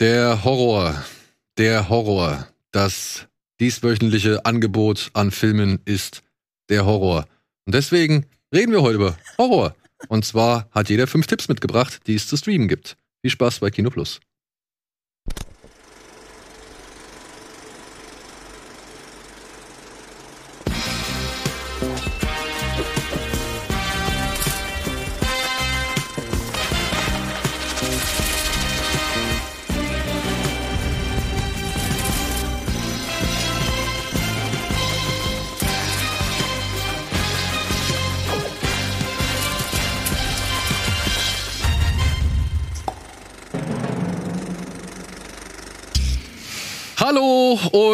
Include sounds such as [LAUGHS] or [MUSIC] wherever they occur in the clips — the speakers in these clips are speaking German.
Der Horror, der Horror, das dieswöchentliche Angebot an Filmen ist der Horror. Und deswegen reden wir heute über Horror. Und zwar hat jeder fünf Tipps mitgebracht, die es zu streamen gibt. Viel Spaß bei Kino Plus.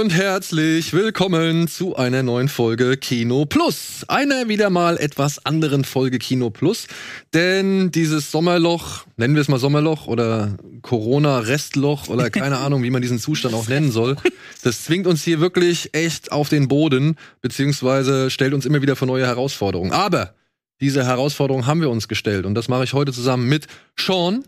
Und herzlich willkommen zu einer neuen Folge Kino Plus. Einer wieder mal etwas anderen Folge Kino Plus. Denn dieses Sommerloch, nennen wir es mal Sommerloch oder Corona-Restloch oder keine Ahnung, wie man diesen Zustand auch nennen soll, das zwingt uns hier wirklich echt auf den Boden, beziehungsweise stellt uns immer wieder vor neue Herausforderungen. Aber diese Herausforderung haben wir uns gestellt und das mache ich heute zusammen mit Sean,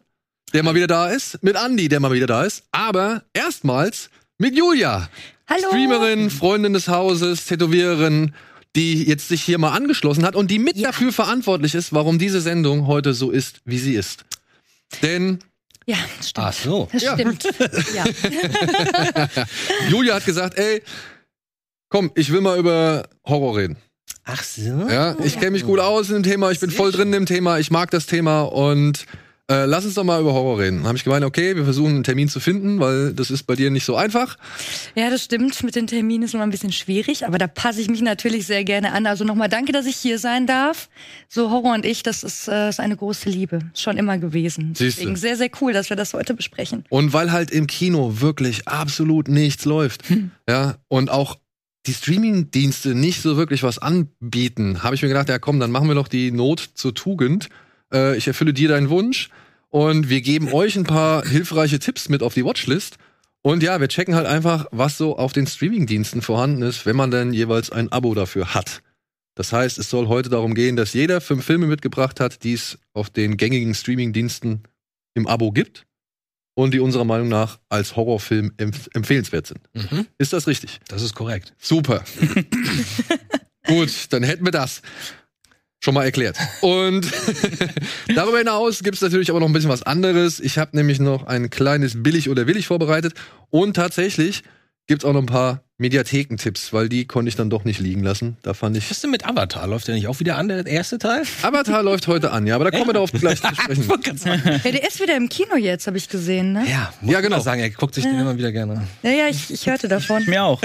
der mal wieder da ist, mit Andy, der mal wieder da ist, aber erstmals mit Julia. Hallo. Streamerin, Freundin des Hauses, Tätowiererin, die jetzt sich hier mal angeschlossen hat und die mit Ja. dafür verantwortlich ist, warum diese Sendung heute so ist, wie sie ist. Denn Ja, stimmt. Ach so. Das Ja. stimmt. Ja. [LAUGHS] Julia hat gesagt, ey, komm, ich will mal über Horror reden. Ach so. Ja, ich kenne mich gut aus in dem Thema, ich bin Sehr voll drin im Thema, ich mag das Thema und äh, lass uns doch mal über Horror reden. Dann habe ich gemeint, okay, wir versuchen einen Termin zu finden, weil das ist bei dir nicht so einfach. ja, das stimmt. Mit den Terminen ist immer ein bisschen schwierig, aber da passe ich mich natürlich sehr gerne an. Also nochmal danke, dass ich hier sein darf. So Horror und ich, das ist, äh, ist eine große Liebe. Schon immer gewesen. Siehste. Deswegen sehr, sehr cool, dass wir das heute besprechen. Und weil halt im Kino wirklich absolut nichts läuft, ja, und auch die Streaming-Dienste nicht so wirklich was anbieten, habe ich mir gedacht, ja komm, dann machen wir doch die Not zur Tugend. Äh, ich erfülle dir deinen Wunsch und wir geben euch ein paar hilfreiche Tipps mit auf die Watchlist. Und ja, wir checken halt einfach, was so auf den Streaming-Diensten vorhanden ist, wenn man denn jeweils ein Abo dafür hat. Das heißt, es soll heute darum gehen, dass jeder fünf Filme mitgebracht hat, die es auf den gängigen Streaming-Diensten im Abo gibt und die unserer Meinung nach als Horrorfilm empf empfehlenswert sind. Mhm. Ist das richtig? Das ist korrekt. Super. [LAUGHS] Gut, dann hätten wir das schon mal erklärt. Und [LAUGHS] darüber hinaus gibt es natürlich aber noch ein bisschen was anderes. Ich habe nämlich noch ein kleines Billig oder Willig vorbereitet. Und tatsächlich gibt es auch noch ein paar Mediathekentipps, weil die konnte ich dann doch nicht liegen lassen. Da fand ich. Was ist denn mit Avatar? Läuft der nicht auch wieder an, der erste Teil? Avatar läuft heute an, ja, aber da kommen wir darauf gleich zu [LAUGHS] sprechen. Ja, der ist wieder im Kino jetzt, habe ich gesehen, ne? Ja, muss Ja, genau. man sagen, er guckt sich den immer wieder gerne an. Ja, ja, ich, ich hörte davon. [LAUGHS] Mir auch.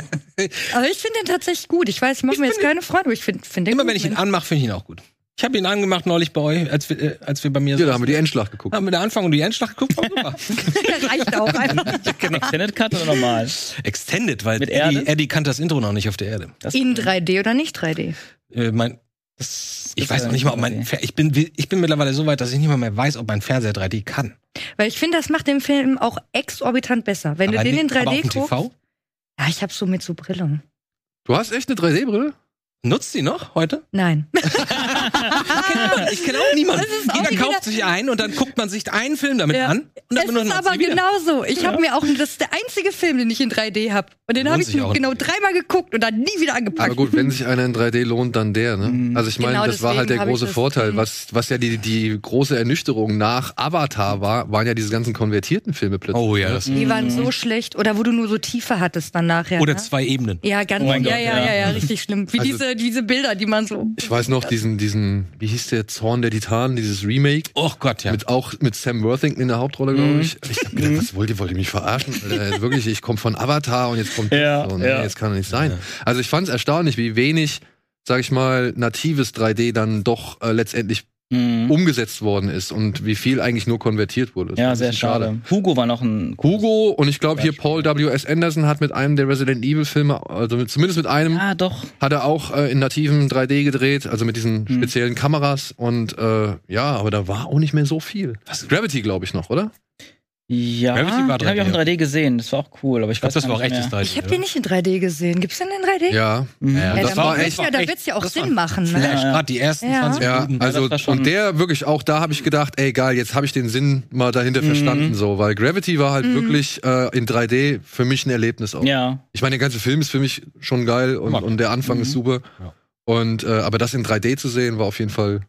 Aber ich finde den tatsächlich gut. Ich weiß, ich mache mir jetzt keine Freunde, aber ich finde find den Immer gut. wenn ich ihn anmache, finde ich ihn auch gut. Ich habe ihn angemacht neulich bei euch, als wir, äh, als wir bei mir Ja, da haben wir die Endschlacht geguckt. haben wir den Anfang und die Endschlacht geguckt. War super. [LAUGHS] Der reicht auch einfach. [LAUGHS] Extended Cut oder normal? Extended, weil Mit Eddie, Erde? Eddie kannte das Intro noch nicht auf der Erde. Das In 3D oder nicht 3D? Äh, mein, das ich weiß noch nicht mal, ob mein, Fer- ich bin, ich bin mittlerweile so weit, dass ich nicht mal mehr weiß, ob mein Fernseher 3D kann. Weil ich finde, das macht den Film auch exorbitant besser. Wenn Aber du den in nicht- aber 3D auf dem guckst. TV? Ja, ich habe so mit so Brille. Du hast echt eine 3D-Brille? Nutzt die noch heute? Nein. [LAUGHS] Ich kenne auch niemanden. Auch Jeder nicht kauft sich einen und dann guckt man sich einen Film damit Ja. an und dann Es ist aber genauso. Ich habe mir auch, das ist der einzige Film, den ich in 3D habe. Und den habe ich auch genau dreimal geguckt und dann nie wieder angepackt. Aber gut, wenn sich einer in 3D lohnt, dann der, ne? Also ich meine, Genau das war halt der große Vorteil. Mhm. Was, was ja die, die große Ernüchterung nach Avatar war, waren ja diese ganzen konvertierten Filme plötzlich. Oh ja, ne? das Die waren so schlecht. Oder wo du nur so Tiefe hattest dann nachher. Oder ne? zwei Ebenen. Ja, ganz, Oh ja, Gott, ja, ja. ja, ja, richtig schlimm. Wie Also- diese, diese Bilder, die man so. Ich weiß noch, diesen, diesen, wie hieß der Zorn der Titanen, dieses Remake. Oh Gott, ja. Mit auch mit Sam Worthington in der Hauptrolle, glaube ich. Ich hab gedacht, was wollt ihr, wollt ihr mich verarschen? Alter, wirklich, ich komme von Avatar und jetzt kommt Ja, so, nee, ja. jetzt kann doch nicht sein. Also ich fand es erstaunlich, wie wenig, sag ich mal, natives 3D dann doch äh, letztendlich Mhm. umgesetzt worden ist und wie viel eigentlich nur konvertiert wurde. Das Ja, sehr bisschen schade. Hugo war noch ein. Hugo und ich glaube hier Paul W.S. Anderson hat mit einem der Resident Evil Filme, also mit, zumindest mit einem, Ah, doch. hat er auch äh, in nativen 3D gedreht, also mit diesen Hm. speziellen Kameras und äh, ja, aber da war auch nicht mehr so viel. Gravity glaube ich noch, oder? Ja, Gravity war den habe ich auch in 3D gesehen. Das war auch cool, aber ich, Ich glaube, weiß das war auch echtes mehr. 3D. Ich habe den nicht in 3D gesehen. Gibt's den in 3D? Ja, Mhm. Ja, Ja, das da war wird's echt- ja, da wird's ja auch das Sinn war machen. Ne? Flash, Ja. gerade die ersten Ja. 20 Ja, Minuten. also das war schon- und der wirklich auch da habe ich gedacht, ey geil, jetzt habe ich den Sinn mal dahinter verstanden so, weil Gravity war halt wirklich äh, in 3D für mich ein Erlebnis auch. Ja. Ich meine, der ganze Film ist für mich schon geil und, und der Anfang ist super. Ja. Und äh, aber das in 3D zu sehen war auf jeden Fall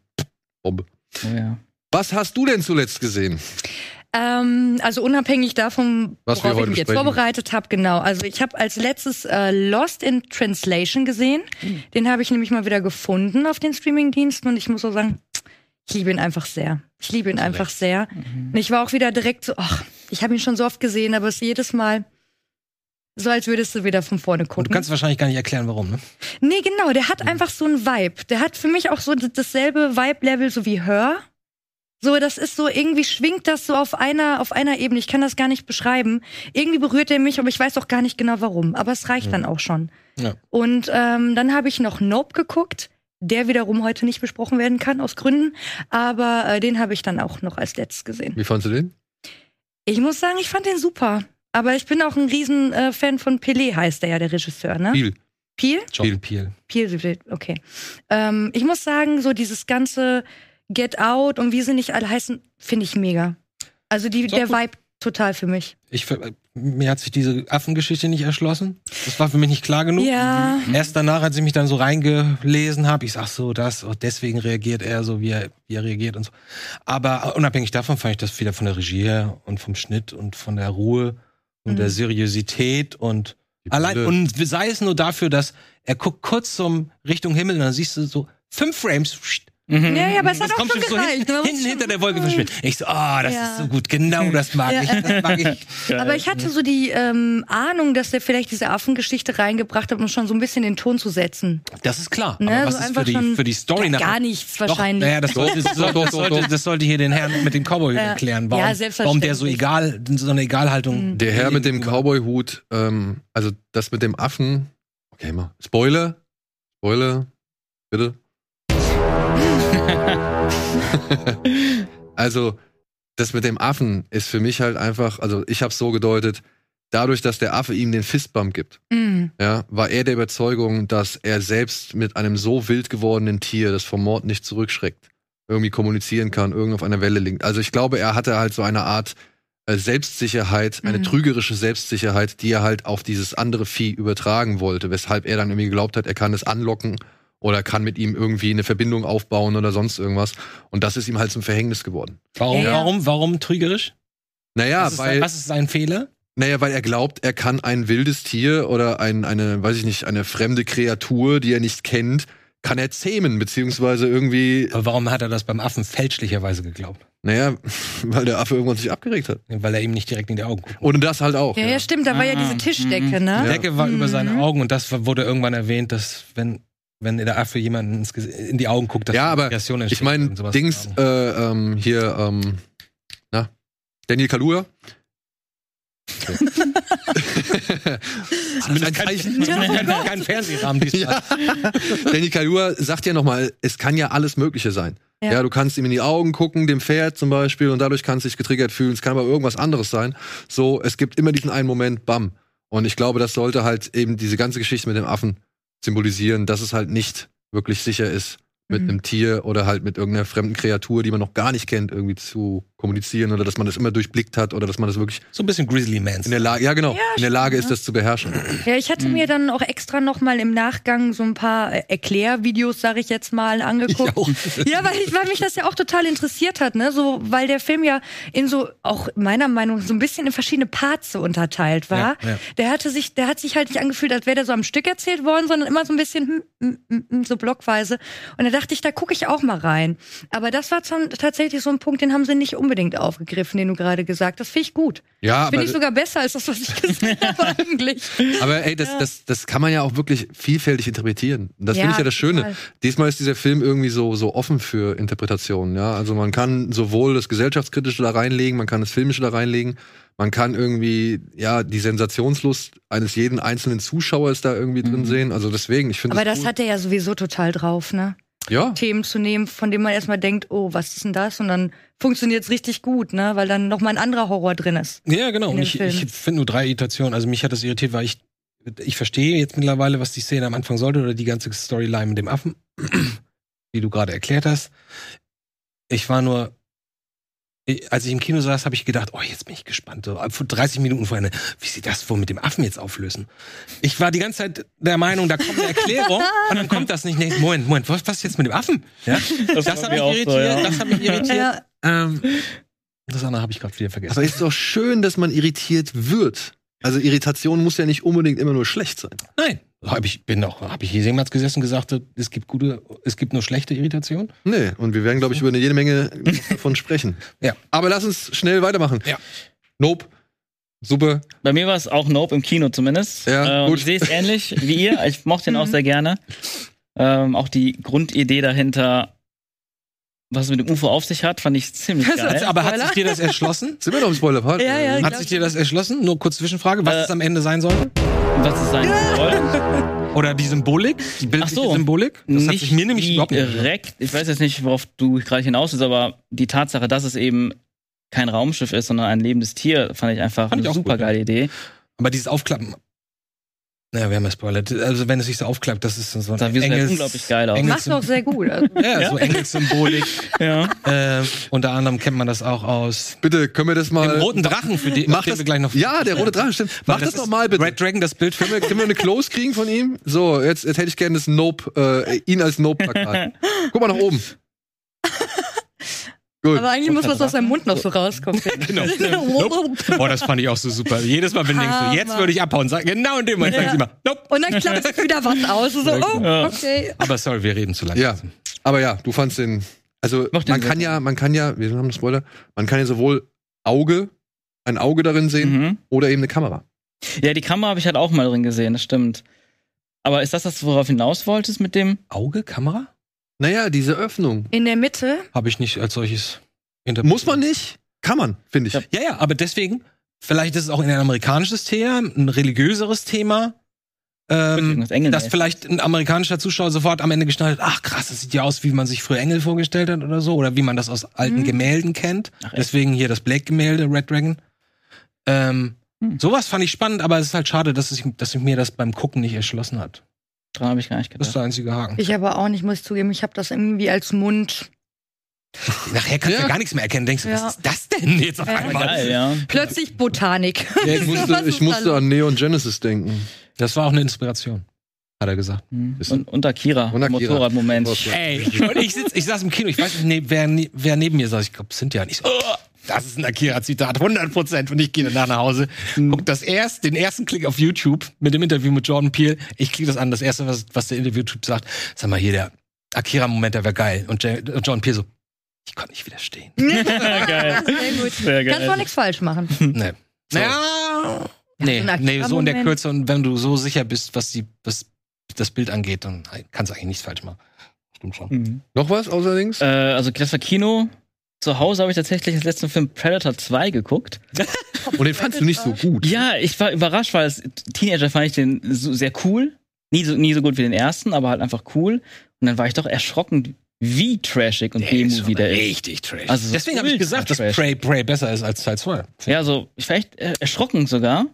Bombe. Oh, ja. Was hast du denn zuletzt gesehen? Ähm, also unabhängig davon, Was worauf ich mich jetzt vorbereitet habe, genau. Also ich habe als letztes äh, Lost in Translation gesehen. Den habe ich nämlich mal wieder gefunden auf den Streamingdiensten und ich muss so sagen, ich liebe ihn einfach sehr. Ich liebe ihn einfach sehr. Und ich war auch wieder direkt so, ach, ich habe ihn schon so oft gesehen, aber es ist jedes Mal so, als würdest du wieder von vorne Und gucken. du kannst wahrscheinlich gar nicht erklären, warum, ne? Nee, genau, der hat einfach so ein Vibe. Der hat für mich auch so dasselbe Vibe-Level so wie Hör. So, das ist so, irgendwie schwingt das so auf einer, auf einer Ebene. Ich kann das gar nicht beschreiben. Irgendwie berührt er mich, aber ich weiß auch gar nicht genau warum. Aber es reicht dann auch schon. Ja. Und ähm, dann habe ich noch Nope geguckt, der wiederum heute nicht besprochen werden kann, aus Gründen. Aber äh, den habe ich dann auch noch als letztes gesehen. Wie fandst du den? Ich muss sagen, ich fand den super. Aber ich bin auch ein riesen äh, Fan von Pelé, heißt der ja, der Regisseur, ne? Viel. Peel? Jordan Peele. Peel, okay. Ähm, ich muss sagen, so dieses ganze Get Out und wie sie nicht alle heißen, finde ich mega. Also die, der gut. Vibe total für mich. Ich, ver- mir hat sich diese Affengeschichte nicht erschlossen. Das war für mich nicht klar genug. Ja. Erst danach, als ich mich dann so reingelesen habe, ich sag so, das, oh, deswegen reagiert er so, wie er, wie er reagiert und so. Aber unabhängig davon fand ich das wieder von der Regie her und vom Schnitt und von der Ruhe und Mhm. der Seriosität und allein, und sei es nur dafür, dass er guckt kurz zum Richtung Himmel und dann siehst du so fünf Frames, pssst, Mhm. Ja, ja, aber es hat das auch kommt schon schon so gereicht. hinten, hinter der Wolke verschwindet. [LAUGHS] Ich so, ah, das Ja. ist so gut, genau das mag Ja. ich, das mag ich. [LAUGHS] Aber ich hatte so die ähm, Ahnung, dass der vielleicht diese Affengeschichte reingebracht hat, um schon so ein bisschen den Ton zu setzen. Das ist klar. Ne, Aber was so ist für die, schon für die Story gar, nachher? gar nichts Doch, wahrscheinlich. Naja, das, sollte, das, sollte, das, sollte, das sollte hier den Herrn mit dem Cowboy [LAUGHS] Ja. erklären, Ja, warum, selbstverständlich. warum der so egal, so eine Egalhaltung. Der Herr mit dem Cowboy-Hut, ähm, also das mit dem Affen. Okay, mal. Spoiler. Spoiler. Bitte. [LAUGHS] also, das mit dem Affen ist für mich halt einfach, also ich habe es so gedeutet, dadurch, dass der Affe ihm den Fistbump gibt, Mm. ja, war er der Überzeugung, dass er selbst mit einem so wild gewordenen Tier, das vom Mord nicht zurückschreckt, irgendwie kommunizieren kann, irgendwie auf einer Welle liegt. Also ich glaube, er hatte halt so eine Art äh, Selbstsicherheit, eine Mhm. trügerische Selbstsicherheit, die er halt auf dieses andere Vieh übertragen wollte, weshalb er dann irgendwie geglaubt hat, er kann es anlocken oder kann mit ihm irgendwie eine Verbindung aufbauen oder sonst irgendwas. Und das ist ihm halt zum Verhängnis geworden. Warum, Ja, ja. warum, warum trügerisch? Naja, was, ist, weil, was ist sein Fehler? naja, weil er glaubt, er kann ein wildes Tier oder ein, eine, weiß ich nicht, eine fremde Kreatur, die er nicht kennt, kann er zähmen, beziehungsweise irgendwie, Aber warum hat er das beim Affen fälschlicherweise geglaubt? naja, [LAUGHS] weil der Affe irgendwann sich abgeregt hat. Weil er ihm nicht direkt in die Augen guckt. Und das halt auch. Ja, ja, stimmt, da war ja Ah, diese Tischdecke, mhm. ne? Die Decke war über Mhm. seine Augen und das wurde irgendwann erwähnt, dass wenn, wenn der Affe jemanden in die Augen guckt, dass Ja, aber Aggression entsteht Ich meine. Dings, äh, ähm, hier, ähm, na, Daniel Kalua. [LAUGHS] Mit einem Zeichen. kein, kein Fernsehrahmen diesmal. Ja. Danny Kalua sagt ja nochmal, es kann ja alles Mögliche sein. Ja. Ja. du kannst ihm in die Augen gucken, dem Pferd zum Beispiel, und dadurch kannst du dich getriggert fühlen. Es kann aber irgendwas anderes sein. So, es gibt immer diesen einen Moment, bam. Und ich glaube, das sollte halt eben diese ganze Geschichte mit dem Affen symbolisieren, dass es halt nicht wirklich sicher ist, mit Mhm. einem Tier oder halt mit irgendeiner fremden Kreatur, die man noch gar nicht kennt, irgendwie zu kommunizieren oder dass man das immer durchblickt hat oder dass man das wirklich So ein bisschen Grizzly Man. in der Lage, ja genau, in der Lage ist, das zu beherrschen. Ja, ich hatte mir dann auch extra noch mal im Nachgang so ein paar äh, Erklärvideos, sage ich jetzt mal, angeguckt. auch. Ja, weil, ich, weil mich das ja auch total interessiert hat, ne? So, weil der Film ja in so, auch meiner Meinung nach, so ein bisschen in verschiedene Parts so unterteilt war. Ja, ja. Der hatte sich, der hat sich halt nicht angefühlt, als wäre der so am Stück erzählt worden, sondern immer so ein bisschen hm, hm, hm, hm, so blockweise. Und da dachte ich, da gucke ich auch mal rein. Aber das war tatsächlich so ein Punkt, den haben sie nicht unbedingt aufgegriffen, den du gerade gesagt hast. Finde ich gut. Ja, Finde ich sogar besser als das, was ich [LAUGHS] gesehen habe [LAUGHS] eigentlich. aber ey, das, das, das kann man ja auch wirklich vielfältig interpretieren. Das Ja, finde ich ja das Schöne. total. Diesmal ist dieser Film irgendwie so, so offen für Interpretationen, ja. Also man kann sowohl das Gesellschaftskritische da reinlegen, man kann das Filmische da reinlegen, man kann irgendwie, ja, die Sensationslust eines jeden einzelnen Zuschauers da irgendwie drin Mhm. sehen. Also deswegen, ich finde Aber das das hat er ja sowieso total drauf, ne? Ja. Themen zu nehmen, von denen man erstmal denkt, oh, was ist denn das? Und dann funktioniert es richtig gut, ne? Weil dann nochmal ein anderer Horror drin ist. Ja, genau. Und ich, ich finde nur drei Irritationen. Also mich hat das irritiert, weil ich, ich verstehe jetzt mittlerweile, was die Szene am Anfang sollte oder die ganze Storyline mit dem Affen, [CLEARS THROAT] wie du gerade erklärt hast. Ich war nur, als ich im Kino saß, habe ich gedacht, oh, jetzt bin ich gespannt. So, vor 30 Minuten vorher, wie sie das wohl mit dem Affen jetzt auflösen. Ich war die ganze Zeit der Meinung, da kommt eine Erklärung [LAUGHS] und dann kommt das nicht. Nee, Moment, Moment, was, was ist jetzt mit dem Affen? Ja? Das, war hat mich auch so, irritiert. ja. Das hat mich irritiert. Ja, Ähm, Das andere habe ich gerade wieder vergessen. aber ist doch schön, dass man irritiert wird. Also Irritation muss ja nicht unbedingt immer nur schlecht sein. Nein. Hab ich bin auch, habe ich hier jemals gesessen und gesagt, es gibt gute, es gibt nur schlechte Irritation? Nee, und wir werden, glaube ich, über eine jede Menge davon sprechen. [LAUGHS] Ja. Aber lass uns schnell weitermachen. Ja. Nope. Super. Bei mir war es auch Nope im Kino zumindest. Ja, äh, gut. Ich sehe es ähnlich wie ihr. Ich mochte ihn auch sehr gerne. Ähm, auch die Grundidee dahinter, was es mit dem UFO auf sich hat, fand ich ziemlich geil. Aber hat Spoiler? sich dir das erschlossen? Sind wir noch im Spoiler-Part? Ja, ja, Hat sich dir das erschlossen? Nur kurz Zwischenfrage, was Äh, es am Ende sein soll? Was es sein soll. Oder die Symbolik? Die bildliche Ach so. Symbolik? Das hat sich mir nämlich überhaupt nicht direkt. Ich weiß jetzt nicht, worauf du gerade hinaus bist, aber die Tatsache, dass es eben kein Raumschiff ist, sondern ein lebendes Tier, fand ich einfach Fand eine super geile Idee. Aber dieses Aufklappen. Naja, wir haben ja spoilert. Also wenn es sich so aufklappt, das ist so ein Das visuell Engels- unglaublich geil aus. Machst du auch sehr gut. Also, Ja, so [LAUGHS] Engelssymbolik. Ja. äh, unter anderem kennt man das auch aus Bitte, können wir das mal. dem roten Drachen, für den, Mach das wir gleich noch. Ja, der rote Drache, stimmt. Mach das, ist doch mal bitte. Red Dragon, das Bild für Können wir, können wir eine Close kriegen von ihm? So, jetzt, jetzt hätte ich gerne das Nope, äh, ihn als Nope-Plakat. [LAUGHS] Guck mal nach oben. Gut. aber eigentlich muss was aus seinem Mund noch so rauskommen. [LAUGHS] Genau. Boah, das fand ich auch so super. Jedes Mal, wenn du denkst, so, jetzt würde ich abhauen, sag, genau in dem Moment Ja. sagen sie immer, nope. Und dann klappt es wieder was aus. So, oh, okay. Aber sorry, wir reden zu lange. Ja. Aber ja, du fandst den. Also den man kann ja, man kann ja, wir haben einen Spoiler, man kann ja sowohl Auge, ein Auge darin sehen Mhm. oder eben eine Kamera. Ja, die Kamera habe ich halt auch mal drin gesehen, das stimmt. Aber ist das das, worauf du hinaus wolltest mit dem? Auge, Kamera? Naja, diese Öffnung. In der Mitte. Habe ich nicht als solches interpretiert. Muss man nicht? Kann man, finde ich. Ja. Ja, ja, aber deswegen, vielleicht ist es auch ein amerikanisches Thema, ein religiöses Thema. Ähm, dass vielleicht ein amerikanischer Zuschauer sofort am Ende geschnallt hat, ach krass, das sieht ja aus, wie man sich früher Engel vorgestellt hat oder so, oder wie man das aus alten Mhm. Gemälden kennt. Ach? Deswegen hier das Blake-Gemälde, Red Dragon. Ähm, Hm. Sowas fand ich spannend, aber es ist halt schade, dass, ich, dass sich mir das beim Gucken nicht erschlossen hat. Dran habe ich gar nicht Das ist gedacht. der einzige Haken. Ich aber auch nicht, muss ich zugeben. Ich habe das irgendwie als Mund. Nachher kannst du Ja. ja gar nichts mehr erkennen. Denkst du, Ja. was ist das denn jetzt auf Ja. einmal? Geil, ja. Plötzlich Botanik. Ja, [LAUGHS] ich musste, ich musste an Neon Genesis denken. Das war auch eine Inspiration, hat er gesagt. Mhm. Und, und Akira, Und Akira. Motorradmoment. Ey, und ich, sitz, ich saß im Kino, ich weiß nicht, ne, wer, wer neben mir saß. Ich glaube, Cynthia. Und ich so, oh, das ist ein Akira-Zitat, 100 Prozent. Und ich gehe danach nach Hause, guck das erst, den ersten Klick auf YouTube mit dem Interview mit Jordan Peele. Ich klicke das an, das erste, was, was der Interview-Typ sagt. Sag mal, hier, der Akira-Moment, der wäre geil. Und Jordan Peele so, ich konnte nicht widerstehen. [LAUGHS] geil. Sehr gut. Sehr geil. Kannst du auch nichts falsch machen. Nee. [LAUGHS] Naja, nee, so nee, so in der. Kürze und wenn du so sicher bist, was die, was das Bild angeht, dann kannst du eigentlich nichts falsch machen. Stimmt schon. Mhm. Noch was außerdings? Äh, also das war Kino. Zu Hause habe ich tatsächlich das letzte Film Predator 2 geguckt. Und [LAUGHS] den fandst du nicht so gut. Ja, ich war überrascht, weil als Teenager fand ich den so, sehr cool. Nie so, nie so gut wie den ersten, aber halt einfach cool. Und dann war ich doch erschrocken, wie trashig und B-Movie der ist. Richtig trash. Also so Deswegen habe ich gesagt, dass. Prey, Prey besser ist als Teil 2. Ja, so, ich war echt äh, erschrocken sogar.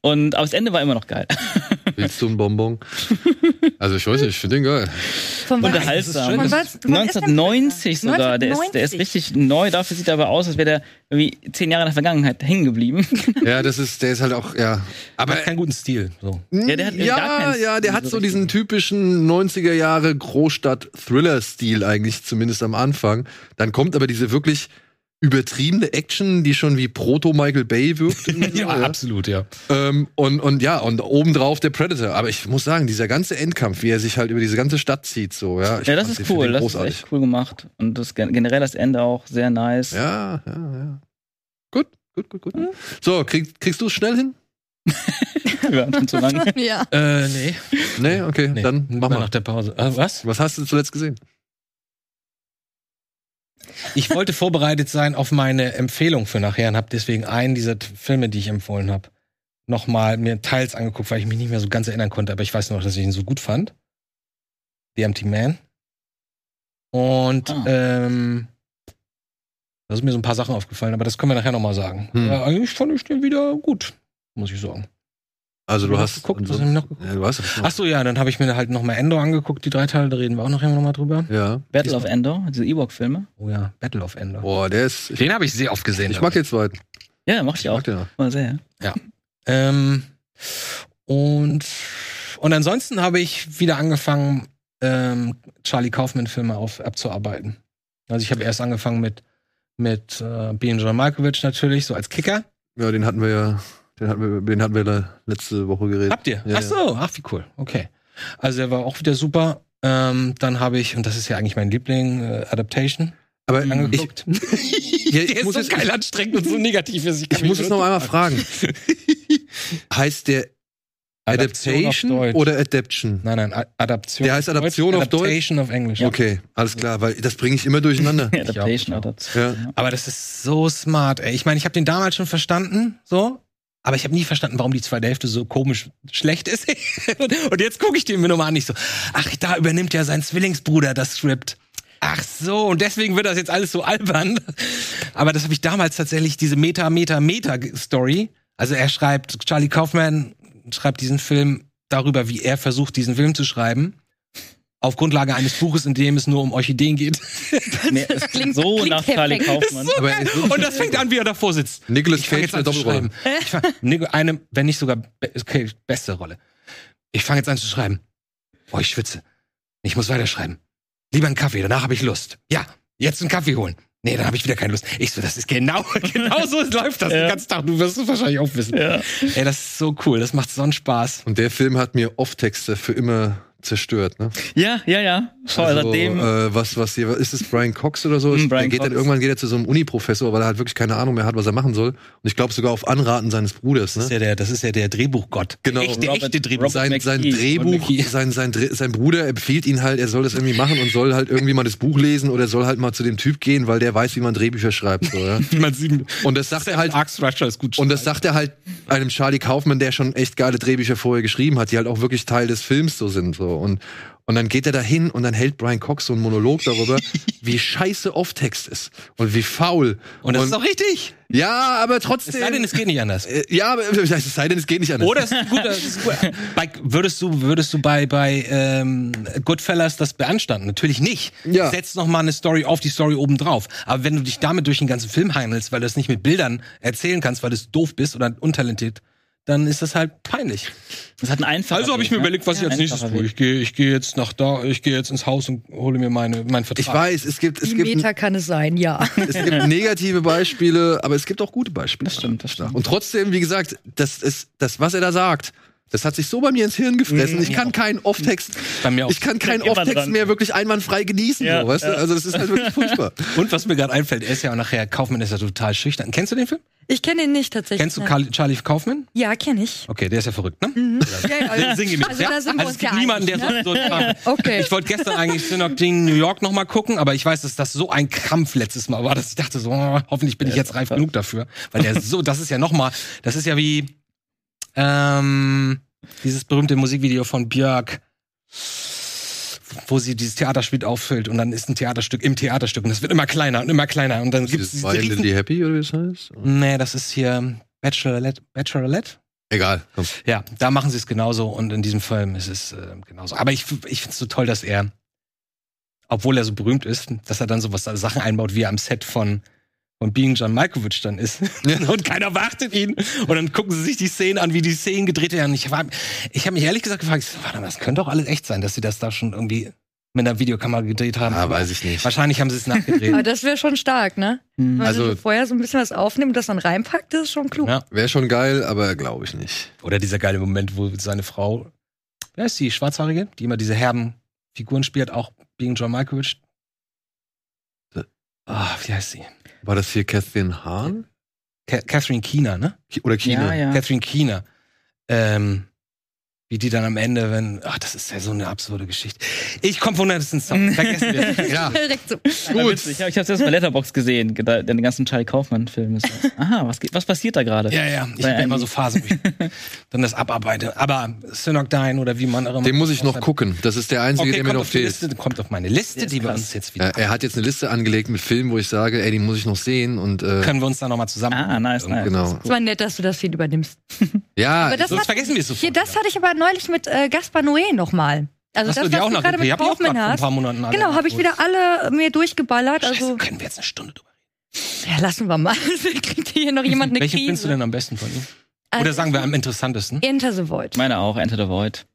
Und aber das Ende war immer noch geil. [LAUGHS] Willst du einen Bonbon? Also ich weiß nicht, ich finde den geil. Von wann- Unterhaltsam. schön. Von was- wann ist der 1990 sogar. Der ist, der ist 1990. richtig neu. Dafür sieht er aber aus, als wäre der irgendwie zehn Jahre in der Vergangenheit hängen geblieben. Ja, das ist, der ist halt auch, ja. Aber Aber keinen guten Stil. So. Ja, der hat gar ja, ja, der hat so so diesen typischen 90er Jahre Großstadt-Thriller-Stil eigentlich, zumindest am Anfang. Dann kommt aber diese wirklich übertriebene Action, die schon wie Proto-Michael Bay wirkt. [LAUGHS] Ja, absolut, ja. Ähm, und, und ja, und obendrauf der Predator. Aber ich muss sagen, dieser ganze Endkampf, wie er sich halt über diese ganze Stadt zieht, so, ja. Ich Ja, das ist cool. Das ist großartig. echt cool gemacht. Und das gen- generell das Ende auch sehr nice. Ja, ja, ja. Gut, gut, gut, gut. So, krieg, kriegst du es schnell hin? [LAUGHS] Wir waren schon zu lang. [LAUGHS] Ja. Äh, nee. Nee, okay, nee. dann mach mal. nach der Pause. Äh, was? Was hast du zuletzt gesehen? Ich wollte vorbereitet sein auf meine Empfehlung für nachher und habe deswegen einen dieser Filme, die ich empfohlen habe, nochmal mir teils angeguckt, weil ich mich nicht mehr so ganz erinnern konnte, aber ich weiß noch, dass ich ihn so gut fand. The Empty Man. Und Ah. ähm, da sind mir so ein paar Sachen aufgefallen, aber das können wir nachher nochmal sagen. Hm. Ja, eigentlich fand ich den wieder gut, muss ich sagen. Also du hast geguckt, was noch geguckt? Ja, du hast Ach so, ja, dann habe ich mir halt nochmal Endor angeguckt, die drei Teile, da reden wir auch nachher nochmal drüber. ja. Battle of Endor, diese Ewok-Filme. Oh ja, Battle of Endor. Boah, der ist. Den habe ich sehr oft gesehen. ich mag den zweiten. Ja, mochte ich Ich auch. mag den auch. Mal sehr. Ähm, und, und ansonsten habe ich wieder angefangen, ähm, Charlie Kaufman-Filme auf abzuarbeiten. Also ich habe erst angefangen mit, mit äh, John Malkovich natürlich, so als Kicker. Ja, den hatten wir ja. Den hatten wir, den hatten wir le- letzte Woche geredet. Habt ihr? Ja, ach so, ach wie cool. Okay. Also der war auch wieder super. Ähm, dann habe ich, und das ist ja eigentlich mein Liebling, äh, Adaptation Aber ich, angeguckt. [LAUGHS] [LAUGHS] ja, ich der ist muss so jetzt, geil anstrengend und so negativ ist. ich muss jetzt noch einmal fragen. [LAUGHS] Heißt der Adaptation auf Deutsch. oder Adaption? Nein, nein, A- Adaption. Der heißt Adaption auf Deutsch? Adaptation auf Englisch. Okay, alles klar, weil das bringe ich immer durcheinander. Adaptation, auch. Adaptation. Ja. Aber das ist so smart, ey. Ich meine, ich habe den damals schon verstanden, so. Aber ich habe nie verstanden, warum die zweite Hälfte so komisch schlecht ist. [LAUGHS] und, jetzt gucke ich den mir nochmal an, nicht so, ach, da übernimmt ja sein Zwillingsbruder das Skript. Ach so, und deswegen wird das jetzt alles so albern. Aber das habe ich damals tatsächlich, diese Meta, Meta, Meta-Story. Also er schreibt, Charlie Kaufman schreibt diesen Film darüber, wie er versucht, diesen Film zu schreiben. Auf Grundlage eines Buches, in dem es nur um Orchideen geht. [LAUGHS] Nee, es klingt- so klingt nach Charlie. Kaufmann. Ist Und das fängt an, wie er davor sitzt. Fange Cage jetzt an zu schreiben. Ich fang, eine, wenn nicht sogar, okay, beste Rolle. Ich fange jetzt an zu schreiben. Boah, ich schwitze. Ich muss weiterschreiben. Lieber einen Kaffee, danach habe ich Lust. Ja, jetzt einen Kaffee holen. Nee, dann habe ich wieder keine Lust. Ich so, das ist genau, [LAUGHS] genau so [LAUGHS] läuft das Ja. den ganzen Tag. Du wirst es wahrscheinlich auch wissen. Ja. Ey, das ist so cool. Das macht so einen Spaß. Und der Film hat mir Off-Texte für immer zerstört, ne? ja, ja, ja. Voll, Also, seitdem. äh, was, was hier, ist es Brian Cox oder so? Mm, der Brian geht dann Cox. irgendwann geht er zu so einem Uni-Professor, weil er halt wirklich keine Ahnung mehr hat, was er machen soll. Und ich glaube sogar auf Anraten seines Bruders, Das ist ne? ja der, das ist ja der Drehbuchgott. Genau. Echte, Robert- echte Drehbuch. Sein, sein McKee. Drehbuch, sein, sein, sein Bruder empfiehlt ihn halt, er soll das irgendwie machen und soll halt irgendwie mal das Buch lesen oder soll halt mal zu dem Typ gehen, weil der weiß, wie man Drehbücher schreibt. So, ja? [LAUGHS] Man sieht, Und das sagt er halt, ist gut. und das sagt er halt einem Charlie Kaufman, der schon echt geile Drehbücher vorher geschrieben hat, die halt auch wirklich Teil des Films so sind. So. Und, und dann geht er da hin und dann hält Brian Cox so einen Monolog darüber, [LAUGHS] wie scheiße Off-Text ist und wie faul. und das ist auch richtig. ja, aber Es trotzdem. sei denn, es geht nicht anders. äh, ja, aber [LAUGHS] es sei denn, es geht nicht anders. Oder es ist gut, das ist gut. [LAUGHS] Bei, würdest du, würdest du bei, bei ähm, Goodfellas das beanstanden? Natürlich nicht. Ja. Setz noch mal eine Story auf die Story obendrauf. Aber wenn du dich damit durch den ganzen Film handelst, weil du es nicht mit Bildern erzählen kannst, weil du doof bist oder untalentiert, dann ist das halt peinlich. Das hat einen einfachen Also habe ich mir ne? überlegt, was ich Ja, als nächstes tue. Ich gehe ich geh jetzt nach da, ich gehe jetzt ins Haus und hole mir meine, meinen Vertrag. Ich weiß, es gibt, es Wie gibt, Meta kann es sein, ja. [LAUGHS] es gibt negative Beispiele, aber es gibt auch gute Beispiele. Das stimmt, das stimmt. Und trotzdem, wie gesagt, das ist, das, was er da sagt, das hat sich so bei mir ins Hirn gefressen. Ich kann keinen Off-Text, Bei mir auch. ich kann keinen Off-Text mehr wirklich einwandfrei genießen, Ja, so, weißt ja. du? Also, das ist halt wirklich [LAUGHS] furchtbar. Und was mir gerade einfällt, er ist ja auch nachher, Kaufmann ist ja total schüchtern. Kennst du den Film? Ich kenne ihn nicht tatsächlich. Kennst du. Carl, Charlie Kaufman? Ja, kenne ich. Okay, der ist ja verrückt, ne? Ja, ja, also, Sing mit, also ja? da sind wir also uns es gibt ja niemanden, der ne? so, so Okay. Ich wollte gestern eigentlich Synod Ding New York noch mal gucken, aber ich weiß, dass das so ein Krampf letztes Mal war, dass ich dachte so, oh, hoffentlich bin ich jetzt reif genug dafür, weil der so, das ist ja noch mal, das ist ja wie ähm, dieses berühmte Musikvideo von Björk, wo sie dieses Theaterspiel auffüllt und dann ist ein Theaterstück im Theaterstück und es wird immer kleiner und immer kleiner und dann gibt es diese riesen Violently Happy oder wie das heißt? Nee, das ist hier Bachelorette, Bachelorette? Egal, komm. Ja, da machen sie es genauso und in diesem Film ist es äh, genauso. Aber ich, ich finde es so toll, dass er, obwohl er so berühmt ist, dass er dann so was Sachen einbaut, wie er am Set von von Being John Malkovich dann ist. [LAUGHS] Und keiner wartet ihn. Und dann gucken sie sich die Szenen an, wie die Szenen gedreht werden. Ich, war- ich habe mich ehrlich gesagt gefragt, ich so, warte mal, das könnte doch alles echt sein, dass sie das da schon irgendwie mit einer Videokamera gedreht haben. Ah, weiß ich nicht. Wahrscheinlich haben sie es [LAUGHS] Aber nachgedreht. das wäre schon stark, ne? Hm. Wenn Also- so vorher so ein bisschen was aufnimmt und das dann reinpackt, das ist schon klug. Ja. Wäre schon geil, aber glaube ich nicht. Oder dieser geile Moment, wo seine Frau, wer ist die, Schwarzhaarige, die immer diese herben Figuren spielt, auch Being John Malkovich. Ah, wie heißt sie? War das hier Catherine Hahn? Ca Catherine Keener, ne? Oder China? Ja, ja. Catherine Keener. Ähm, Wie die dann am Ende, wenn, ach, das ist ja so eine absurde Geschichte. Ich komme von Anderson Song. Vergessen wir das. [LAUGHS] Ja, Direkt so. Gut. Ich habe es erst bei Letterbox gesehen, den ganzen Charlie Kaufmann-Film. [LAUGHS] Aha, was, geht, was passiert da gerade? Ja, ja, ich habe immer so Phasen, [LAUGHS] dann das abarbeite. Aber Synocdyne oder wie man auch immer. den muss ich noch gucken. Das ist der einzige, Okay, der mir noch fehlt. Liste, kommt auf meine Liste, die wir uns jetzt wieder. Er, er hat jetzt eine Liste angelegt mit Filmen, wo ich sage, ey, die muss ich noch sehen und äh, Können wir uns dann nochmal zusammen. Ah, nice, nice. genau. Es war nett, dass du das viel übernimmst. Ja, Aber das Sonst hat- vergessen wir es sofort. Hier, das hatte ich aber neulich mit äh, Gaspar Noé nochmal. Also Hast das, du die was auch du noch gerade mit Hab ich auch Kaufmann grad vor ein hast. paar Monaten alle Genau, habe ich wieder alle mir durchgeballert. Scheiße, Also, können wir jetzt eine Stunde drüber reden. ja, lassen wir mal. [LAUGHS] Kriegt hier noch jemand eine Welchen Krise. findest du denn am besten von ihm? Also, Oder sagen wir am interessantesten? Enter the Void. Meine auch, Enter the Void.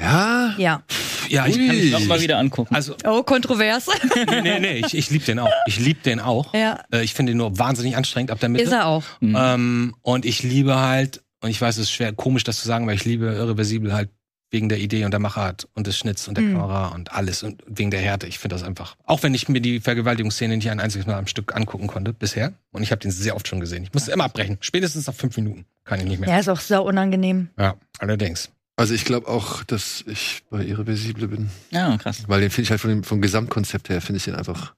ja. Ja. Ja, ich Ui. kann Ich noch mal wieder angucken. Also, Oh, kontrovers. nee, nee, nee, ich, ich liebe den auch. Ich liebe den auch. ja, Äh, Ich finde ihn nur wahnsinnig anstrengend ab der Mitte. ist er auch. Mhm. Ähm, und ich liebe halt, und ich weiß, es ist schwer, komisch das zu sagen, weil ich liebe Irreversibel halt wegen der Idee und der Machart und des Schnitts und der Mhm. Kamera und alles und wegen der Härte. Ich finde das einfach. Auch wenn ich mir die Vergewaltigungsszene nicht ein einziges Mal am Stück angucken konnte bisher. Und ich habe den sehr oft schon gesehen. Ich musste immer abbrechen. Spätestens nach fünf Minuten kann ich nicht mehr. Ja, ist auch sau unangenehm. Ja, allerdings. Also ich glaube auch, dass ich bei Irreversible bin. Ja, krass. Weil den finde ich halt von dem, vom Gesamtkonzept her, finde ich den einfach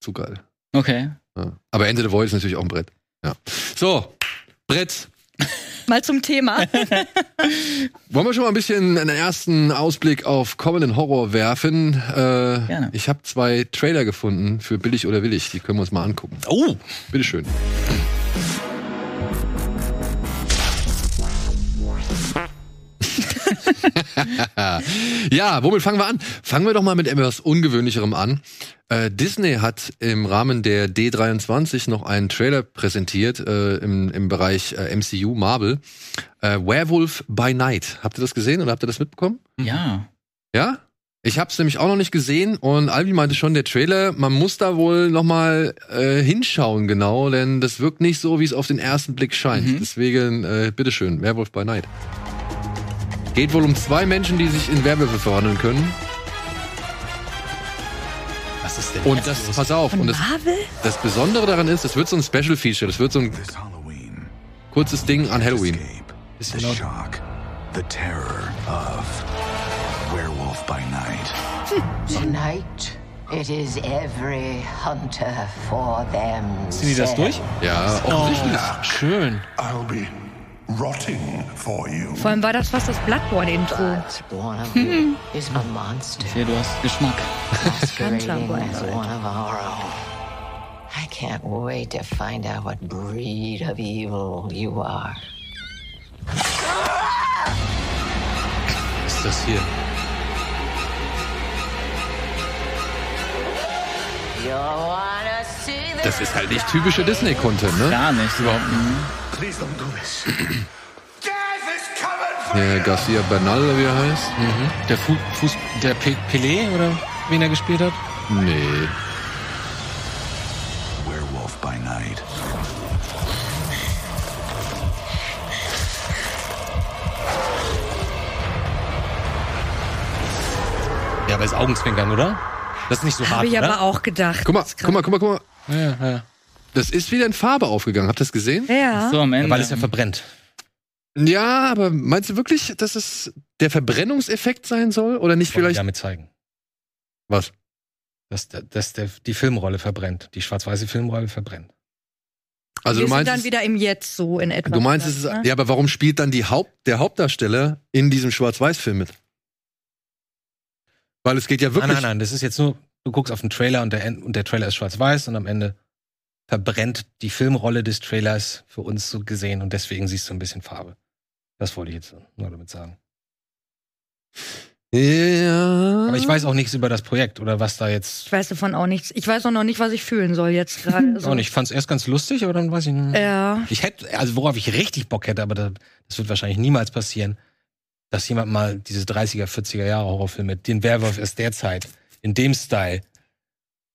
zu geil. Okay. Ja. Aber Ende the Void ist natürlich auch ein Brett. Ja. So, Brett. Mal zum Thema. [LAUGHS] Wollen wir schon mal ein bisschen einen ersten Ausblick auf kommenden Horror werfen? Äh, Gerne. Ich habe zwei Trailer gefunden für Billig oder Willig. Die können wir uns mal angucken. Oh, Bitteschön. [LAUGHS] ja, womit fangen wir an? Fangen wir doch mal mit etwas Ungewöhnlicherem an. Äh, Disney hat im Rahmen der D23 noch einen Trailer präsentiert äh, im, im Bereich äh, MCU Marvel. Äh, Werewolf by Night. Habt ihr das gesehen oder habt ihr das mitbekommen? Ja. Ja? Ich hab's nämlich auch noch nicht gesehen und Albi meinte schon, der Trailer, man muss da wohl noch mal äh, hinschauen genau, denn das wirkt nicht so, wie es auf den ersten Blick scheint. Mhm. Deswegen, äh, bitteschön, Werwolf by Night. Geht wohl um zwei Menschen, die sich in Werwölfe verwandeln können. was ist denn Und das, los? pass auf, Von und das, Marvel? das Besondere daran ist, es wird so ein Special Feature, das wird so ein This Halloween, kurzes Ding an Halloween. escape, Bisschen the laut. shock, the terror of Werewolf by Night. Tonight, it is every hunter for them. Ziehen die das durch? Ja, offensichtlich. Schön. I'll be rotting for you. Vor allem war das fast das Bloodborne-Intro. Ich sehe, du hast Geschmack. I can't wait to find out what breed of evil you are. Was ist das hier? Das ist halt nicht typischer Disney-Content, ne? Gar nicht. Überhaupt Please don't do this. Death is coming for Der Garcia Bernal, wie er heißt. Der Fu Fuß, der Pe Pelé oder wen er gespielt hat? Nee. Werewolf by Night. Ja, aber ist Augenzwinkern, oder? Das ist nicht so hart, Habe ich oder? aber auch gedacht. Guck mal, guck mal, guck mal, guck mal. Ja, ja. Das ist wieder in Farbe aufgegangen. Habt ihr das gesehen? Ja. So am Ende. Weil es ja verbrennt. Ja, aber meinst du wirklich, dass es der Verbrennungseffekt sein soll? Oder nicht Wollen vielleicht. damit zeigen. Was? Dass, dass der, die Filmrolle verbrennt. Die schwarz-weiße Filmrolle verbrennt. Also Wir du sind meinst, dann es- wieder im Jetzt so in etwa. du meinst, es ist, ne? ja, aber warum spielt dann die Haupt, der Hauptdarsteller in diesem Schwarz-Weiß-Film mit? Weil es geht ja wirklich. Nein, nein, nein. Das ist jetzt nur, du guckst auf den Trailer und der, und der Trailer ist schwarz-weiß und am Ende verbrennt die Filmrolle des Trailers für uns so gesehen und deswegen siehst du ein bisschen Farbe. Das wollte ich jetzt nur damit sagen. Ja. Aber ich weiß auch nichts über das Projekt oder was da jetzt. Ich weiß davon auch nichts. Ich weiß auch noch nicht, was ich fühlen soll jetzt gerade. [LAUGHS] So. Und ich fand es erst ganz lustig, aber dann weiß ich nicht. Ja. Ich hätte, also worauf ich richtig Bock hätte, aber das, das wird wahrscheinlich niemals passieren, dass jemand mal diese 30er, 40er Jahre Horrorfilme, den Werwolf aus der Zeit, in dem Style,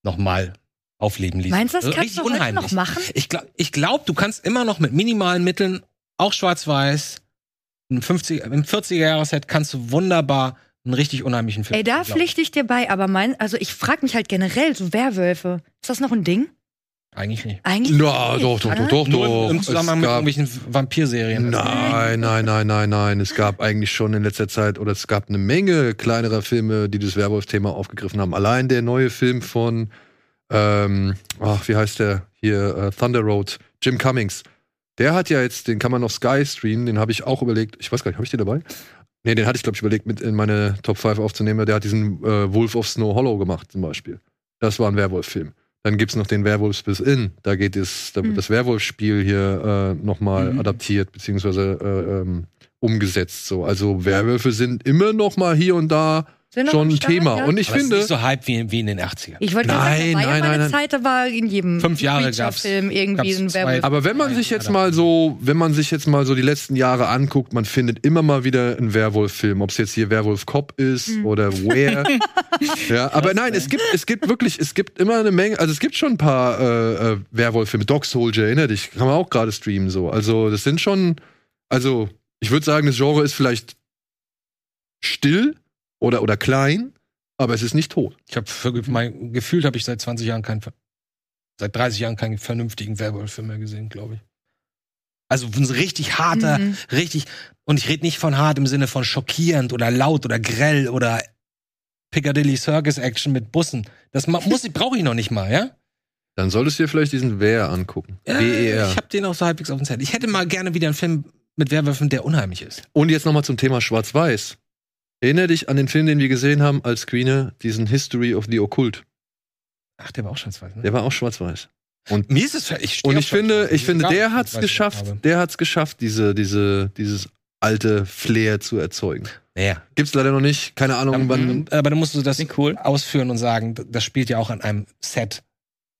nochmal aufleben ließ. Meinst du, das Also kannst du heute noch machen? Ich glaube, ich glaub, du kannst immer noch mit minimalen Mitteln, auch schwarz-weiß, im 50er, im 40er Jahresset kannst du wunderbar einen richtig unheimlichen Film Ey, da pflichte ich dir bei, aber mein, also ich frage mich halt generell, so Werwölfe, ist das noch ein Ding? Eigentlich nicht. Eigentlich. Ja, nicht, doch, doch, doch, doch, Nur doch. im Zusammenhang Es mit gab- irgendwelchen Vampirserien. Nein, nein, nein, nein, nein. Es gab eigentlich schon in letzter Zeit, oder es gab eine Menge kleinerer Filme, die das Werwolf-Thema aufgegriffen haben. Allein der neue Film von, ähm, ach, wie heißt der hier, äh, Thunder Road, Jim Cummings. Der hat ja jetzt, den kann man auf Sky streamen, den habe ich auch überlegt, ich weiß gar nicht, habe ich den dabei? Nee, den hatte ich, glaube ich, überlegt, mit in meine Top 5 aufzunehmen. Der hat diesen äh, Wolf of Snow Hollow gemacht, zum Beispiel. Das war ein Werwolf-Film. Dann gibt's noch den Werwolfs bis in. Da geht es, da wird Hm. das Werwolf-Spiel hier äh, nochmal Mhm. adaptiert, beziehungsweise äh, ähm, umgesetzt. So. Also Werwölfe sind immer noch mal hier und da schon ein Thema. ja? Und ich Aber es ist finde, nicht so Hype wie, wie in den 80ern. Ich wollte Nein, gerade sagen, nein, ja mal nein. Zeit, da war in jedem Fünf Jahre gab's- Preacher-Film irgendwie gab's ein zwei- Werwolf. aber wenn man sich jetzt mal so, wenn man sich jetzt mal so die letzten Jahre anguckt, man findet immer mal wieder einen Werwolf-Film, ob es jetzt hier Werwolf Cop ist Hm. oder Where. [LAUGHS] ja, aber nein, es gibt, es gibt wirklich, es gibt immer eine Menge, also es gibt schon ein paar äh, äh, Werwolf-Filme. Dog Soldier, erinner dich, kann man auch gerade streamen so. Also das sind schon, also ich würde sagen, das Genre ist vielleicht still oder oder klein, aber es ist nicht tot. Ich habe mein gefühlt habe ich seit 20 Jahren keinen seit 30 Jahren keinen vernünftigen Werwolf-Film mehr gesehen, glaube ich. Also ein richtig harter, Mhm. richtig und ich rede nicht von hart im Sinne von schockierend oder laut oder grell oder Piccadilly Circus Action mit Bussen. Das muss ich brauche ich noch nicht mal, ja? Dann solltest du dir vielleicht diesen Wer angucken. Ja, W-E-R. Ich habe den auch so halbwegs auf dem Zettel. Ich hätte mal gerne wieder einen Film mit Werwölfen, der unheimlich ist. Und jetzt nochmal zum Thema Schwarz-Weiß. Erinnere dich an den Film, den wir gesehen haben als Screener, diesen History of the Occult. Ach, der war auch schon zwei. Ne? Der war auch schwarz-weiß. Mir ist es ich Und ich finde, Schwarz-Weiß. ich finde, der hat's geschafft, der hat's geschafft, diese, diese, dieses alte Flair zu erzeugen. Naja. Gibt's leider noch nicht, keine Ahnung, wann. Aber, aber dann musst du das cool. ausführen und sagen, das spielt ja auch an einem Set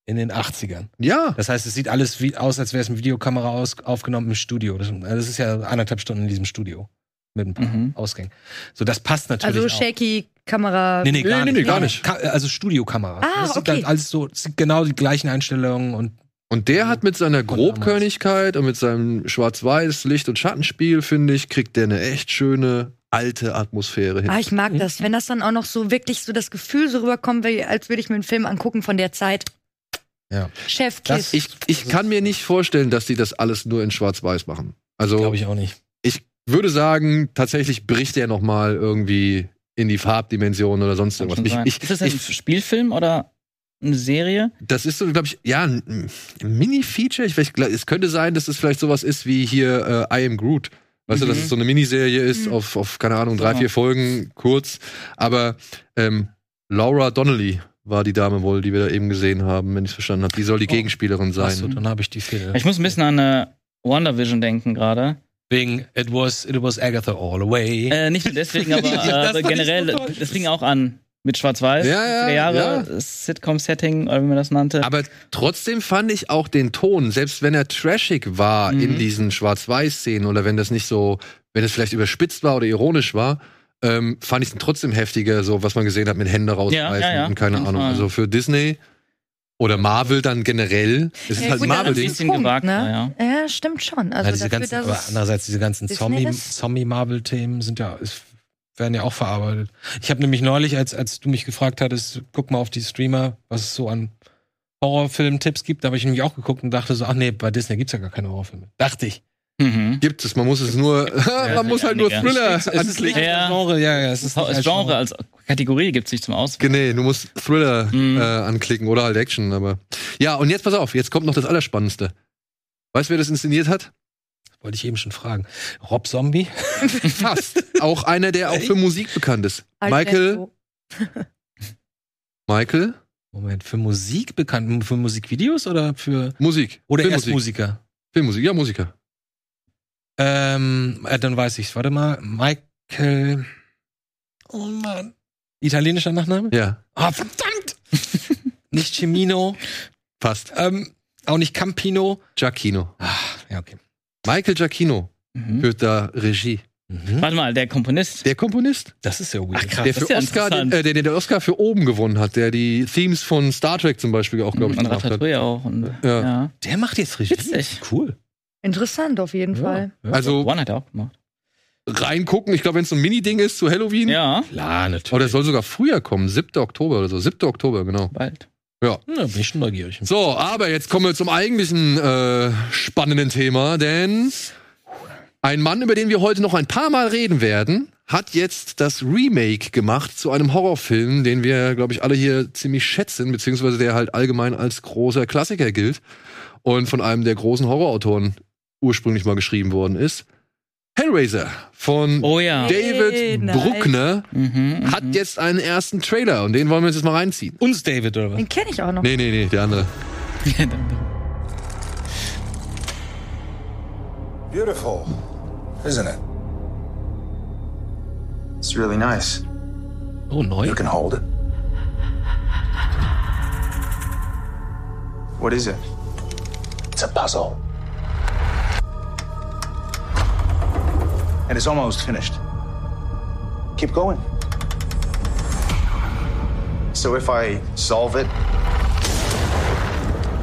in den 80ern. Ja, Das heißt, es sieht alles wie, aus, als wäre es mit Videokamera aus, aufgenommen im Studio. Das, das ist ja anderthalb Stunden in diesem Studio. Mit ein paar Mhm. Ausgängen. So, das passt natürlich Also auch. shaky Kamera. Nee, nee, gar Nee, nee, nicht. nee, gar nicht. Ka also Studiokamera. Ah, das sieht okay. dann alles so, es sind genau die gleichen Einstellungen und und der hat mit seiner. Grobkörnigkeit und mit seinem Schwarz-Weiß Licht- und Schattenspiel, finde ich, kriegt der eine echt schöne alte Atmosphäre hin. Ah, ich mag das, wenn das dann auch noch so wirklich so das Gefühl so rüberkommt, als würde ich mir einen Film angucken von der Zeit. Ja. Chef Das- Kiss. Ich, ich kann mir nicht vorstellen, dass die das alles nur in Schwarz-Weiß machen. Also glaube ich auch nicht. Ich würde sagen, tatsächlich bricht er noch mal irgendwie in die Farbdimension oder sonst Kann irgendwas. Ich, ich, ist das ein ich, Spielfilm oder eine Serie? das ist so, glaube ich, ja, ein, Mini-Feature. Ich, weiß- es könnte sein, dass es vielleicht sowas ist wie hier äh, I Am Groot. Weißt du, dass Mhm. es so eine Miniserie ist Mhm. auf, auf, keine Ahnung, drei, Ja. vier Folgen, kurz. Aber ähm, Laura Donnelly war die Dame wohl, die wir da eben gesehen haben, wenn ich es verstanden habe. Die soll die Oh. Gegenspielerin sein. Achso, dann habe ich die Fehler. Ich muss ein bisschen an äh, WandaVision denken gerade. Wegen It was, it was Agatha all the way. Äh, nicht nur deswegen, aber, [LAUGHS] Das äh, ich generell, so das fing auch an mit Schwarz-Weiß. Ja, ja, 70er Jahre, ja. Sitcom-Setting, oder wie man das nannte. Aber trotzdem fand ich auch den Ton, selbst wenn er trashig war Mhm. in diesen Schwarz-Weiß-Szenen oder wenn das nicht so, wenn es vielleicht überspitzt war oder ironisch war, ähm, fand ich es trotzdem heftiger, so was man gesehen hat mit Hände rausreißen Ja, ja, und keine Ahnung. Fall. Also für Disney oder Marvel dann generell, es ist Ja, halt gut, ein dann ein bisschen Punkt, gewagt, ne? ja. Ja, stimmt schon. Also ja, diese dafür, ganzen, aber es- andererseits diese ganzen Disney Zombie, ist- Zombie-Marvel-Themen sind ja, es werden ja auch verarbeitet. Ich habe nämlich neulich, als, als du mich gefragt hattest, guck mal auf die Streamer, was es so an Horrorfilm-Tipps gibt, da habe ich nämlich auch geguckt und dachte so, ach nee, bei Disney gibt's ja gar keine Horrorfilme. Dachte ich. Mhm. Gibt es, man muss es nur, [LAUGHS] man muss halt nur. Thriller es ist. Ja. als Genre, ja, ja, es ist als Genre als Kategorie gibt es nicht zum Auswählen. Nee, du musst Thriller Mhm. äh, anklicken oder halt Action, aber. Ja, und jetzt pass auf, jetzt kommt noch das Allerspannendste. Weißt du, wer das inszeniert hat? Wollte ich eben schon fragen. Rob Zombie? [LAUGHS] Fast. auch einer, der auch für Musik bekannt ist. Michael. [LAUGHS] Michael, Moment, für Musik bekannt? Für Musikvideos oder für. Musik. Oder erst Filmmusik. Musiker? Filmmusik, ja, Musiker. Ähm, äh, dann weiß ich's. Warte mal. Michael. Oh Mann. Italienischer Nachname? Ja, Ah, verdammt! [LAUGHS] nicht Cimino. fast. Ähm, auch nicht Campino. Giacchino. Ah, ja, okay. Michael Giacchino Mhm. führt da Regie. Mhm. Warte mal, der Komponist. Der Komponist, Das ist ja weird. Ach, krass. der für ja Oscar, den, äh, der, der den Oscar für oben gewonnen hat, der die Themes von Star Trek zum Beispiel auch, glaube ich, und gemacht hat. Auch. Und, Ja. ja. Der macht jetzt Regie. Witzig. Cool. Interessant auf jeden Fall. Ja. Also One hat er auch gemacht. reingucken, ich glaube, wenn es so ein Mini-Ding ist zu Halloween. Ja, Klar, natürlich. Oh, der soll sogar früher kommen, 7. Oktober oder so. 7. Oktober, genau. bald. Ja. Ja, bin ich schon neugierig. So, aber jetzt kommen wir zum eigentlichen äh, spannenden Thema, denn ein Mann, über den wir heute noch ein paar Mal reden werden, hat jetzt das Remake gemacht zu einem Horrorfilm, den wir, glaube ich, alle hier ziemlich schätzen, beziehungsweise der halt allgemein als großer Klassiker gilt und von einem der großen Horrorautoren ursprünglich mal geschrieben worden ist. Hellraiser von Oh ja. David Hey, nice. Bruckner Mhm, hat jetzt einen ersten Trailer und den wollen wir uns jetzt mal reinziehen. Uns David, oder was? Den kenne ich auch noch. Nee, nee, nee, der andere. Beautiful, isn't it? It's really nice. Oh, neu? You can hold it. What is it? It's a puzzle. And it's almost finished. Keep going. So if I solve it,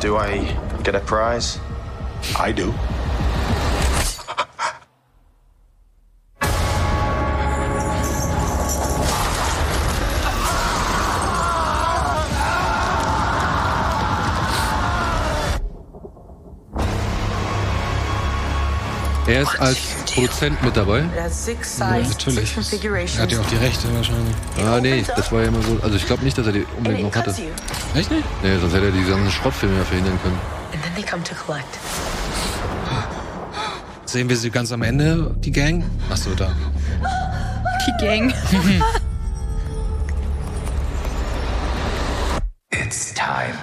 do I get a prize? I do. Er ist als Produzent mit dabei. Ja, natürlich. Er hat ja auch die Rechte wahrscheinlich. Ah, nee, das war ja immer so. Also ich glaube nicht, dass er die unbedingt noch hatte. Echt nicht? Nee, sonst hätte er die ganzen Schrottfilme ja verhindern können. And then they come to collect. Sehen wir sie ganz am Ende, die Gang? Achso, da. Die Gang. [LAUGHS] It's time.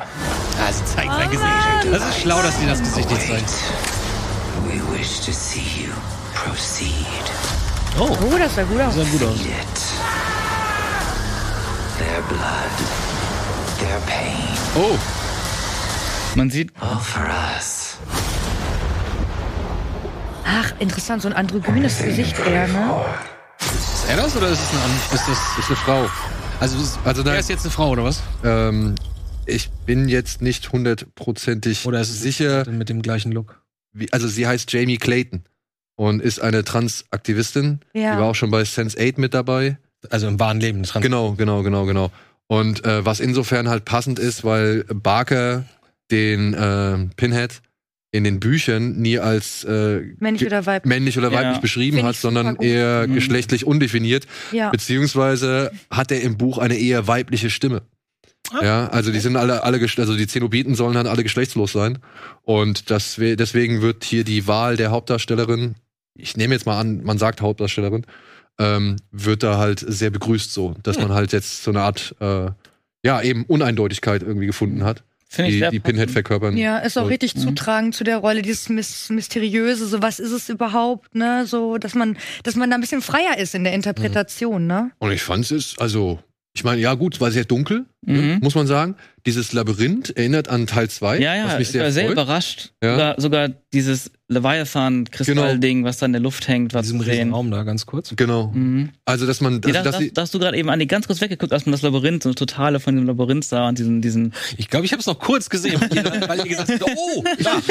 Sie zeigt sein Gesicht. Das ist schlau, dass sie das Gesicht nicht zeigt. We wish to see you proceed. Oh, Oh, das sah gut aus. sah gut aus. Their blood, their pain, Oh, Man sieht, all for us. Ach, interessant, so ein androgynes Gesicht eher, ne? Ist er das oder ist es eine andere? ist das ist eine Frau. Also, ist, Also da er ist jetzt eine Frau oder was? ähm, ich bin jetzt nicht hundertprozentig Oder ist es sicher. mit dem gleichen Look? Wie, also sie heißt Jamie Clayton und ist eine Transaktivistin. Ja. Die war auch schon bei Sense8 mit dabei. Also im wahren Leben. Trans Genau, genau, genau, genau. Und äh, was insofern halt passend ist, weil Barker den äh, Pinhead in den Büchern nie als äh, Männlich oder weiblich. männlich oder Ja. weiblich beschrieben Find hat, sondern eher Mhm. geschlechtlich undefiniert. Ja. Beziehungsweise hat er im Buch eine eher weibliche Stimme. Ah. Ja, also die sind alle, alle, also die Zenobiten sollen dann alle geschlechtslos sein. Und das, deswegen wird hier die Wahl der Hauptdarstellerin, ich nehme jetzt mal an, man sagt Hauptdarstellerin, ähm, wird da halt sehr begrüßt so, dass Hm. man halt jetzt so eine Art, äh, ja, eben Uneindeutigkeit irgendwie gefunden hat, finde ich die, die Pinhead verkörpern. Ja, ist auch soll. richtig zutragend zu der Rolle, dieses Mys Mysteriöse, so was ist es überhaupt, ne? So, dass man, dass man da ein bisschen freier ist in der Interpretation, ne? Und ich fand es, also, ich meine, ja gut, es war sehr dunkel, ne, Mhm. muss man sagen. Dieses Labyrinth erinnert an Teil 2, Ja, ja, was mich ich sehr war sehr freut. überrascht. Ja. Sogar, sogar dieses Leviathan-Kristall-Ding, was da in der Luft hängt, In war diesem. Raum da, ganz kurz. Genau. Mhm. Also, dass man, also, da, dass da, sie, da hast du gerade eben Andi ganz kurz weggeguckt, als man das Labyrinth, so eine totale von dem Labyrinth sah und diesen, diesen Ich glaube, ich habe es noch kurz gesehen, weil ihr, weil ihr gesagt habt, oh, da.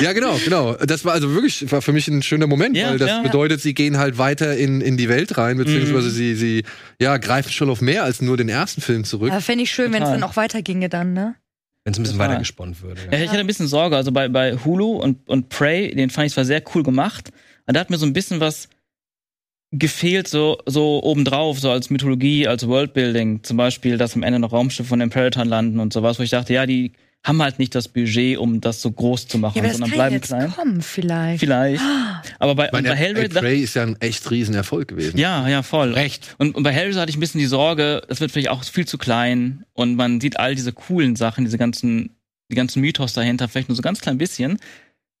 ja, genau, genau. Das war also wirklich, war für mich ein schöner Moment, Ja, weil das ja. bedeutet, sie gehen halt weiter in, in die Welt rein, beziehungsweise Mhm. sie, sie, ja, greifen schon auf mehr als nur den ersten Film zurück. Aber fände ich schön, wenn es dann auch weiterginge dann, ne? Wenn es ein bisschen weiter gesponnen würde. Ja, ich hatte ein bisschen Sorge. Also bei, bei Hulu und, und Prey, den fand ich zwar sehr cool gemacht, aber da hat mir so ein bisschen was gefehlt, so, so obendrauf, so als Mythologie, als Worldbuilding. Zum Beispiel, dass am Ende noch Raumschiffe von den Predators landen und sowas, wo ich dachte, ja, die haben halt nicht das Budget, um das so groß zu machen, Ja, aber das sondern kann bleiben jetzt klein. kommen, vielleicht. Vielleicht. Aber bei, meine, bei Hellraiser. Prey ist ja ein echt riesen Erfolg gewesen. Ja, ja, voll. Recht. Und, und bei Hellraiser hatte ich ein bisschen die Sorge, es wird vielleicht auch viel zu klein und man sieht all diese coolen Sachen, diese ganzen, die ganzen Mythos dahinter, vielleicht nur so ganz klein bisschen.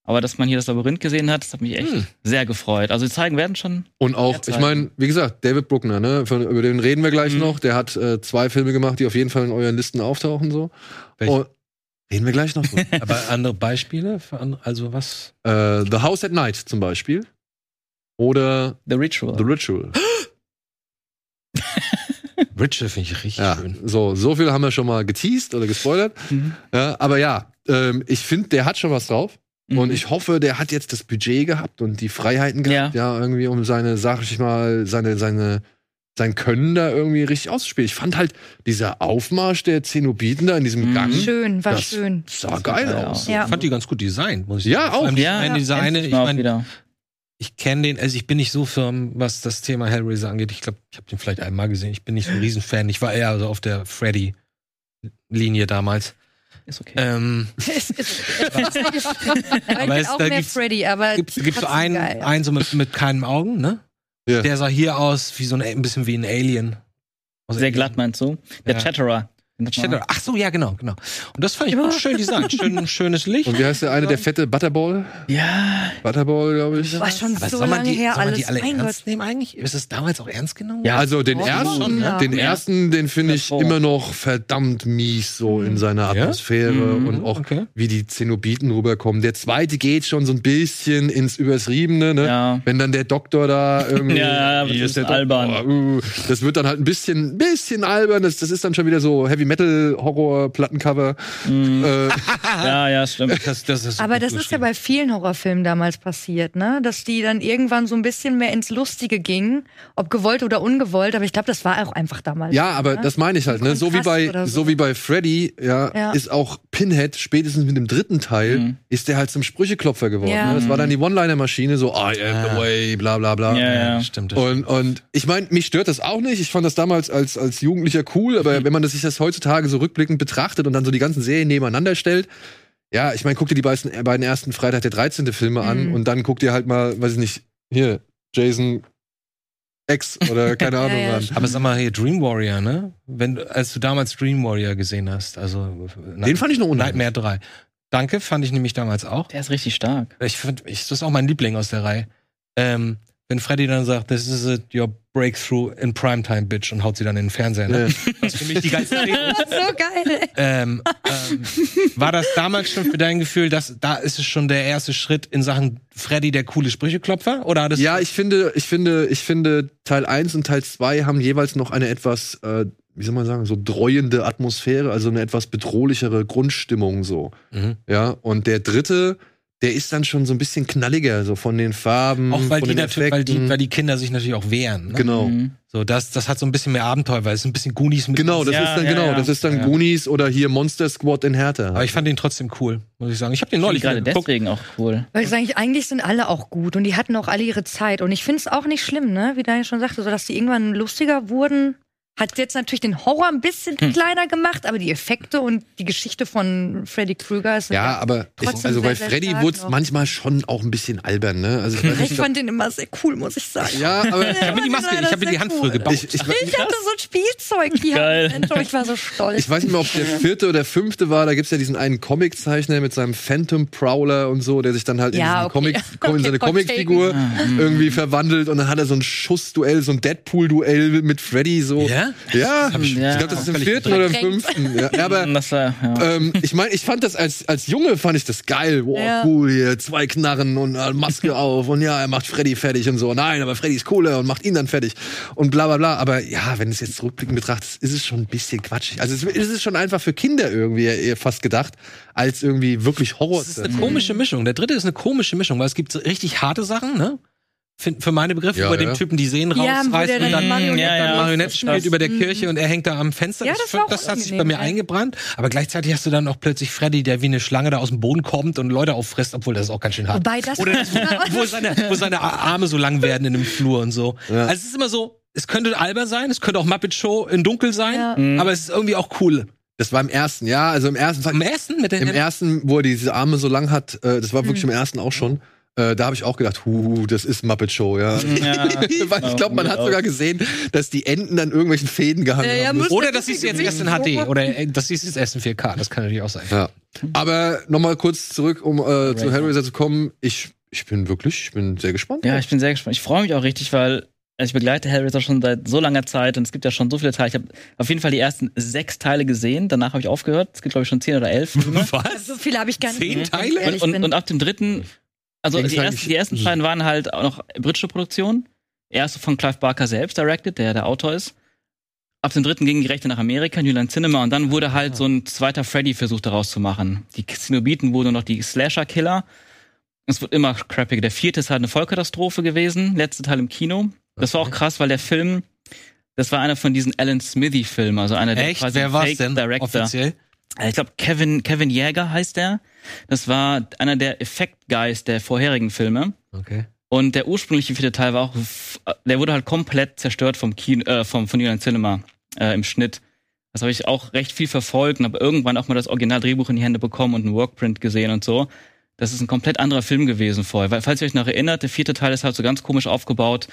Aber dass man hier das Labyrinth gesehen hat, das hat mich echt Hm. sehr gefreut. Also die zeigen werden schon. Und auch, ich meine, wie gesagt, David Bruckner, ne, von, über den reden wir gleich Mhm. noch. Der hat äh, zwei Filme gemacht, die auf jeden Fall in euren Listen auftauchen, so. Welche? Und, reden wir gleich noch. drüber. [LAUGHS] Aber andere Beispiele? Für andere, also was? äh, The House at Night zum Beispiel. Oder The Ritual. The Ritual. [GASPS] [LAUGHS] Richard finde ich richtig Ja, schön. so, so viel haben wir schon mal geteased oder gespoilert. Mhm. Ja, aber ja, ähm, ich finde, der hat schon was drauf. Mhm. Und ich hoffe, der hat jetzt das Budget gehabt und die Freiheiten gehabt, ja, irgendwie, um seine, sag ich mal, seine, seine sein Können da irgendwie richtig auszuspielen. Ich fand halt dieser Aufmarsch der Zenobiten da in diesem Gang. Schön, war das schön. Sah geil geil aus. Ja. Ich fand die ganz gut designt, muss ich Ja, sagen. Auch. die Ja, eine, diese eine, ich meine, ich kenne den, also ich bin nicht so firm, was das Thema Hellraiser angeht. Ich glaube, ich habe den vielleicht einmal gesehen. Ich bin nicht so ein Riesenfan. Ich war eher so auf der Freddy-Linie damals. Ist okay. Ähm, [LAUGHS] Es ist, [LAUGHS] aber ich Aber bin es- auch da mehr gibt's- Freddy, aber gibt trotzdem einen, geil. einen so mit, mit keinen Augen, ne? Ja. Der sah hier aus wie so ein, ein bisschen wie ein Alien. Aus Sehr Alien. glatt meinst du? Der Ja. Chatterer. Shadow. Ach so, ja, genau, genau. Und das fand ich Ja. schön designt. Schön, [LAUGHS] schönes Licht. Und wie heißt der eine, der fette Butterball? Ja. Butterball, glaube ich. war schon Aber so soll man lange die, her soll man alles. die alle mein ernst Gott. nehmen eigentlich? Ist es damals auch ernst genommen? Ja. Also den Oh, ersten, schon, ja. den Ja. ersten, den finde ich immer noch verdammt mies so in seiner Ja? Atmosphäre Mhm, und auch okay. wie die Zenobiten rüberkommen. Der zweite geht schon so ein bisschen ins Übertriebene, ne? Ja. Wenn dann der Doktor da [LAUGHS] irgendwie Ja, ja, das ist der albern. Doktor? Uh, das wird dann halt ein bisschen, bisschen albern. Das, das ist dann schon wieder so Heavy Metal Horror Plattencover. Äh, [LAUGHS] Ja, ja, stimmt. Das, das ist Aber das ist ja bei vielen Horrorfilmen damals passiert, ne? Dass die dann irgendwann so ein bisschen mehr ins Lustige gingen, ob gewollt oder ungewollt, aber ich glaube, das war auch einfach damals. Ja, aber ne? das meine ich halt, ne? So wie bei, so. so. wie bei Freddy, ja, Ja. ist auch Pinhead spätestens mit dem dritten Teil Mhm. ist der halt zum Sprücheklopfer geworden. Ja. Ne? Das war dann die One-Liner-Maschine, so I am Ah. the way, bla bla bla. Ja, ja. Stimmt. Das Und, und ich meine, mich stört das auch nicht. Ich fand das damals als, als Jugendlicher cool, aber wenn man das sich das heutzutage so rückblickend betrachtet und dann so die ganzen Serien nebeneinander stellt, ja, ich meine, guck dir die beiden, beiden ersten Freitag der 13. Filme an Mhm. und dann guck dir halt mal, weiß ich nicht, hier, Jason X oder [LAUGHS] keine Ahnung Ja, ja. Aber sag mal hier, Dream Warrior, ne? Wenn, du- als du damals Dream Warrior gesehen hast, also Den fand ich noch unheimlich. Nightmare 3. Danke, fand ich nämlich damals auch. Der ist richtig stark. Ich find, ich, das ist auch mein Liebling aus der Reihe. Ähm, wenn Freddy dann sagt, this is it, your breakthrough in primetime, bitch, und haut sie dann in den Fernseher, ne? Was für mich die geilste Szene ist. so geil. ähm, ähm, war das damals schon für dein Gefühl, dass da ist es schon der erste Schritt in Sachen Freddy der coole Sprücheklopfer? Oder hat es Ja, ich finde, ich finde, ich finde, Teil 1 und Teil 2 haben jeweils noch eine etwas, äh, wie soll man sagen, so dreuende Atmosphäre, also eine etwas bedrohlichere Grundstimmung so. Mhm. Ja, und der dritte, der ist dann schon so ein bisschen knalliger, so von den Farben, auch weil von die den natürlich, weil die, Effekten. weil die Kinder sich natürlich auch wehren. Ne? genau. Mhm. So, das, das hat so ein bisschen mehr Abenteuer, weil es ist ein bisschen Goonies mit. Genau, das Ja, ist dann ja, genau, ja. das ist dann Ja. Goonies oder hier Monster Squad in Härte. Aber ich fand den trotzdem cool, muss ich sagen. Ich habe den Neulich gerade deswegen auch cool. Weil ich sage, eigentlich sind alle auch gut und die hatten auch alle ihre Zeit. Und ich finde es auch nicht schlimm, ne? Wie Daniel schon sagte, so dass die irgendwann lustiger wurden. Hat jetzt natürlich den Horror ein bisschen Hm. kleiner gemacht, aber die Effekte und die Geschichte von Freddy Krüger ist ja, aber ich, also bei Freddy wurde es manchmal schon auch ein bisschen albern, ne? Also ich, Ich fand den immer sehr cool, muss ich sagen. ja, aber Ich habe mir die Maske, ich habe mir die Hand früher gebaut. ich, ich, Ich hatte so ein Spielzeug hier. Geil. Mensch, Ich war so stolz. Ich weiß nicht mehr, ob der vierte oder fünfte war. Da gibt's ja diesen einen Comiczeichner mit seinem Phantom Prowler und so, der sich dann halt Ja, in, okay. Comic, [LAUGHS] in seine Okay, Comicfigur irgendwie verwandelt und dann hat er so ein Schussduell, so ein Deadpool-Duell mit Freddy so. Ja? Ja, ich- ich glaube, das ist im vierten oder im fünften. Ja, aber Das war, ja. ähm, ich meine, ich fand das als, als Junge fand ich das geil. Wow, Ja. cool, hier zwei Knarren und äh, Maske [LAUGHS] auf und ja, er macht Freddy fertig und so. Nein, aber Freddy ist cooler und macht ihn dann fertig und bla bla bla. Aber ja, wenn du es jetzt zurückblickend betrachtest, ist es schon ein bisschen quatschig. Also es ist es schon einfach für Kinder irgendwie eher fast gedacht, als irgendwie wirklich Horror. Das ist eine komische Mischung. Der dritte ist eine komische Mischung, weil es gibt so richtig harte Sachen, ne? Für, meine Begriffe, Ja, über ja. den Typen die Sehnen Ja, der und dann dann Marionette- ja, Marionette Das- spielt das- über der Kirche und er hängt da am Fenster. Das auch das hat sich bei mir ja. eingebrannt. Aber gleichzeitig hast du dann auch plötzlich Freddy, der wie eine Schlange da aus dem Boden kommt und Leute auffrisst, obwohl das ist auch ganz schön hart. Wobei das Oder [LAUGHS] das, wo, seine, wo seine Arme so lang werden in dem Flur und so. Ja. Also es ist immer so, es könnte albern sein, es könnte auch Muppet Show in dunkel sein, Ja. Mhm. aber es ist irgendwie auch cool. Das war im ersten, ja, also im ersten Im ersten mit den Im ersten, wo er diese Arme so lang hat, äh, das war wirklich im ersten auch schon. Äh, da habe ich auch gedacht, hu, das ist Muppet Show, ja. Ja. [LAUGHS] Weil ich glaube, man hat sogar gesehen, dass die Enden dann irgendwelchen Fäden gehangen Ja, ja, haben. Oder das ist jetzt erst in HD oder äh, das ist jetzt erst in 4K, das kann natürlich auch sein. Ja. Aber nochmal kurz zurück, um äh, zu Hellraiser zu kommen. Ich, ich bin wirklich, ich bin sehr gespannt. Ja, ich bin sehr gespannt. Ich freue mich auch richtig, weil also ich begleite Hellraiser schon seit so langer Zeit und es gibt ja schon so viele Teile. Ich habe auf jeden Fall die ersten sechs Teile gesehen. Danach habe ich aufgehört. Es gibt glaube ich schon zehn oder elf. [LAUGHS] Was? so viele habe ich gar nicht. Zehn Teile? und, bin. und ab dem dritten, also die ersten, die ersten beiden waren halt auch noch britische Produktion. Erste von Clive Barker selbst directed, der der Autor ist. Ab dem dritten gingen die Rechte nach Amerika, New Line Cinema, und dann wurde halt so ein zweiter Freddy-Versuch daraus zu machen. Die Cenobiten wurden noch die Slasher-Killer. Es wird immer crappiger. Der vierte ist halt eine Vollkatastrophe gewesen, letzte Teil im Kino. Das war auch krass, weil der Film Das war einer von diesen Alan Smithy-Filmen, also einer der Echt? quasi Wer war's Fake denn Director. offiziell? Äh, Ich glaube, Kevin, Kevin Jäger heißt der. Das war einer der Effekt-Guys der vorherigen Filme. Okay. Und der ursprüngliche vierte Teil war auch, der wurde halt komplett zerstört vom Kino, äh, vom, von Union Cinema äh, im Schnitt. Das habe ich auch recht viel verfolgt und habe irgendwann auch mal das Originaldrehbuch in die Hände bekommen und einen Workprint gesehen und so. Das ist ein komplett anderer Film gewesen vorher. Weil, falls ihr euch noch erinnert, der vierte Teil ist halt so ganz komisch aufgebaut.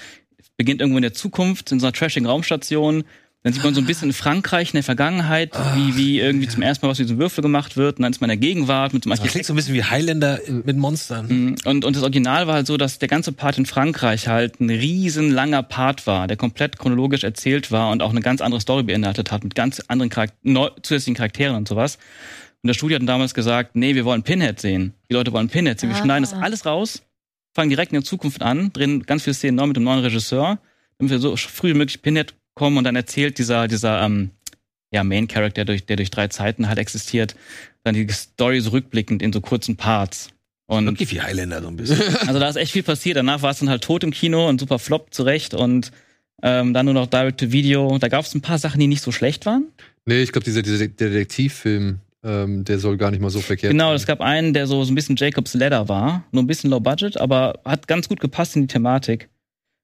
Beginnt irgendwo in der Zukunft, in so einer trashigen Raumstation. Dann sieht man so ein bisschen in Frankreich in der Vergangenheit, wie, wie irgendwie zum ersten Mal was mit diesem Würfel gemacht wird. Und dann ist man in der Gegenwart mit so einem Das klingt so ein bisschen wie Highlander mit Monstern. Mhm. Und, und das Original war halt so, dass der ganze Part in Frankreich halt ein riesen langer Part war, der komplett chronologisch erzählt war und auch eine ganz andere Story beinhaltet hat, mit ganz anderen Charak neu, zusätzlichen Charakteren und sowas. Und das Studio hat damals gesagt, nee, wir wollen Pinhead sehen. Die Leute wollen Pinhead sehen. Wir Ah. schneiden das alles raus, fangen direkt in der Zukunft an, drehen ganz viele Szenen neu mit dem neuen Regisseur, damit wir so früh wie möglich Pinhead kommen und dann erzählt dieser, dieser ähm, ja, Main Character, durch, der durch drei Zeiten halt existiert, dann die Story so rückblickend in so kurzen Parts. Und Wirklich wie Highlander so ein bisschen. [LAUGHS] also da ist echt viel passiert. Danach war es dann halt tot im Kino und super Flop zurecht und ähm, dann nur noch Direct-to-Video. Da gab es ein paar Sachen, die nicht so schlecht waren. Nee, ich glaube, dieser, dieser Detektivfilm, ähm, der soll gar nicht mal so verkehrt Genau, sein. es gab einen, der so, so ein bisschen Jacobs Ladder war. Nur ein bisschen low budget, aber hat ganz gut gepasst in die Thematik.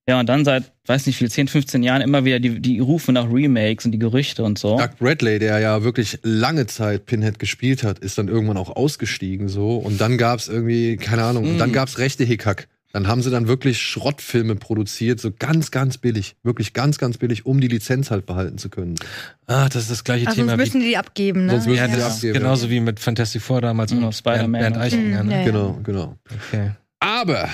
Ja, und dann seit, weiß nicht viel, 10, 15 Jahren immer wieder die, die Rufe nach Remakes und die Gerüchte und so. Doug Bradley, der ja wirklich lange Zeit Pinhead gespielt hat, ist dann irgendwann auch ausgestiegen so. Und dann gab's irgendwie, keine Ahnung, und dann Mm. gab's rechte Hickhack. Dann haben sie dann wirklich Schrottfilme produziert, so ganz, ganz billig. Wirklich ganz, ganz billig, um die Lizenz halt behalten zu können. Ah, das ist das gleiche Ach, sonst Thema müssen die die abgeben, ne? Sonst müssen ja, die Ja. ist genauso wie mit Fantastic Four damals Mhm, und Spider-Man Bernd, Bernd und Eichinger. Mhm, Ne? ja. Genau, genau. Okay. Aber,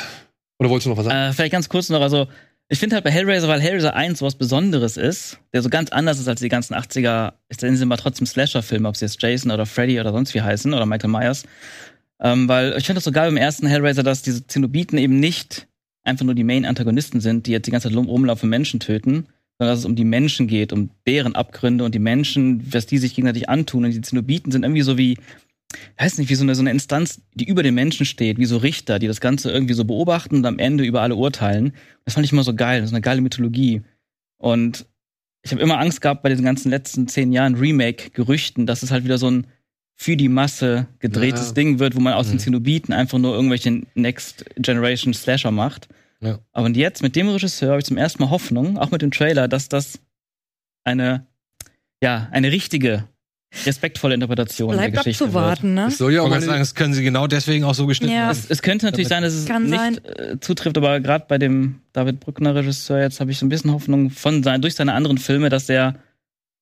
oder wolltest du noch was sagen? Äh, vielleicht ganz kurz noch, also ich finde halt bei Hellraiser, weil Hellraiser 1 so was Besonderes ist, der so ganz anders ist als die ganzen 80er, ist dann sind immer trotzdem Slasher-Filme, ob sie jetzt Jason oder Freddy oder sonst wie heißen oder Michael Myers. Ähm, weil ich finde das so geil beim ersten Hellraiser, dass diese Zenobiten eben nicht einfach nur die Main-Antagonisten sind, die jetzt die ganze Zeit rum- rumlaufen und Menschen töten, sondern dass es um die Menschen geht, um deren Abgründe und die Menschen, was die sich gegenseitig antun. Und die Zenobiten sind irgendwie so wie, weiß nicht, wie so eine, so eine Instanz, die über den Menschen steht, wie so Richter, die das Ganze irgendwie so beobachten und am Ende über alle urteilen. Das fand ich immer so geil, das ist eine geile Mythologie. Und ich habe immer Angst gehabt bei diesen ganzen letzten zehn Jahren Remake-Gerüchten, dass es halt wieder so ein für die Masse gedrehtes Ja. Ding wird, wo man aus den Mhm. Zenobiten einfach nur irgendwelche Next Generation Slasher macht. Ja. Aber jetzt mit dem Regisseur habe ich zum ersten Mal Hoffnung, auch mit dem Trailer, dass das eine, ja, eine richtige, respektvolle Interpretation Bleibt der Geschichte wird. abzuwarten, ne? Es soll ja auch gerade sagen, mal das können sie genau deswegen auch so geschnitten Ja. haben. Es, es könnte natürlich sein, dass es Kann nicht sein. äh, zutrifft, aber gerade bei dem David Brückner Regisseur jetzt habe ich so ein bisschen Hoffnung von sein, durch seine anderen Filme, dass er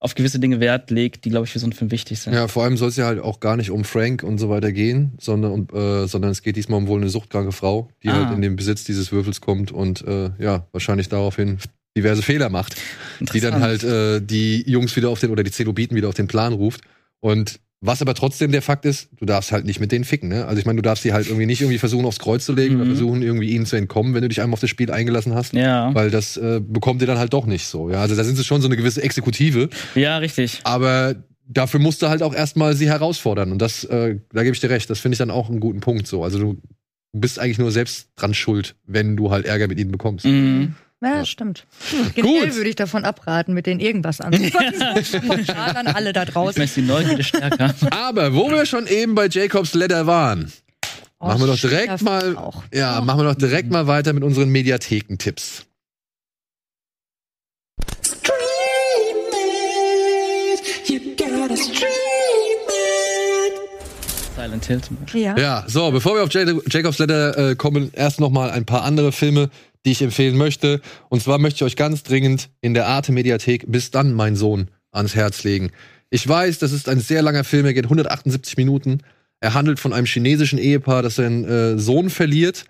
auf gewisse Dinge Wert legt, die glaube ich für so einen Film wichtig sind. Ja, vor allem soll es ja halt auch gar nicht um Frank und so weiter gehen, sondern, um, äh, sondern es geht diesmal um wohl eine suchtkranke Frau, die Ah. halt in den Besitz dieses Würfels kommt und äh, ja, wahrscheinlich daraufhin diverse Fehler macht, die dann halt äh, die Jungs wieder auf den oder die Zenobiten wieder auf den Plan ruft. Und was aber trotzdem der Fakt ist, du darfst halt nicht mit denen ficken, ne? Also ich meine, du darfst die halt irgendwie nicht irgendwie versuchen aufs Kreuz zu legen oder Mhm. versuchen irgendwie ihnen zu entkommen, wenn du dich einmal auf das Spiel eingelassen hast. Ja, Weil das äh, bekommt ihr dann halt doch nicht so. Ja, also da sind sie schon so eine gewisse Exekutive, ja, richtig. aber dafür musst du halt auch erstmal sie herausfordern. Und das, äh, da gebe ich dir recht, das finde ich dann auch einen guten Punkt so. Also du bist eigentlich nur selbst dran schuld, wenn du halt Ärger mit ihnen bekommst. Mhm. Ja, Ja. stimmt. Generell würde ich davon abraten, mit denen irgendwas anzufangen. [LAUGHS] Spontan an alle da draußen. ist die Neugierde stärker. Aber wo wir schon eben bei Jacobs Ladder waren, Oh, machen wir doch direkt das mal, auch. ja, Oh. machen wir doch direkt mal weiter mit unseren Mediathekentipps. Silent Hill zum Beispiel. Ja. Ja, so, bevor wir auf Jacobs Ladder äh, kommen, erst noch mal ein paar andere Filme, die ich empfehlen möchte. Und zwar möchte ich euch ganz dringend in der Arte Mediathek bis dann mein Sohn ans Herz legen. Ich weiß, das ist ein sehr langer Film, er geht 178 Minuten. Er handelt von einem chinesischen Ehepaar, das seinen äh, Sohn verliert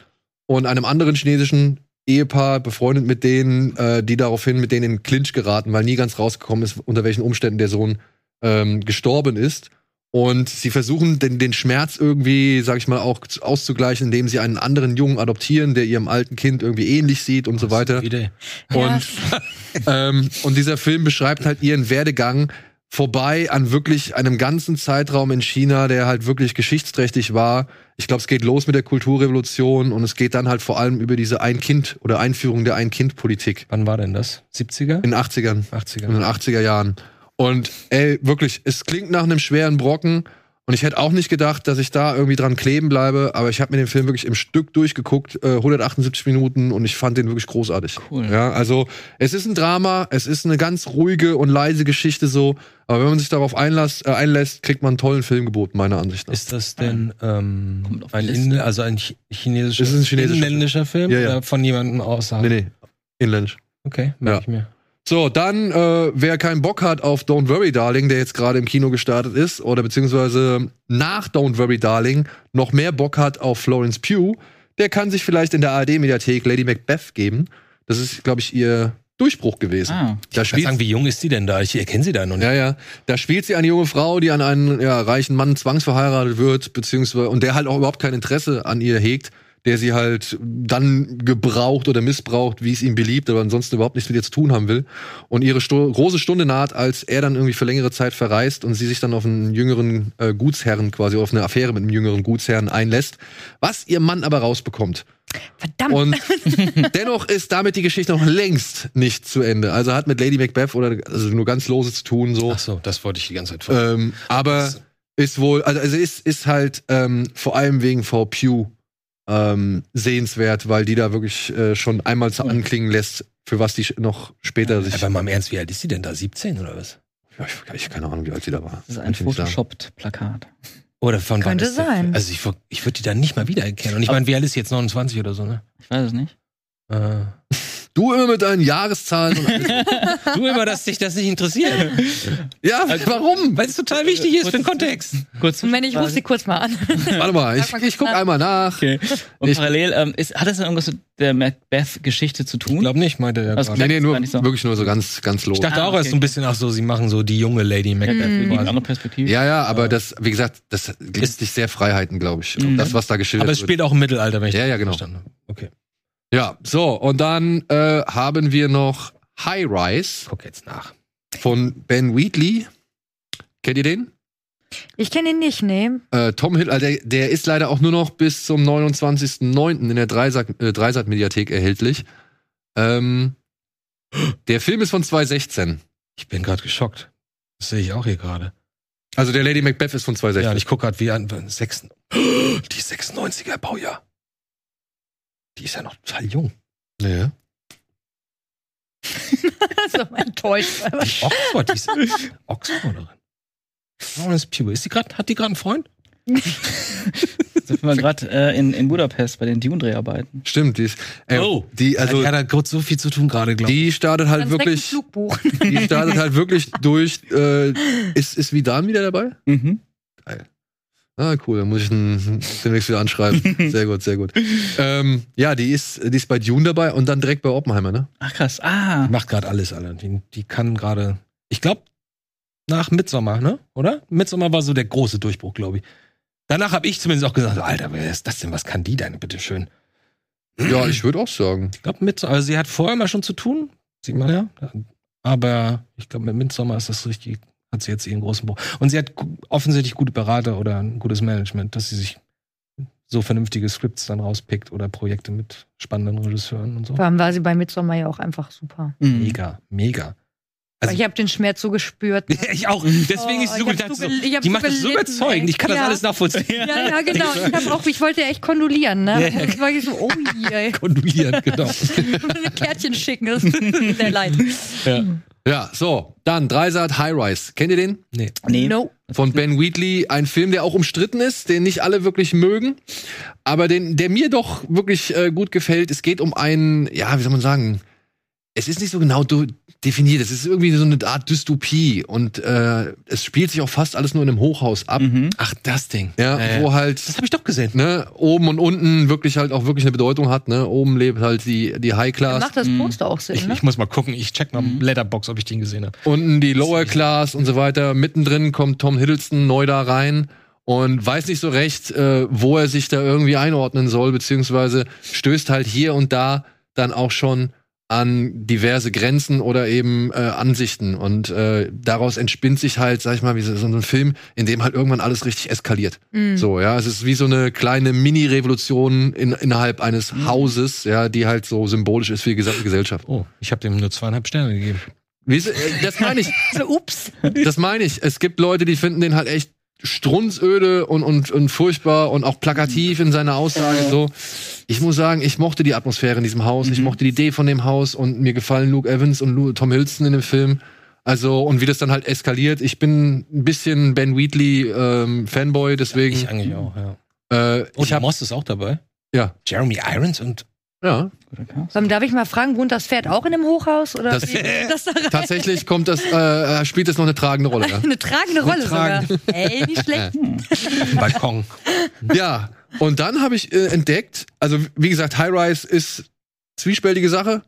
und einem anderen chinesischen Ehepaar, befreundet mit denen, äh, die daraufhin mit denen in Clinch geraten, weil nie ganz rausgekommen ist, unter welchen Umständen der Sohn ähm, gestorben ist. Und sie versuchen den, den Schmerz irgendwie, sag ich mal, auch auszugleichen, indem sie einen anderen Jungen adoptieren, der ihrem alten Kind irgendwie ähnlich sieht und so weiter. Idee. Und, [LAUGHS] ähm, und dieser Film beschreibt halt ihren Werdegang vorbei an wirklich einem ganzen Zeitraum in China, der halt wirklich geschichtsträchtig war. Ich glaube, es geht los mit der Kulturrevolution und es geht dann halt vor allem über diese Ein-Kind- oder Einführung der Ein-Kind-Politik Wann war denn das? 70er? in den 80ern. 80er. In den 80er Jahren. Und ey, wirklich, es klingt nach einem schweren Brocken. Und ich hätte auch nicht gedacht, dass ich da irgendwie dran kleben bleibe, aber ich habe mir den Film wirklich im Stück durchgeguckt, äh, 178 Minuten und ich fand den wirklich großartig. Cool. Ja, also es ist ein Drama, es ist eine ganz ruhige und leise Geschichte so, aber wenn man sich darauf einlässt, äh, einlässt kriegt man einen tollen Film geboten, meiner Ansicht nach. Ist das denn ähm, Kommt auf die ein, Liste. Inde, also ein chi- chinesischer, Es ist ein chinesischer inländischer Film Ja, ja. oder von jemandem außerhalb? nee, nee, inländisch. Okay, Ja. merke ich mir. So, dann, äh, wer keinen Bock hat auf Don't Worry Darling, der jetzt gerade im Kino gestartet ist, oder beziehungsweise nach Don't Worry Darling noch mehr Bock hat auf Florence Pugh, der kann sich vielleicht in der ARD-Mediathek Lady Macbeth geben. Das ist, glaube ich, ihr Durchbruch gewesen. Ah. Da Ich spielt, sagen, wie jung ist sie denn da? Ich erkenne sie da noch nicht. ja, ja. Da spielt sie eine junge Frau, die an einen ja, reichen Mann zwangsverheiratet wird, beziehungsweise, und der halt auch überhaupt kein Interesse an ihr hegt, der sie halt dann gebraucht oder missbraucht, wie es ihm beliebt, aber ansonsten überhaupt nichts mit ihr zu tun haben will. Und ihre Sto große Stunde naht, als er dann irgendwie für längere Zeit verreist und sie sich dann auf einen jüngeren äh, Gutsherren quasi, auf eine Affäre mit einem jüngeren Gutsherren einlässt, was ihr Mann aber rausbekommt. Verdammt. Und [LAUGHS] dennoch ist damit die Geschichte noch längst nicht zu Ende. Also hat mit Lady Macbeth oder also nur ganz lose zu tun so. Ach so, das wollte ich die ganze Zeit fragen. Ähm, aber ist wohl, also, also ist, ist halt ähm, vor allem wegen Frau Pugh ähm, sehenswert, weil die da wirklich äh, schon einmal zu anklingen lässt, für was die noch später sich. Aber mal im Ernst, wie alt ist sie denn da? 17 oder was? Ja, ich, ich keine Ahnung, wie alt sie da war. Das ist ein. Photoshoppt-Plakat. Oder von wann Könnte sein. Also ich, ich würde die da nicht mal wiedererkennen. Und ich meine, wie alt ist sie jetzt 29 oder so, ne? Ich weiß es nicht. Äh, Du immer mit deinen Jahreszahlen. Und alles. [LAUGHS] du immer, dass dich das nicht interessiert. ja, warum? Weil es total wichtig ist für den Kontext. Kurz Moment, ich rufe sie kurz mal an. Warte mal, ich, ich guck kurz nach. einmal nach. Okay. Und Ich- parallel, ähm, ist, hat das denn irgendwas mit der Macbeth-Geschichte zu tun? Ich glaube nicht, meinte er gerade. Nee, nee, nur, so. wirklich nur so ganz, ganz los. Ich dachte Ah, auch erst okay, so ein bisschen, ach so, sie machen so die junge Lady Macbeth. Eine quasi. andere Perspektive. Ja, ja, aber das, wie gesagt, das lässt sich sehr Freiheiten, glaube ich. Mhm. Das, was da geschildert Aber es wird. spielt auch im Mittelalter, wenn ich Ja, das ja, genau. verstanden habe. Okay. Ja, so, und dann äh, haben wir noch High Rise Guck jetzt nach. von Ben Wheatley. Kennt ihr den? Ich kenne ihn nicht, nee. Äh, Tom Hill, also der, der ist leider auch nur noch bis zum 29.09. in der äh, Dreisat-Mediathek erhältlich. Ähm, der Film ist von 2016. Ich bin gerade geschockt. Das sehe ich auch hier gerade. Also der Lady Macbeth ist von Ja, 2016. und ich gucke gerade wie an. Sechs, die 96er Baujahr. Die ist ja noch total jung. ja. [LAUGHS] so enttäuscht. Die Oxford, die ist Oxforderin. Florence Pugh. Ist die grad, hat die gerade einen Freund? [LAUGHS] Sind wir gerade äh, in, in Budapest bei den Dune-Dreharbeiten. Stimmt, die ist, äh, Oh. die, also, die hat da kurz so viel zu tun gerade, glaube ich. die startet halt wirklich, die startet halt wirklich durch, äh, ist, ist Vidan wieder dabei? Mhm. Ah, cool, dann muss ich ihn demnächst wieder anschreiben. [LAUGHS] Sehr gut, sehr gut. Ähm, ja, die ist, die ist bei Dune dabei und dann direkt bei Oppenheimer, ne? Ach krass. Ah. Die macht gerade alles, Alter. Die, die kann gerade. Ich glaube, nach Midsommer, ne? Oder? Midsommer war so der große Durchbruch, glaube ich. Danach habe ich zumindest auch gesagt, Alter, wer ist das denn? Was kann die denn, bitteschön? Ja, ich würde auch sagen. Ich glaube, Midsommer, also sie hat vorher mal schon zu tun, sieht man ja. Aber ich glaube, mit Midsommer ist das richtig, hat sie jetzt ihren großen Bruch. Und sie hat offensichtlich gute Berater oder ein gutes Management, dass sie sich so vernünftige Scripts dann rauspickt oder Projekte mit spannenden Regisseuren und so. Vor allem war sie bei Midsommar ja auch einfach super. Mhm. Mega, mega. Also- ich habe den Schmerz so gespürt. Ja, ich auch. Deswegen Oh, ist sie so ich gedacht, so so, gel- ich hab die so macht das so überzeugend. Ich kann das Ja. alles nachvollziehen. Ja, ja, genau. Ich, hab auch, ich wollte echt kondolieren, ne? Ja, ja. Und war ich so, oh je. Kondolieren, genau. ein [LAUGHS] Kärtchen schicken, das tut mir sehr leid. Ja, so, dann Dreisat High Rise. Kennt ihr den? Nee. Nee. No. Von Ben Wheatley, ein Film, der auch umstritten ist, den nicht alle wirklich mögen, aber den, der mir doch wirklich äh, gut gefällt. Es geht um einen, ja, wie soll man sagen, es ist nicht so genau definiert. Es ist irgendwie so eine Art Dystopie und äh, es spielt sich auch fast alles nur in einem Hochhaus ab. Mhm. Ach, das Ding. Ja, Äh, wo halt das habe ich doch gesehen. ne, oben und unten wirklich halt auch wirklich eine Bedeutung hat. Ne? Oben lebt halt die, die High Class, Macht das Poster auch Sinn, Ich, ne? ich muss mal gucken. Ich check mal Letterbox, ob ich den gesehen habe. unten die Lower Class und so weiter. Mittendrin kommt Tom Hiddleston neu da rein und weiß nicht so recht, äh, wo er sich da irgendwie einordnen soll, beziehungsweise stößt halt hier und da dann auch schon an diverse Grenzen oder eben äh, Ansichten. Und äh, daraus entspinnt sich halt, sag ich mal, wie so, so ein Film, in dem halt irgendwann alles richtig eskaliert. So, ja. Es ist wie so eine kleine Mini-Revolution in, innerhalb eines Hauses, ja, die halt so symbolisch ist für die gesamte Gesellschaft. Oh, ich habe dem nur zweieinhalb Sterne gegeben. Wie ist, äh, das meine ich. [LAUGHS] So, ups. Das meine ich. Es gibt Leute, die finden den halt echt strunzöde und, und, und furchtbar und auch plakativ in seiner Aussage so. Ich muss sagen, ich mochte die Atmosphäre in diesem Haus, ich mochte die Idee von dem Haus und mir gefallen Luke Evans und Tom Hiddleston in dem Film. Also, und wie das dann halt eskaliert. Ich bin ein bisschen Ben Wheatley ähm, Fanboy, deswegen. Ich eigentlich auch, ja. äh, Und ich hab, Moss ist auch dabei. ja, Jeremy Irons und ja. Sam, darf ich mal fragen, wohnt das Pferd auch in einem Hochhaus? Oder Das- [LAUGHS] das da? Tatsächlich kommt das, äh, spielt das noch eine tragende Rolle. Ja. Eine tragende Rolle tragende- sogar. Ey, nicht schlecht. [LAUGHS] Balkon. Ja, und dann habe ich äh, entdeckt, also wie gesagt, High Rise ist zwiespältige Sache.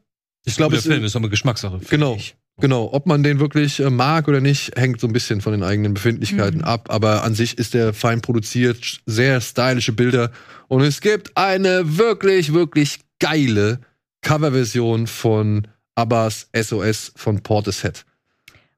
Ich glaube, der es Film ist aber Geschmackssache. Genau. ich. Genau, ob man den wirklich äh, mag oder nicht, hängt so ein bisschen von den eigenen Befindlichkeiten ab. Aber an sich ist der fein produziert, sehr stylische Bilder. Und es gibt eine wirklich, wirklich geile Coverversion von Abbas SOS von Portishead.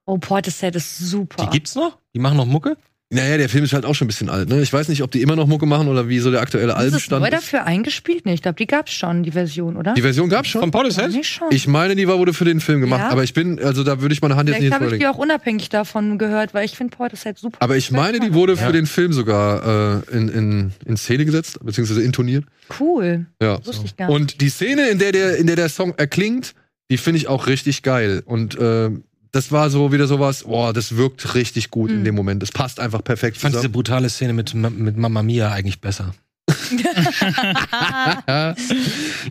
Oh, Portishead ist super. Die gibt's noch? Die machen noch Mucke? Naja, der Film ist halt auch schon ein bisschen alt. Ne? Ich weiß nicht, ob die immer noch Mucke machen oder wie so der aktuelle ist es Albenstand neu ist. dafür eingespielt? Nee, ich glaube, die gab's schon, die Version, oder? Die Version gab's schon. Von Portishead? Schon. Ich meine, die war wurde für den Film gemacht, Ja? aber ich bin, also da würde ich meine Hand jetzt nicht habe ich die auch unabhängig davon gehört, weil ich finde Portishead super. Aber ich meine, die wurde für den Film sogar äh, in, in, in Szene gesetzt, beziehungsweise intoniert. Cool. Ja. Wusste ich gar nicht. Und die Szene, in der der, in der der Song erklingt, die finde ich auch richtig geil. Und äh, das war so wieder sowas, boah, das wirkt richtig gut Mhm. in dem Moment. Das passt einfach perfekt Ich fand diese zusammen. brutale Szene mit, mit Mamma Mia eigentlich besser. [LAUGHS]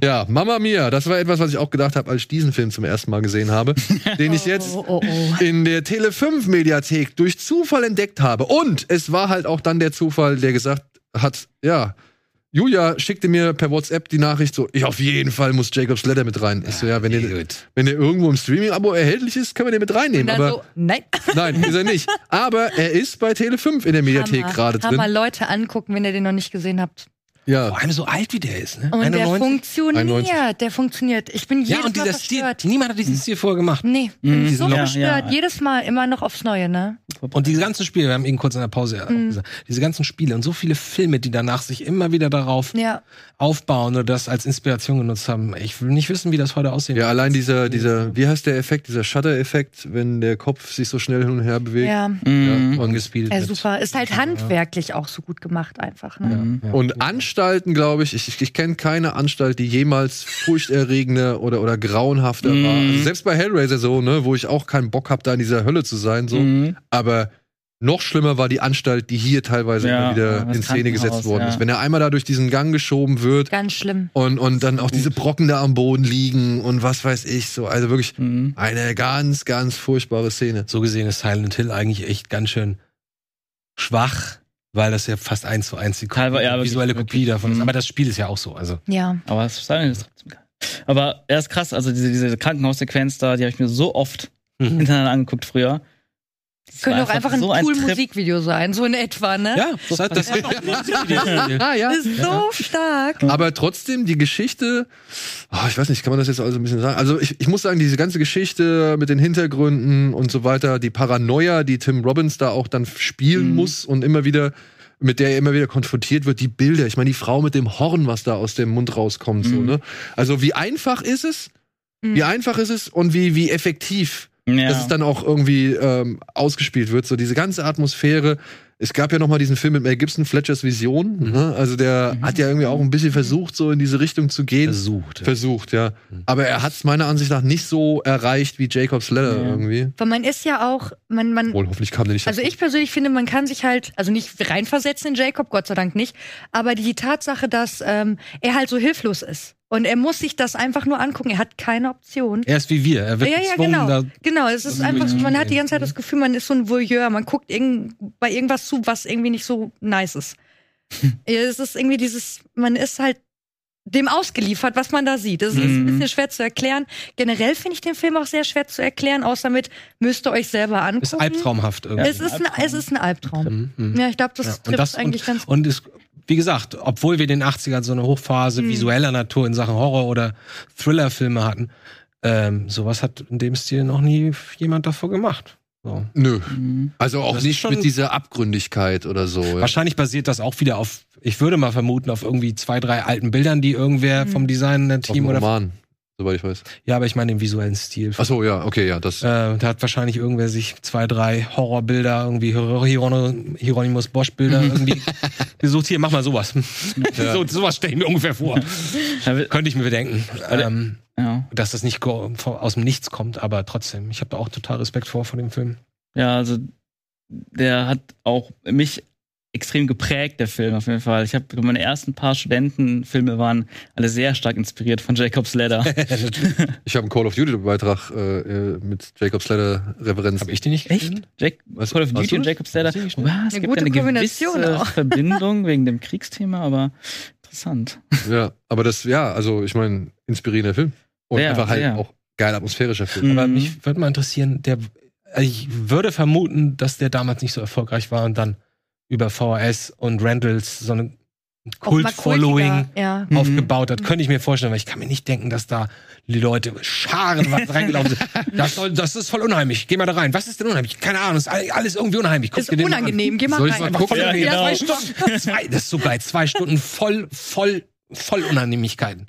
ja, Mama Mia, das war etwas, was ich auch gedacht habe, als ich diesen Film zum ersten Mal gesehen habe, [LAUGHS] den ich jetzt Oh, oh, oh. in der Tele 5 Mediathek durch Zufall entdeckt habe. Und es war halt auch dann der Zufall, der gesagt hat, ja, Julia schickte mir per WhatsApp die Nachricht so, ich auf jeden Fall muss Jacob's Letter mit rein. Ich so, ja, wenn der, gut. wenn der irgendwo im Streaming-Abo erhältlich ist, können wir den mit Und reinnehmen. dann Aber so, nein. [LAUGHS] nein, ist er nicht. Aber er ist bei Tele 5 in der Mediathek gerade drin. Leute angucken, wenn ihr den noch nicht gesehen habt. Ja. Vor allem so alt wie der ist, ne? Und der 91? funktioniert, 91. der funktioniert. Ich bin Ja, jedes und Mal dieser Stil, niemand hat diesen Stil vorher gemacht. Nee, bin Mhm, so ja, verstört. ja. Jedes Mal immer noch aufs Neue, ne? Und diese ganzen Spiele, wir haben eben kurz in der Pause ja auch Mhm. gesagt, diese ganzen Spiele und so viele Filme, die danach sich immer wieder darauf Ja. aufbauen oder das als Inspiration genutzt haben. Ich will nicht wissen, wie das heute aussehen Ja, wird. allein dieser, dieser, wie heißt der Effekt, dieser Shutter-Effekt, wenn der Kopf sich so schnell hin und her bewegt. Ja. Mhm. Ja, ja, wird. super. Ist halt handwerklich auch so gut gemacht einfach, ne? Ja. Und Anstalten, glaube ich, ich, ich kenne keine Anstalt, die jemals furchterregender oder, oder grauenhafter Mhm. war. Also selbst bei Hellraiser so, ne, wo ich auch keinen Bock habe, da in dieser Hölle zu sein, so. Mhm. Aber noch schlimmer war die Anstalt, die hier teilweise Ja, immer wieder in Szene gesetzt worden ja. ist. Wenn er einmal da durch diesen Gang geschoben wird Ganz schlimm. und, und dann auch diese Brocken da am Boden liegen und was weiß ich, so. Also wirklich Mhm. eine ganz, ganz furchtbare Szene. So gesehen ist Silent Hill eigentlich echt ganz schön schwach, weil das ja fast eins zu eins die Teilweise, ja, wirklich, visuelle wirklich. Kopie davon ist. Mhm. Aber das Spiel ist ja auch so. Also Ja. Aber das Styling ist trotzdem geil. Aber er ist krass, also diese, diese Krankenhaussequenz da, die habe ich mir so oft Mhm. hintereinander angeguckt früher. Das Könnte war auch einfach ein so cool. Musikvideo sein, so in etwa, ne? ja, das, hat, das [LAUGHS] Ah, ja. Das ist so stark. Aber trotzdem, die Geschichte, oh, ich weiß nicht, kann man das jetzt also ein bisschen sagen? Also ich, ich muss sagen, diese ganze Geschichte mit den Hintergründen und so weiter, die Paranoia, die Tim Robbins da auch dann spielen Mhm. muss und immer wieder, mit der er immer wieder konfrontiert wird, die Bilder, ich meine, die Frau mit dem Horn, was da aus dem Mund rauskommt, so, Mhm. ne? Also wie einfach ist es? Mhm. Wie einfach ist es und wie, wie effektiv Ja. dass es dann auch irgendwie ähm, ausgespielt wird. So diese ganze Atmosphäre. Es gab ja noch mal diesen Film mit Mel Gibson, Fletchers Vision. Ne? Also der hat ja irgendwie auch ein bisschen versucht, so in diese Richtung zu gehen. versucht. Versucht, ja. Aber er hat es meiner Ansicht nach nicht so erreicht wie Jacob's Ladder Ja. irgendwie. Weil man ist ja auch, man, man, Wohl, hoffentlich kam der nicht. Also ich persönlich finde, man kann sich halt, also nicht reinversetzen in Jacob, Gott sei Dank nicht, aber die Tatsache, dass ähm, er halt so hilflos ist und er muss sich das einfach nur angucken, er hat keine Option. Er ist wie wir. Er wird Ja, ja, genau. Genau, es ist einfach so, man hat die ganze Zeit das Gefühl, man ist so ein Voyeur, man guckt irgend, bei irgendwas zu, was irgendwie nicht so nice ist. [LAUGHS] Es ist irgendwie dieses, man ist halt dem ausgeliefert, was man da sieht. Das ist ein Mhm. bisschen schwer zu erklären. Generell finde ich den Film auch sehr schwer zu erklären, außer mit müsst ihr euch selber angucken. ist albtraumhaft irgendwie. Es ist, ein, es ist ein Albtraum. Mhm, mhm. Ja, ich glaube, das Ja, trifft das eigentlich und, ganz gut. und es, wie gesagt, obwohl wir in den 80ern so eine Hochphase Mhm. visueller Natur in Sachen Horror oder Thriller-Filme hatten, ähm, sowas hat in dem Stil noch nie jemand davor gemacht. So. Nö. Mhm. Also auch Das nicht schon- mit dieser Abgründigkeit oder so. Ja. Wahrscheinlich basiert das auch wieder auf, ich würde mal vermuten, auf irgendwie zwei, drei alten Bildern, die irgendwer Mhm. vom Design Auf Team dem oder. Roman, soweit ich weiß. Ja, aber ich meine den visuellen Stil. Ach so, ja, okay, ja, das. Äh, da hat wahrscheinlich irgendwer sich zwei, drei Horrorbilder, irgendwie Hier- Hieron- Hieronymus Bosch-Bilder [LAUGHS] irgendwie gesucht. Hier, mach mal sowas. [LAUGHS] so, sowas stelle ich mir ungefähr vor. Ja, Könnte ich mir bedenken. Ähm, ja. dass das nicht aus dem Nichts kommt, aber trotzdem. Ich habe da auch total Respekt vor vor dem Film. Ja, also der hat auch mich extrem geprägt, der Film auf jeden Fall. Ich habe meine ersten paar Studentenfilme waren alle sehr stark inspiriert von Jacob's Ladder. [LAUGHS] Ich habe einen Call of Duty Beitrag äh, äh, mit Jacob Slater Referenz. Habe ich die nicht Echt? gesehen? Jack, Was- Call of Duty du und? Jacob's Ladder. Ja, es Eine gibt gute eine Kombination gewisse auch. Verbindung [LAUGHS] wegen dem Kriegsthema, aber interessant. Ja, aber das, ja, also ich meine, inspirierender Film. Und Sehr, einfach halt sehr. auch geil atmosphärischer Film. Mhm. Aber mich würde mal interessieren, der, also ich würde vermuten, dass der damals nicht so erfolgreich war und dann über VHS und Randalls so mal Kult-Following Ja. Mhm. aufgebaut hat. Könnte ich mir vorstellen, weil ich kann mir nicht denken, dass da die Leute scharenweise reingelaufen sind. [LAUGHS] Das, soll, das ist voll unheimlich. Geh mal da rein. Was ist denn unheimlich? Keine Ahnung. Ist all- alles irgendwie unheimlich. Guck Ist unangenehm, geh mal Soll ich rein. mal gucken? Voll Ja, genau. Zwei Stunden. Zwei, das ist so geil. Zwei Stunden voll, voll, voll Unannehmlichkeiten.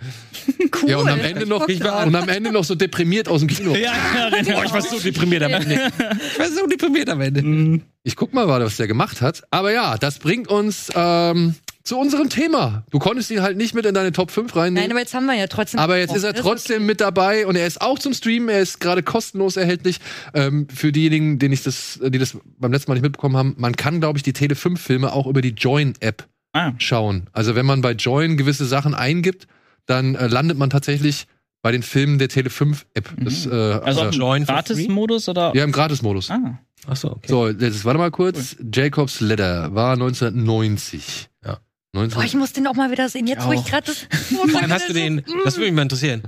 Cool. Ja, und am Ende noch, Ich und am Ende noch so deprimiert aus dem Kino. Ja, Boah, ich war so deprimiert am Ende. Ich war so deprimiert am Ende. Ich guck mal, was der gemacht hat. Aber ja, das bringt uns ähm, zu unserem Thema. Du konntest ihn halt nicht mit in deine Top 5 Nein, reinnehmen. aber jetzt haben wir ja trotzdem. Aber jetzt ist er trotzdem mit dabei und er ist auch zum Streamen. Er ist gerade kostenlos erhältlich. Ähm, für diejenigen, denen ich das, die das beim letzten Mal nicht mitbekommen haben, man kann, glaube ich, die Tele 5 Filme auch über die Join-App Ah, schauen. Also wenn man bei Join gewisse Sachen eingibt, dann äh, landet man tatsächlich bei den Filmen der Tele 5 App. Das, äh, also äh, im Gratis-Modus oder? ja, im Gratis-Modus. Ah, Ach so, okay. So, jetzt warte mal kurz. Jacob's Ladder war 1990. Ja. 19 Boah, ich muss den auch mal wieder sehen. Jetzt, wo ich gerade das. [LAUGHS] Allem hast du den, das würde mich mal interessieren.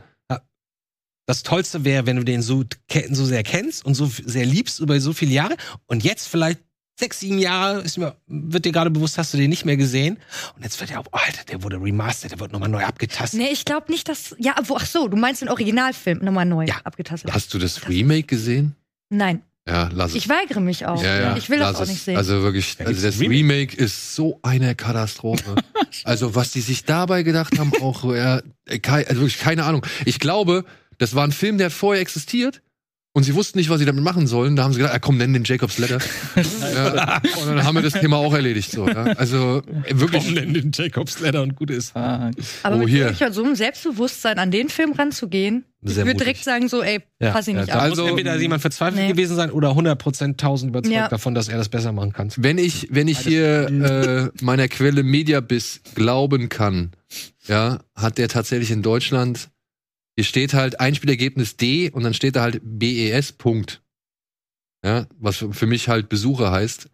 Das Tollste wäre, wenn du den so, so sehr kennst und so sehr liebst über so viele Jahre und jetzt vielleicht sechs, sieben Jahre ist mir, wird dir gerade bewusst, hast du den nicht mehr gesehen und jetzt wird ja auch, oh, Alter, der wurde remastered, der wird nochmal neu abgetastet. Nee, ich glaube nicht, dass. Ja, wo, ach so, du meinst den Originalfilm nochmal neu Ja. abgetastet. Hast du das Remake gesehen? Nein, Ja, lass es. ich weigere mich auch. ja, ja, Ich will lass das auch es. nicht sehen. Also wirklich, also das Remake. Remake. ist so eine Katastrophe. [LAUGHS] also was die sich dabei gedacht haben, auch ja, kei- also wirklich keine Ahnung. Ich glaube, das war ein Film, der vorher existiert. Und sie wussten nicht, was sie damit machen sollen. Da haben sie gedacht, ah, komm, nenn den Jacob's Letter. [LAUGHS] ja, und dann haben wir das Thema auch erledigt. So, ja. Also äh, wirklich. Komm, nenn den Jacobs Ladder und gut ist. ah, Aber Oh, mit hier. so einem Selbstbewusstsein an den Film ranzugehen, ich würde direkt sagen, so, ey, Ja, pass ich ja, nicht da ab. Also- muss entweder jemand verzweifelt Nee. gewesen sein oder 100% tausend überzeugt Ja. davon, dass er das besser machen kann. Wenn ich, wenn ich hier äh, meiner Quelle Mediabiss glauben kann, ja, hat der tatsächlich in Deutschland, hier steht halt Einspielergebnis D und dann steht da halt BES Punkt. Ja, was für mich halt Besucher heißt.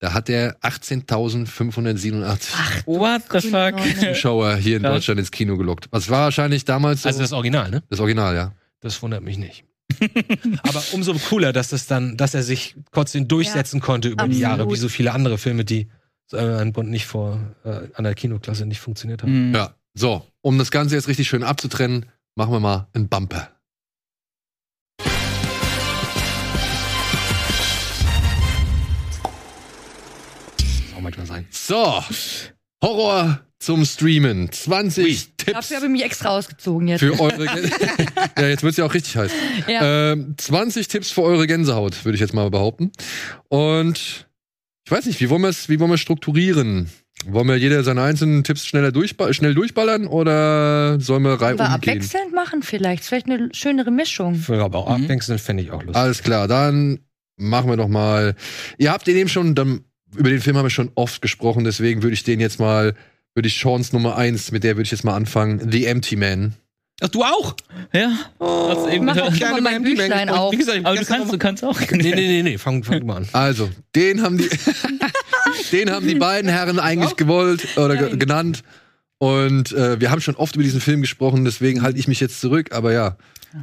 Da hat der 18.587 what the fuck? Zuschauer hier in. Deutschland ins Kino gelockt. Was war wahrscheinlich damals so Also das Original, ne? das Original, ja. Das wundert mich nicht. [LAUGHS] Aber umso cooler, dass das dann, dass er sich trotzdem durchsetzen konnte über die absolut. Jahre, wie so viele andere Filme, die im Grunde nicht vor äh, an der Kinoklasse nicht funktioniert haben. Hm. Ja. So, um das Ganze jetzt richtig schön abzutrennen, machen wir mal einen Bumper. Auch manchmal sein. So, Horror zum Streamen. 20 Tipps Dafür habe ich mich extra ausgezogen jetzt. für eure [LAUGHS] Gän [LAUGHS] Ja, jetzt wird's ja auch richtig heiß. Ja. Ähm, 20 Tipps für eure Gänsehaut, würde ich jetzt mal behaupten. Und ich weiß nicht, wie wollen wir es wie wollen wir strukturieren? Wollen wir jeder seine einzelnen Tipps schneller durchba schnell durchballern oder sollen wir Wollen wir reihum gehen? abwechselnd machen vielleicht. Vielleicht eine schönere Mischung. Für aber auch Mhm. abwechselnd fände ich auch lustig. Alles klar, dann machen wir doch mal. Ihr habt den eben schon, dann, über den Film haben wir schon oft gesprochen, deswegen würde ich den jetzt mal, würde ich Sean's Nummer eins, mit der würde ich jetzt mal anfangen. The Empty Man. Ach, du auch? Ja, hast eben Mach auch schon mal mein Büchlein auf. Wie gesagt, Aber du kannst, du kannst auch. [LAUGHS] Nee, nee, nee, nee, fang, fang mal an. Also, den haben die, [LAUGHS] den haben die beiden Herren eigentlich gewollt oder ge Nein. genannt. Und äh, wir haben schon oft über diesen Film gesprochen, deswegen halte ich mich jetzt zurück. Aber ja,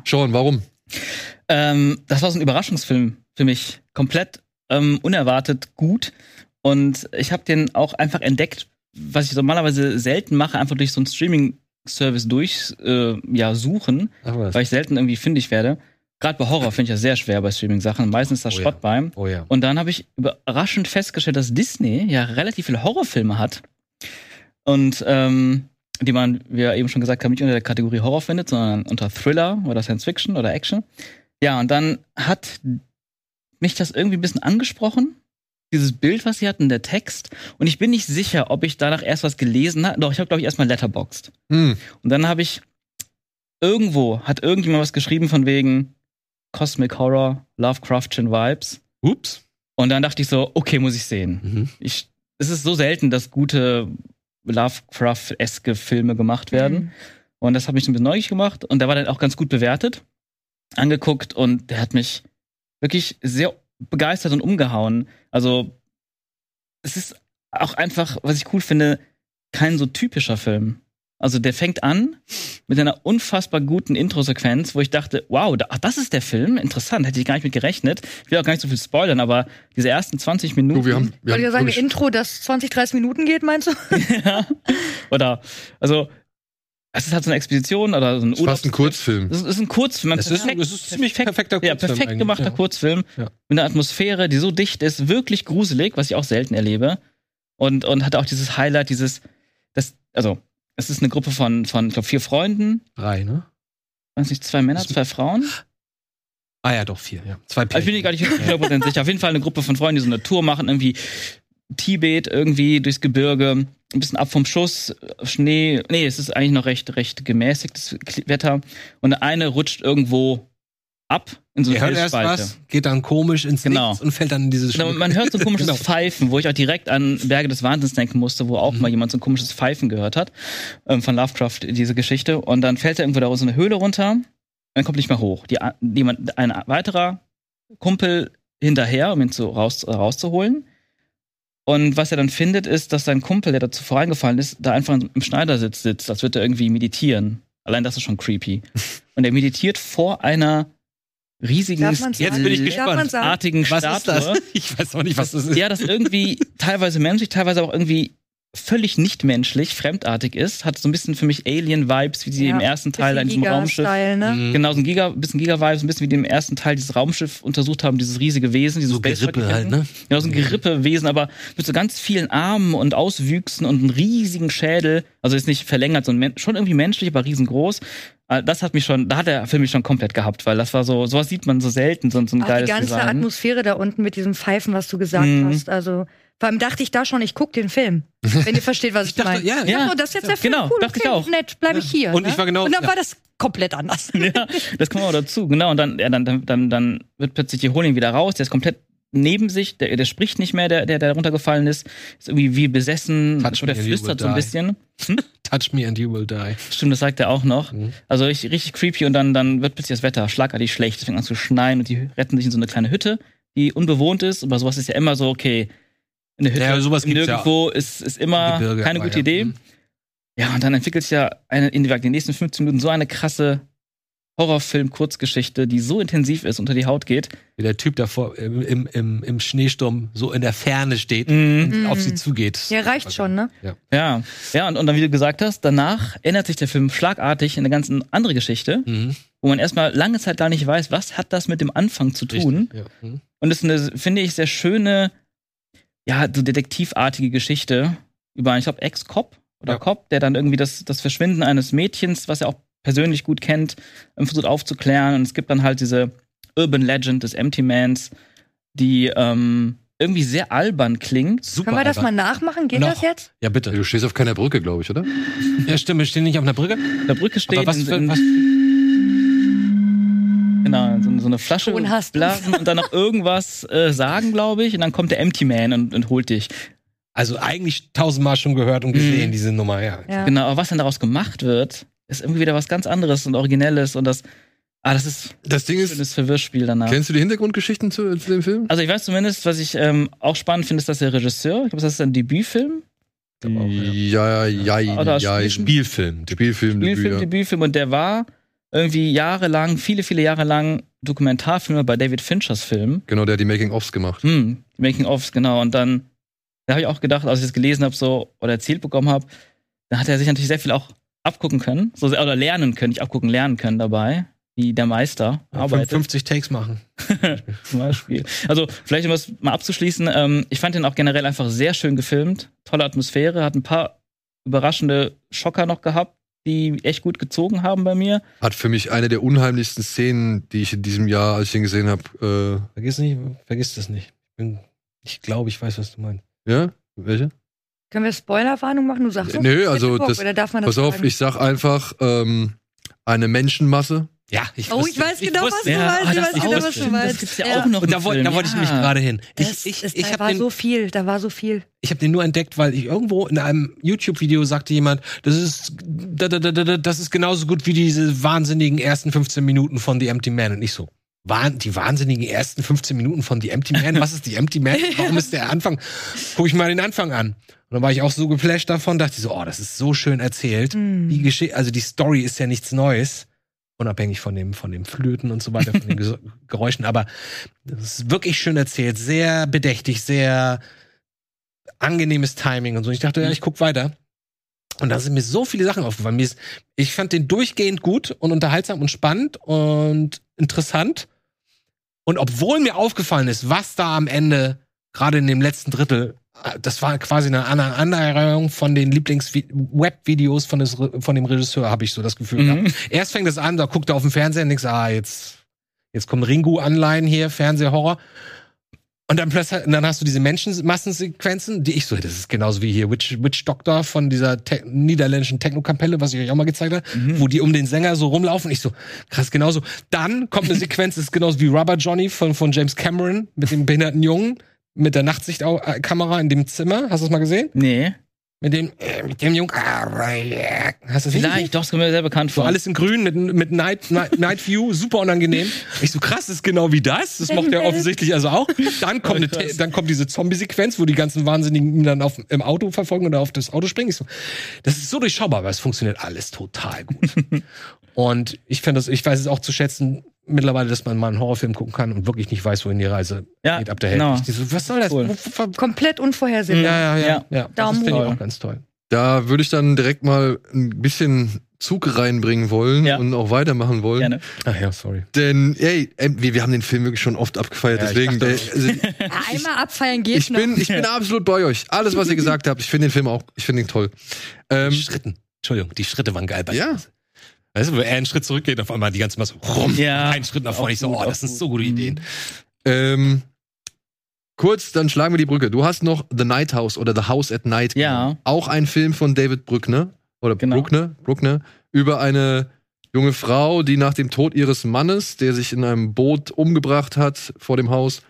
Sean, warum? Ähm, das war so ein Überraschungsfilm für mich. Komplett ähm, unerwartet gut. Und ich habe den auch einfach entdeckt, was ich normalerweise selten mache, einfach durch so einen Service durch äh, ja, suchen, weil ich selten irgendwie fündig werde. Gerade bei Horror finde ich das sehr schwer bei Streaming-Sachen. Meistens ist das Oh ja. Schrott beim. Oh ja. Und dann habe ich überraschend festgestellt, dass Disney ja relativ viele Horrorfilme hat. Und ähm, die man, wie wir eben schon gesagt haben, nicht unter der Kategorie Horror findet, sondern unter Thriller oder Science Fiction oder Action. Ja, und dann hat mich das irgendwie ein bisschen angesprochen. Dieses Bild, was sie hatten, der Text. Und ich bin nicht sicher, ob ich danach erst was gelesen habe. Doch, ich habe, glaube ich, erstmal Letterboxd. Hm. Und dann habe ich irgendwo, hat irgendjemand was geschrieben von wegen Cosmic Horror, Lovecraftian Vibes. Ups. Und dann dachte ich so, okay, muss ich sehen. Mhm. Ich, es ist so selten, dass gute Lovecraft-eske Filme gemacht werden. Mhm. Und das hat mich ein bisschen neugierig gemacht. Und der war dann auch ganz gut bewertet, angeguckt. Und der hat mich wirklich sehr begeistert und umgehauen. Also, es ist auch einfach, was ich cool finde, kein so typischer Film. Also der fängt an mit einer unfassbar guten Intro-Sequenz, wo ich dachte, wow, da, ach, das ist der Film, interessant, hätte ich gar nicht mit gerechnet. Ich will auch gar nicht so viel spoilern, aber diese ersten 20 Minuten. Du, wir haben, wir Wollte ich haben sagen, Intro, das 20, 30 Minuten geht, meinst du? [LAUGHS] ja. Oder, also, es ist halt so eine Expedition oder so ein ist fast ein Kurzfilm. Das ist ein Kurzfilm. ein Es ist, perfekt- es ist ziemlich perfekt- perfekter Ja, Kurzfilm perfekt eigentlich, gemachter ja. Kurzfilm. Ja. Mit einer Atmosphäre, die so dicht ist, wirklich gruselig, was ich auch selten erlebe. Und, und hat auch dieses Highlight, dieses, das, also, es ist eine Gruppe von, von ich glaube, vier Freunden, Drei, ne? weiß nicht, zwei Männer, zwei Frauen. Ah ja, doch, vier, ja. Zwei Also ich bin mir gar nicht 100% [LAUGHS] sicher. Auf jeden Fall eine Gruppe von Freunden, die so eine Tour machen, irgendwie Tibet, irgendwie durchs Gebirge, ein bisschen ab vom Schuss, Schnee. Nee, es ist eigentlich noch recht, recht gemäßigtes Wetter. Und eine rutscht irgendwo ab in so eine hört erst was, geht dann komisch ins Genau. Nichts und fällt dann in dieses Genau, man hört so ein [LAUGHS] komisches Genau. Pfeifen, wo ich auch direkt an Berge des Wahnsinns denken musste, wo auch Mhm. mal jemand so ein komisches Pfeifen gehört hat, ähm, von Lovecraft, diese Geschichte. Und dann fällt er irgendwo da so eine Höhle runter und dann kommt nicht mehr hoch. Die, jemand, ein weiterer Kumpel hinterher, um ihn zu, raus, rauszuholen. Und was er dann findet, ist, dass sein Kumpel, der dazu vorangefallen ist, da einfach im Schneidersitz sitzt, als würde er irgendwie meditieren. Allein das ist schon creepy. Und er meditiert vor einer riesigen, Jetzt bin ich gespannt. Artigen Was Statue. ist das? Ich weiß auch nicht, was das ist. Ja, das irgendwie teilweise menschlich, teilweise auch irgendwie völlig nicht menschlich, fremdartig ist. Hat so ein bisschen für mich Alien-Vibes, wie sie Ja, im ersten Teil in bisschen diesem Raumschiff. Ne? Mhm. Genau, so ein Giga, bisschen Giga-Vibes, ein bisschen wie die im ersten Teil dieses Raumschiff untersucht haben, dieses riesige Wesen, dieses So Gerippe halt, ne? Genau, so ein Gerippewesen, aber mit so ganz vielen Armen und Auswüchsen und einem riesigen Schädel. Also ist nicht verlängert, sondern schon irgendwie menschlich, aber riesengroß. Äh, Das hat mich schon, da hat der Film mich schon komplett gehabt, weil das war so, sowas sieht man so selten, so, so ein Auch die geiles ganze Design. Atmosphäre da unten mit diesem Pfeifen, was du gesagt Mhm. hast. Also, vor allem dachte ich da schon, ich guck den Film. Wenn ihr [LAUGHS] versteht, was ich, dachte, meine. ja, Ich ja. oh, das ist jetzt der Film. Genau, cool, dachte ich okay, auch. Nett, bleibe ich hier. Und ne? ich war genau- Und dann ja. war das komplett anders. [LAUGHS] Ja, das kommt auch dazu, genau. Und dann, ja, dann, dann, dann, dann wird plötzlich die holen ihn wieder raus, der ist komplett neben sich, der, der spricht nicht mehr, der, der, der runtergefallen ist, ist irgendwie wie besessen Touch oder me and you flüstert so ein die. bisschen. [LAUGHS] Touch me and you will die. Stimmt, das sagt er auch noch. Mhm. Also richtig, richtig creepy und dann, dann wird plötzlich das Wetter schlagartig schlecht, es fängt an zu schneien und die retten sich in so eine kleine Hütte, die unbewohnt ist, aber sowas ist ja immer so, okay, eine Hütte Ja, sowas gibt's ja. nirgendwo ist, ist immer Gebirge, keine gute ja. Idee. Mhm. Ja, und dann entwickelt sich ja eine, in den nächsten 15 Minuten so eine krasse Horrorfilm-Kurzgeschichte, die so intensiv ist, unter die Haut geht. Wie der Typ davor im, im, im, im Schneesturm so in der Ferne steht Mhm. und Mhm. auf sie zugeht. Ja, reicht schon, ne? Ja, ja, und, und dann, wie du gesagt hast, danach ändert sich der Film schlagartig in eine ganz andere Geschichte, Mhm. wo man erstmal lange Zeit gar nicht weiß, was hat das mit dem Anfang zu tun. Richtig, Ja. Mhm. Und es ist eine, finde ich, sehr schöne, ja, so detektivartige Geschichte über einen, ich glaube, Ex-Cop oder Ja. Cop, der dann irgendwie das, das Verschwinden eines Mädchens, was er auch persönlich gut kennt, versucht aufzuklären. Und es gibt dann halt diese Urban Legend des Empty Mans, die ähm, irgendwie sehr albern klingt. Super. Können wir das mal nachmachen? Geht Noch. das jetzt? Ja, bitte. Du stehst auf keiner Brücke, glaube ich, oder? Ja, stimmt, wir stehen nicht auf einer Brücke. Auf der Brücke stehen Aber was in, für, in, was, genau, so, so eine Flasche blasen und dann noch irgendwas äh, sagen, glaube ich. Und dann kommt der Empty Man und, und holt dich. also eigentlich tausendmal schon gehört und gesehen, Mhm. diese Nummer, ja. Ja. Genau, aber was dann daraus gemacht wird, ist irgendwie wieder was ganz anderes und Originelles und das, ah, das ist Das Ding ein ist, schönes Verwirrspiel danach. kennst du die Hintergrundgeschichten zu, zu dem Film? Also ich weiß zumindest, was ich ähm, auch spannend finde, ist, dass der Regisseur, ich glaube, das ist ein Debütfilm, auch, ja. Ja, ja, ja, Oder ja. Spiel- Spielfilm. Spielfilm, Spielfilm, Debüt, ja. Debütfilm und der war irgendwie jahrelang, viele, viele Jahre lang Dokumentarfilme bei David Finchers Film. Genau, der hat die Making-ofs gemacht. Hm, Making-ofs, genau. Und dann, da habe ich auch gedacht, als ich das gelesen habe so oder erzählt bekommen habe, da hat er sich natürlich sehr viel auch abgucken können, so oder lernen können, nicht abgucken, lernen können dabei, wie der Meister arbeitet. 50 Takes machen. [LAUGHS] zum Beispiel. Also, vielleicht um das mal abzuschließen, ähm, ich fand den auch generell einfach sehr schön gefilmt, tolle Atmosphäre, hat ein paar überraschende Schocker noch gehabt, die echt gut gezogen haben bei mir. Hat für mich eine der unheimlichsten Szenen, die ich in diesem Jahr, als ich ihn gesehen habe, Vergiss nicht, vergiss das nicht. Ich, bin, ich glaube, ich weiß, was du meinst. äh, ja? Welche? Können wir Spoilerwarnung machen? Du sagst Nö, doch, also das- Oder darf man das Pass auf, sagen? ich sag einfach, ähm, eine Menschenmasse. Ja, ich Oh, wusste- ich weiß genau, was wusste- du meinst. ah, Ich das weiß genau, was du meinst. Das gibt's ja, Ja. auch noch Und da, wollte- Film, da wollte ich nämlich ja. gerade hin. Ich, Es, ich, es, ich da habe war den, so viel, da war so viel. ich hab den nur entdeckt, weil ich irgendwo in einem YouTube-Video sagte jemand, das ist, da, da, da, da, da, das ist genauso gut wie diese wahnsinnigen ersten 15 Minuten von The Empty Man. Und ich so, waren die wahnsinnigen ersten 15 Minuten von The Empty Man? Was ist The Empty Man? [LAUGHS] Warum ist der Anfang? Guck ich mal den Anfang an. Und dann war ich auch so geflasht davon, dachte ich so, oh, das ist so schön erzählt. Hm. Die Geschichte, also die Story ist ja nichts Neues, unabhängig von dem, von dem Flöten und so weiter, von den [LAUGHS] Geräuschen, aber das ist wirklich schön erzählt, sehr bedächtig, sehr angenehmes Timing und so. Ich dachte, ja, ich guck weiter. Und da sind mir so viele Sachen aufgefallen. Mir ist, ich fand den durchgehend gut und unterhaltsam und spannend und interessant. Und obwohl mir aufgefallen ist, was da am Ende, gerade in dem letzten Drittel, das war quasi eine Annäherung von den Lieblings-Web-Videos von, von dem Regisseur, habe ich so das Gefühl Mhm. gehabt. Erst fängt es an, da guckt er auf den Fernseher und denkt, ah, jetzt, jetzt kommen Ringu-Anleihen hier, Fernsehhorror. Und dann plötzlich, dann hast du diese Menschenmassensequenzen, die ich so, das ist genauso wie hier Witch, Witch Doctor von dieser te niederländischen Techno-Kapelle, was ich euch auch mal gezeigt habe, Mhm. wo die um den Sänger so rumlaufen. Ich so, krass, genauso. Dann kommt eine [LAUGHS] Sequenz, das ist genauso wie Rubber Johnny von, von James Cameron mit dem behinderten Jungen, mit der Nachtsichtkamera in dem Zimmer. Hast du das mal gesehen? Nee. Mit dem, äh, mit dem Jungen. Hast du das? Vielleicht, doch, das kommt mir sehr bekannt So vor. alles in grün mit, mit Night, Night, [LAUGHS] Night View, super unangenehm. Ich so, krass, das ist genau wie das. Das macht er offensichtlich also auch. Dann kommt, eine, [LAUGHS] dann kommt diese Zombie-Sequenz, wo die ganzen Wahnsinnigen ihn dann auf, im Auto verfolgen oder auf das Auto springen. Ich so, das ist so durchschaubar, aber es funktioniert alles total gut. [LAUGHS] Und ich finde das, ich weiß es auch zu schätzen, mittlerweile, dass man mal einen Horrorfilm gucken kann und wirklich nicht weiß, wohin die Reise Ja, geht ab der genau. Hälfte. So, was soll das? Cool. Komplett unvorhersehbar. Ja, ja, ja. Ja. ja. Das Daumen finde ich hoch. auch ganz toll. Da würde ich dann direkt mal ein bisschen Zug reinbringen wollen Ja. und auch weitermachen wollen. Gerne. Ach ja, sorry. Denn, ey, wir, wir haben den Film wirklich schon oft abgefeiert. Ja, ich deswegen, dachte der, also, einmal abfeiern geht ich, noch. bin, ich bin absolut bei euch. Alles, was ihr gesagt habt, ich finde den Film auch, ich finde ihn toll. Ähm, die Schritten. Entschuldigung, die Schritte waren geil bei Ja. Weißt du, wo er einen Schritt zurückgeht, auf einmal die ganze Masse rum, Ja. einen Schritt nach vorne. Ich so, gut, oh, das sind so gut. gute Ideen. ähm, kurz, dann schlagen wir die Brücke. Du hast noch The Night House oder The House at Night. Ja. Auch ein Film von David Bruckner. Oder Genau. Bruckner, Bruckner. Über eine junge Frau, die nach dem Tod ihres Mannes, der sich in einem Boot umgebracht hat vor dem Haus,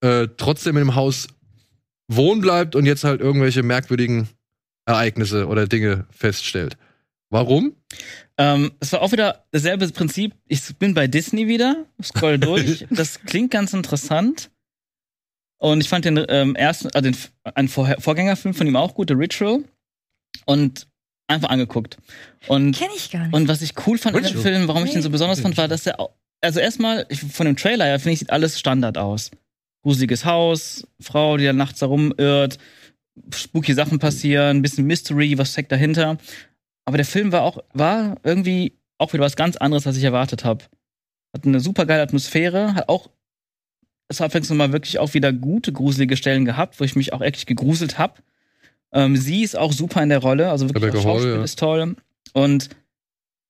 äh, trotzdem in dem Haus wohnen bleibt und jetzt halt irgendwelche merkwürdigen Ereignisse oder Dinge feststellt. Warum? Ähm, es war auch wieder dasselbe Prinzip. Ich bin bei Disney wieder, scroll [LAUGHS] durch. das klingt ganz interessant. Und ich fand den ähm, ersten, also den, einen Vorgängerfilm von ihm auch gut, The Ritual. Und einfach angeguckt. Und, Kenn ich gar nicht. und was ich cool fand in dem? Film, warum ich den so besonders fand, war, dass er, also erstmal, von dem Trailer her, finde ich, sieht alles Standard aus. Gruseliges Haus, Frau, die da nachts herumirrt, spooky Sachen passieren, ein bisschen Mystery, was steckt dahinter. Aber der Film war auch, war irgendwie auch wieder was ganz anderes, als ich erwartet habe. Hat eine super geile Atmosphäre, hat auch, es hat übrigens mal wirklich auch wieder gute, gruselige Stellen gehabt, wo ich mich auch echt gegruselt habe. Ähm, sie ist auch super in der Rolle, also wirklich das Schauspiel ja. ist toll. Und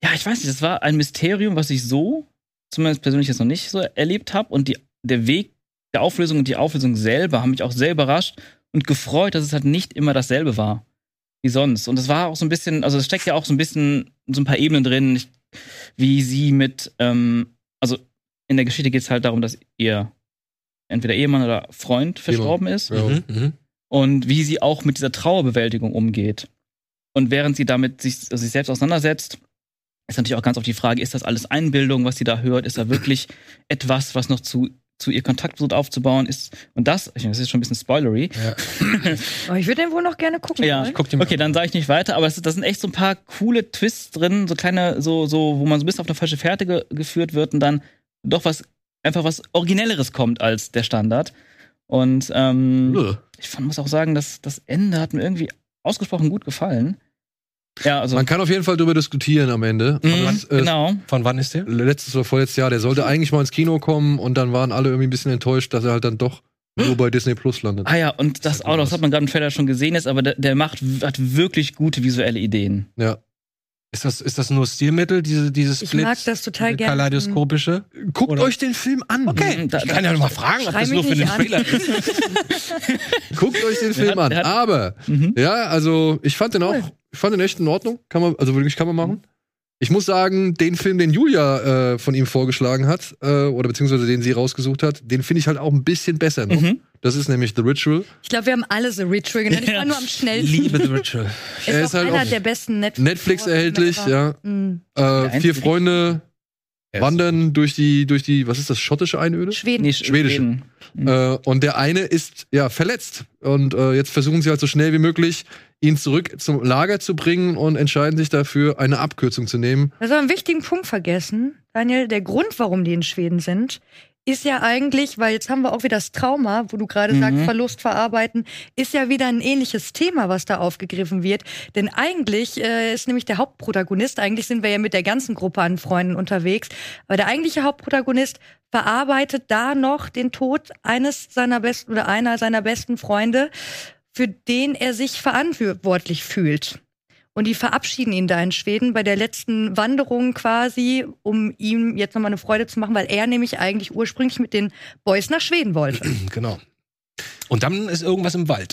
ja, ich weiß nicht, das war ein Mysterium, was ich so, zumindest persönlich jetzt noch nicht so erlebt habe. Und die, der Weg der Auflösung und die Auflösung selber haben mich auch sehr überrascht und gefreut, dass es halt nicht immer dasselbe war wie sonst. Und es war auch so ein bisschen, also es steckt ja auch so ein bisschen so ein paar Ebenen drin, ich- wie sie mit, ähm, also in der Geschichte geht es halt darum, dass ihr entweder Ehemann oder Freund verstorben ist Ja. Mhm, mhm. und wie sie auch mit dieser Trauerbewältigung umgeht. Und während sie damit sich, also sich selbst auseinandersetzt, ist natürlich auch ganz oft die Frage, ist das alles Einbildung, was sie da hört? Ist da wirklich etwas, was noch zu, zu ihr Kontakt versucht aufzubauen ist? Und das, ich meine, das ist schon ein bisschen spoilery. [LAUGHS] Aber ich würde den wohl noch gerne gucken. Ja, wollen. Guck mal okay, dann sage ich nicht weiter, aber es, das sind echt so ein paar coole Twists drin, so kleine, so, so, wo man so ein bisschen auf eine falsche Fährte ge geführt wird und dann doch was, einfach was Originelleres kommt als der Standard. Und ähm, ich fand, muss auch sagen, dass das Ende hat mir irgendwie ausgesprochen gut gefallen. Ja, also. Man kann auf jeden Fall darüber diskutieren am Ende. Mhm, das, äh, genau. Von wann ist der? Letztes oder vorletztes Jahr, der sollte eigentlich mal ins Kino kommen und dann waren alle irgendwie ein bisschen enttäuscht, dass er halt dann doch nur bei Disney Plus landet. Ah ja, und das Sieht auch noch, das hat man gerade im Trailer schon gesehen jetzt, aber der, der macht, hat wirklich gute visuelle Ideen. Ja. Ist das, ist das nur Stilmittel, diese, dieses Ich Split, mag das total gerne. Kaleidoskopische? Guckt Oder- euch den Film an. Okay. Da, Ich kann ja noch mal fragen, ob das nur für den an. Trailer [LAUGHS] ist. Guckt euch den Film hat- an. hat- Aber, Mhm. ja, also ich fand den auch, ich fand den echt in Ordnung. Kann man, also wirklich kann man machen. Ich muss sagen, den Film, den Julia äh, von ihm vorgeschlagen hat, äh, oder beziehungsweise den sie rausgesucht hat, den finde ich halt auch ein bisschen besser noch. Mhm. Das ist nämlich The Ritual. Ich glaube, wir haben alle The Ritual genannt. Ich war nur am schnellsten. Liebe The Ritual. Ist Er auch ist halt einer der besten Netflix, Netflix erhältlich, ja. Mhm. Äh, vier Freunde wandern durch die, durch die, was ist das, schottische Einöde? Schweden. Nee, Schwedische. Schweden. Äh, und der eine ist ja verletzt. Und äh, jetzt versuchen sie halt so schnell wie möglich, ihn zurück zum Lager zu bringen und entscheiden sich dafür, eine Abkürzung zu nehmen. Also einen wichtigen Punkt vergessen, Daniel. Der Grund, warum die in Schweden sind, ist ja eigentlich, weil jetzt haben wir auch wieder das Trauma, wo du gerade Mhm. sagst, Verlust verarbeiten, ist ja wieder ein ähnliches Thema, was da aufgegriffen wird. Denn eigentlich äh, ist nämlich der Hauptprotagonist, eigentlich sind wir ja mit der ganzen Gruppe an Freunden unterwegs, aber der eigentliche Hauptprotagonist verarbeitet da noch den Tod eines seiner besten oder einer seiner besten Freunde, für den er sich verantwortlich fühlt. Und die verabschieden ihn da in Schweden bei der letzten Wanderung quasi, um ihm jetzt nochmal eine Freude zu machen, weil er nämlich eigentlich ursprünglich mit den Boys nach Schweden wollte. [CLEARS THROAT] Genau. Und dann ist irgendwas im Wald.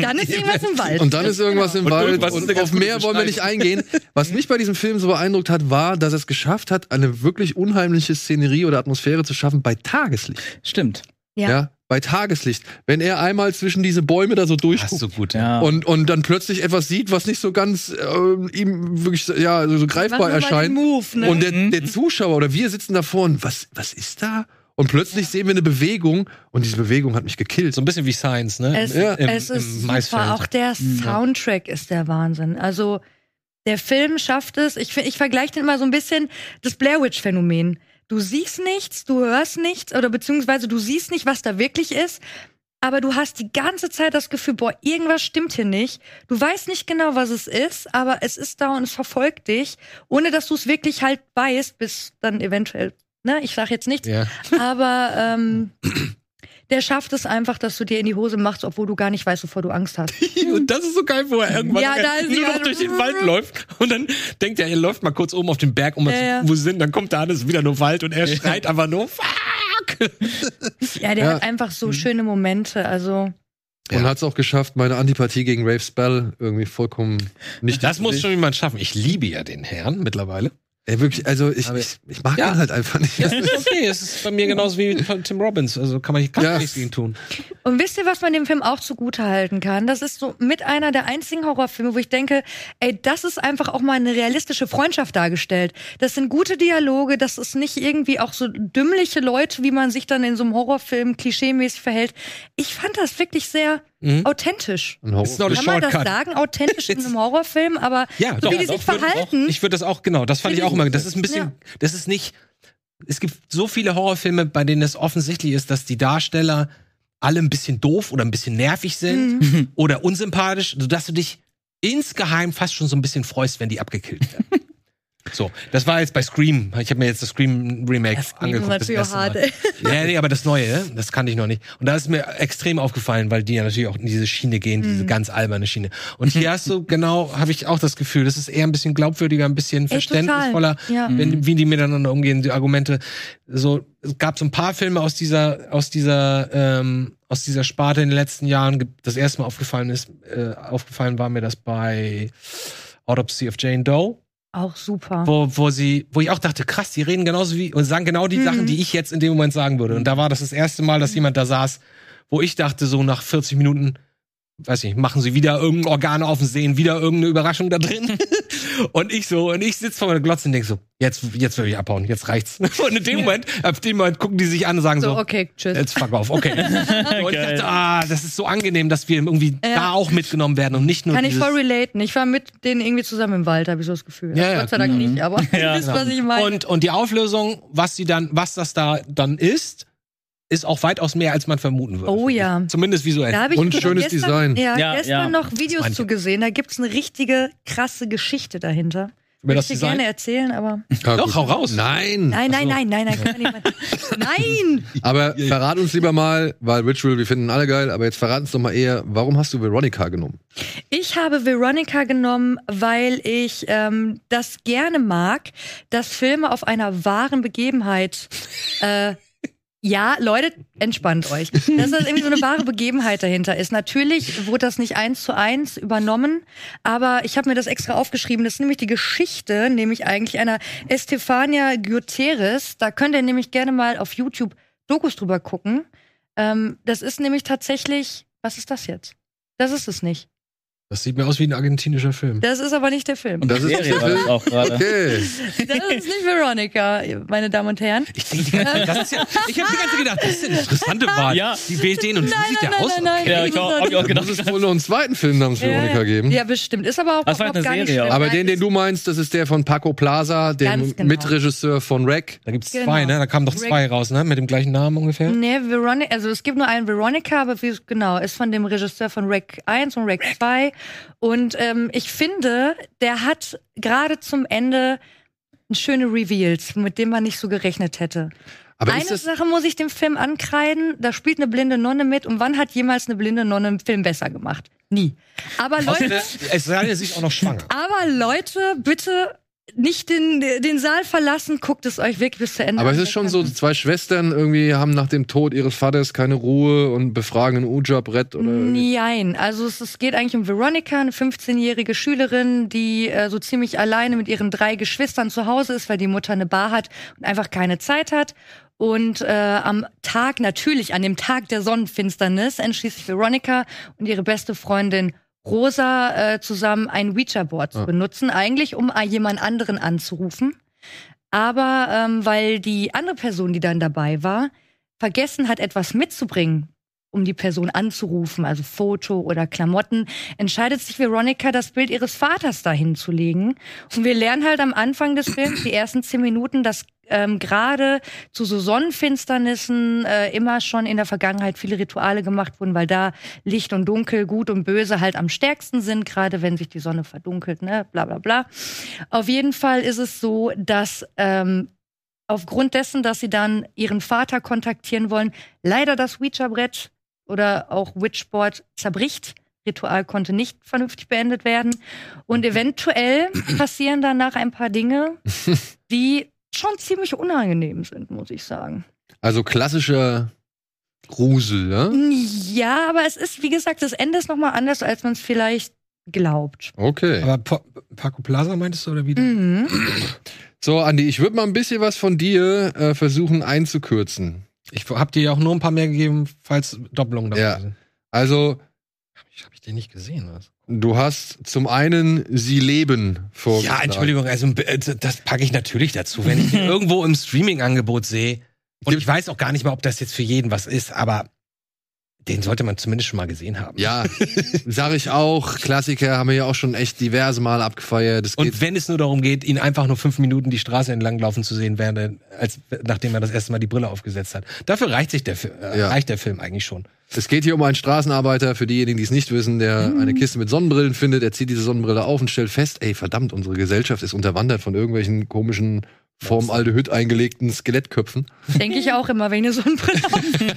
Dann ist [LAUGHS] irgendwas im Wald. Und dann ist irgendwas im Und Wald und eine ganz auf mehr wollen wir nicht eingehen. Was mich bei diesem Film so beeindruckt hat, war, dass es geschafft hat, eine wirklich unheimliche Szenerie oder Atmosphäre zu schaffen bei Tageslicht. Stimmt. Ja. Ja. Bei Tageslicht. Wenn er einmal zwischen diese Bäume da so durchguckt du gut, Ja. und, und dann plötzlich etwas sieht, was nicht so ganz äh, ihm wirklich ja, so greifbar noch mal erscheint. Move, ne? Und der, Mhm. der Zuschauer oder wir sitzen davor und was, was ist da? Und plötzlich sehen wir eine Bewegung und diese Bewegung hat mich gekillt. So ein bisschen wie Science, ne? Es, Ja. Im- es ist super. Auch der Soundtrack ist der Wahnsinn. Also der Film schafft es. Ich, ich vergleiche den immer so ein bisschen das Blair Witch Phänomen. Du siehst nichts, du hörst nichts oder beziehungsweise du siehst nicht, was da wirklich ist. Aber du hast die ganze Zeit das Gefühl, boah, irgendwas stimmt hier nicht. Du weißt nicht genau, was es ist, aber es ist da und es verfolgt dich, ohne dass du es wirklich halt weißt, bis dann eventuell, ne, ich sag jetzt nichts, Ja. aber ähm, [CLEARS THROAT] der schafft es einfach, dass du dir in die Hose machst, obwohl du gar nicht weißt, wovor du Angst hast. [LAUGHS] Und das ist so geil, wo er irgendwann Ja, da [LAUGHS] ist nur noch durch den Wald [LAUGHS] läuft und dann denkt er, er läuft mal kurz oben auf den Berg, um mal Ja, ja. zu, wo sie sind, dann kommt da alles wieder nur Wald und er schreit einfach nur, fuck! Ja, der Ja. hat einfach so schöne Momente. Also Und hat es auch geschafft, meine Antipathie gegen Rave Spell irgendwie vollkommen nicht Das muss schon jemand schaffen. Ich liebe ja den Herrn mittlerweile. Ey, wirklich, also ich, ich, ich mag Ja. ihn halt einfach nicht. Ja, ist okay. Es ist bei mir genauso wie von Tim Robbins. Also kann man kann Ja. nichts gegen tun. Und wisst ihr, was man dem Film auch zugute halten kann? Das ist so mit einer der einzigen Horrorfilme, wo ich denke, ey, das ist einfach auch mal eine realistische Freundschaft dargestellt. Das sind gute Dialoge, das ist nicht irgendwie auch so dümmliche Leute, wie man sich dann in so einem Horrorfilm klischeemäßig verhält. Ich fand das wirklich sehr Mhm. authentisch. Ein Horror- a Kann man das sagen? Authentisch in [LAUGHS] einem Horrorfilm, aber Ja, so doch, wie die doch, sich verhalten. Auch, ich würde das auch, genau, das fand ich auch immer. Das ist ein bisschen, Ja. das ist nicht, es gibt so viele Horrorfilme, bei denen es offensichtlich ist, dass die Darsteller alle ein bisschen doof oder ein bisschen nervig sind Mhm. oder unsympathisch, sodass du dich insgeheim fast schon so ein bisschen freust, wenn die abgekillt werden. [LAUGHS] So, das war jetzt bei Scream. Ich habe mir jetzt das Scream Remake Das Scream angeguckt. war das erste hart, Mal. ey. Ja, nee, aber das Neue, ne? das kannte ich noch nicht. Und da ist mir extrem aufgefallen, weil die ja natürlich auch in diese Schiene gehen, Mhm. diese ganz alberne Schiene. Und hier hast du genau, habe ich auch das Gefühl, das ist eher ein bisschen glaubwürdiger, ein bisschen total. verständnisvoller, Ja. wenn, wie die miteinander umgehen, die Argumente. So, es gab so ein paar Filme aus dieser, aus dieser, ähm, aus dieser Sparte in den letzten Jahren. Das erste Mal aufgefallen ist, äh, aufgefallen war mir das bei Autopsy of Jane Doe Auch super. wo, wo sie, wo ich auch dachte, krass, die reden genauso wie und sagen genau die Mhm. Sachen, die ich jetzt in dem Moment sagen würde. Und da war das das erste Mal, dass jemand da saß, wo ich dachte, so nach 40 Minuten, weiß nicht, machen sie wieder irgendein Organ auf und sehen wieder irgendeine Überraschung da drin. [LAUGHS] und ich so, und ich sitze vor meiner Glotze und denk so, jetzt, jetzt will ich abhauen, jetzt reicht's. [LAUGHS] Und in dem Moment, ab dem Moment gucken die sich an und sagen so, So, okay, tschüss. Jetzt fuck off, okay. [LAUGHS] und ich dachte, ah, das ist so angenehm, dass wir irgendwie Ja. da auch mitgenommen werden und nicht nur Kann ich voll relaten. Ich war mit denen irgendwie zusammen im Wald, habe ich so das Gefühl. Ja, ja. Gott sei Dank nicht, aber Ja, ihr wisst, was ich meine. Und, und die Auflösung, was sie dann, was das da dann ist, ist auch weitaus mehr, als man vermuten würde. Oh ja. Zumindest visuell. Da ich Und schönes gestern, Design. Ja, Ja, gestern ja. noch Videos manche. zu gesehen. Da gibt's eine richtige krasse Geschichte dahinter. Über Würde das ich dir Design? gerne erzählen, aber. Ja, Doch, gut. hau raus. Nein. Nein, nein, nein, nein, nein, kann man nicht mal. Nein! Aber verrat uns lieber mal, weil Ritual, wir finden alle geil, aber jetzt verrat uns doch mal eher, warum hast du Veronica genommen? Ich habe Veronica genommen, weil ich ähm, das gerne mag, dass Filme auf einer wahren Begebenheit. Äh, ja, Leute, entspannt euch. Dass das irgendwie so eine wahre Begebenheit dahinter ist. Natürlich wurde das nicht eins zu eins übernommen, aber ich habe mir das extra aufgeschrieben. Das ist nämlich die Geschichte, nämlich eigentlich einer Estefania Guterres. Da könnt ihr nämlich gerne mal auf YouTube Dokus drüber gucken. Ähm, das ist nämlich tatsächlich. Was ist das jetzt? Das ist es nicht. Das sieht mir aus wie ein argentinischer Film. Das ist aber nicht der Film. Und Das ist Serie war das auch gerade. Okay. Das ist nicht Veronica, meine Damen und Herren. Ich denke die ganze Zeit, das ist ja, ich habe die ganze Zeit gedacht, das ist eine interessante [LAUGHS] Wahl. Ja. Die wählt den und wie sieht der aus? nein, Ja, ich auch, hab ich auch gedacht. muss es wohl noch einen zweiten Film namens Veronica geben. Ja, bestimmt. Ist aber auch Das war eine gar nicht Serie schlimm. Aber Nein, den, den du meinst, das ist der von Paco Plaza, dem genau. Mitregisseur von Rec. Da gibt's Genau. zwei, ne? Da kamen doch zwei raus, ne? Mit dem gleichen Namen ungefähr. Nee, Veronica, also es gibt nur einen Veronica, aber wie, genau, ist von dem Regisseur von Rec 1 und Rec 2. Und ähm, ich finde, der hat gerade zum Ende schöne Reveals, mit denen man nicht so gerechnet hätte. Aber Eine Sache muss ich dem Film ankreiden, da spielt eine blinde Nonne mit. Und wann hat jemals eine blinde Nonne einen Film besser gemacht? Nie. Aber Leute, Es sei denn, sie ist auch noch schwanger. aber Leute, bitte nicht den, den Saal verlassen, guckt es euch wirklich bis zu Ende aber an. es ist schon so, zwei Schwestern irgendwie haben nach dem Tod ihres Vaters keine Ruhe und befragen ein Uja-Brett oder. Nein, also es, es geht eigentlich um Veronica, eine 15-jährige Schülerin, die äh, so ziemlich alleine mit ihren drei Geschwistern zu Hause ist, weil die Mutter eine Bar hat und einfach keine Zeit hat. Und äh, am Tag, natürlich an dem Tag der Sonnenfinsternis, entschließt sich Veronica und ihre beste Freundin Rosa äh, zusammen ein Ouija-Board zu benutzen, eigentlich um jemand anderen anzurufen. Aber ähm, weil die andere Person, die dann dabei war, vergessen hat, etwas mitzubringen, um die Person anzurufen, also Foto oder Klamotten, entscheidet sich Veronica, das Bild ihres Vaters dahin zu legen. Und wir lernen halt am Anfang des Films, die ersten zehn Minuten, dass ähm, gerade zu so Sonnenfinsternissen äh, immer schon in der Vergangenheit viele Rituale gemacht wurden, weil da Licht und Dunkel, Gut und Böse halt am stärksten sind, gerade wenn sich die Sonne verdunkelt, ne, bla bla bla. Auf jeden Fall ist es so, dass ähm, aufgrund dessen, dass sie dann ihren Vater kontaktieren wollen, leider das Ouija-Brett oder auch Witchboard zerbricht. Ritual konnte nicht vernünftig beendet werden. Und eventuell passieren danach ein paar Dinge, [LAUGHS] die schon ziemlich unangenehm sind, muss ich sagen. Also klassischer Grusel, ne? Ja, aber es ist, wie gesagt, das Ende ist nochmal anders, als man es vielleicht glaubt. Okay. Aber Pa- Paco Plaza meintest du oder wie? Mhm. So, Andi, ich würde mal ein bisschen was von dir äh, versuchen einzukürzen. Ich hab dir ja auch nur ein paar mehr gegeben, falls Doppelungen dabei Ja. sind. Also, Ich hab ich den nicht gesehen. Was? du hast zum einen Sie leben vorgeschlagen. Ja, Entschuldigung, also äh, das packe ich natürlich dazu. Wenn ich den [LAUGHS] irgendwo im Streaming-Angebot sehe, und ich weiß auch gar nicht mal, ob das jetzt für jeden was ist, aber den sollte man zumindest schon mal gesehen haben. Ja, [LAUGHS] sag ich auch. Klassiker haben wir ja auch schon echt diverse Mal abgefeiert. Geht Und wenn es nur darum geht, ihn einfach nur fünf Minuten die Straße entlang laufen zu sehen, während er, als, nachdem er das erste Mal die Brille aufgesetzt hat. Dafür reicht sich der, äh, Ja. reicht der Film eigentlich schon. Es geht hier um einen Straßenarbeiter, für diejenigen, die es nicht wissen, der Mhm. eine Kiste mit Sonnenbrillen findet. Er zieht diese Sonnenbrille auf und stellt fest, ey, verdammt, unsere Gesellschaft ist unterwandert von irgendwelchen komischen, Formaldehyd eingelegten Skelettköpfen. Denke ich auch immer, wenn ihr so ein Brille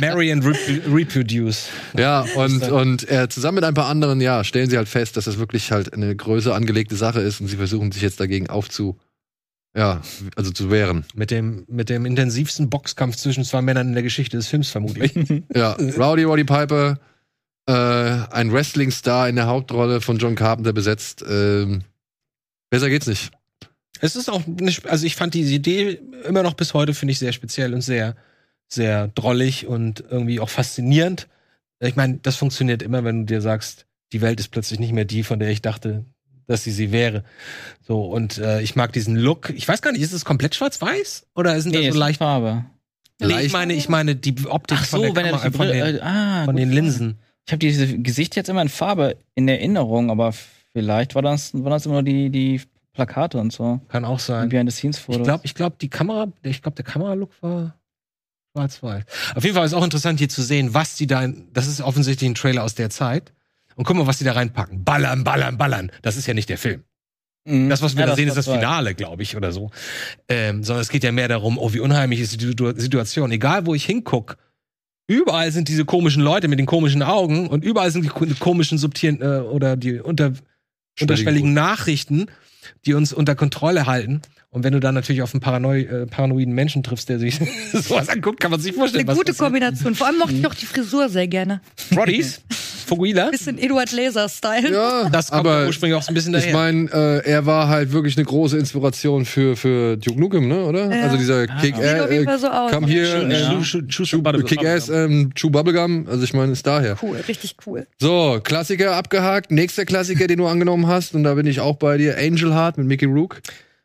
Marry and Rep Reproduce. Ja, und, und äh, zusammen mit ein paar anderen, ja, stellen sie halt fest, dass das wirklich halt eine größer angelegte Sache ist und sie versuchen sich jetzt dagegen aufzu, ja, also zu wehren. Mit dem, mit dem intensivsten Boxkampf zwischen zwei Männern in der Geschichte des Films vermutlich. [LAUGHS] Ja, Rowdy Roddy Piper, äh, ein Wrestling-Star in der Hauptrolle von John Carpenter besetzt. Ähm, besser geht's nicht. Es ist auch, eine, also ich fand diese Idee immer noch bis heute, finde ich, sehr speziell und sehr, sehr drollig und irgendwie auch faszinierend. Ich meine, das funktioniert immer, wenn du dir sagst, die Welt ist plötzlich nicht mehr die, von der ich dachte, dass sie sie wäre. So, und äh, ich mag diesen Look. Ich weiß gar nicht, ist es komplett schwarz-weiß? Oder sind Nee, da ist so leicht. Farbe. Nee, ich meine, ich meine die Optik Ach von so, der wenn er Kamera, die von, den, äh, ah, von den Linsen. Ich habe dieses Gesicht jetzt immer in Farbe in Erinnerung, aber vielleicht war das, waren das immer nur die, die Plakate und so. Kann auch sein. Behind the Scenes Fotos. Ich glaube, ich glaube, die Kamera, ich glaube, der Kameralook war Schwarz-Weiß. Auf jeden Fall ist auch interessant hier zu sehen, was die da, in, das ist offensichtlich ein Trailer aus der Zeit. Und guck mal, was die da reinpacken. Ballern, ballern, ballern. Das ist ja nicht der Film. Mhm. Das, was wir Ja, da sehen, ist das. Finale, glaube ich, oder so. Ähm, sondern es geht ja mehr darum, oh, wie unheimlich ist die Situ- Situation. Egal, wo ich hinguck, überall sind diese komischen Leute mit den komischen Augen und überall sind die ko- komischen subtilen äh, oder die unter, unterschwelligen Nachrichten, die uns unter Kontrolle halten. Und wenn du dann natürlich auf einen Paranoi äh, paranoiden Menschen triffst, der sich [LAUGHS] sowas anguckt, kann man sich vorstellen, Eine was gute passiert. Kombination. Vor allem mochte ich auch die Frisur sehr gerne. Roddies, Fuguila, Bisschen Eduard Laser-Style. Ja, das kommt aber ursprünglich auch so ein bisschen ich daher. meine, äh, er war halt wirklich eine große Inspiration für, für Duke Nukem, ne, oder? Ja. Also dieser Kick Sieht auf jeden Fall so aus. kam hier, Schön, äh, ja. Bubble- Kick-Ass, ähm, Chew Bubblegum, also ich meine, ist daher. Cool, richtig cool. So, Klassiker abgehakt. Nächster Klassiker, den du angenommen hast, und da bin ich auch bei dir, Angel Heart mit Mickey Rook.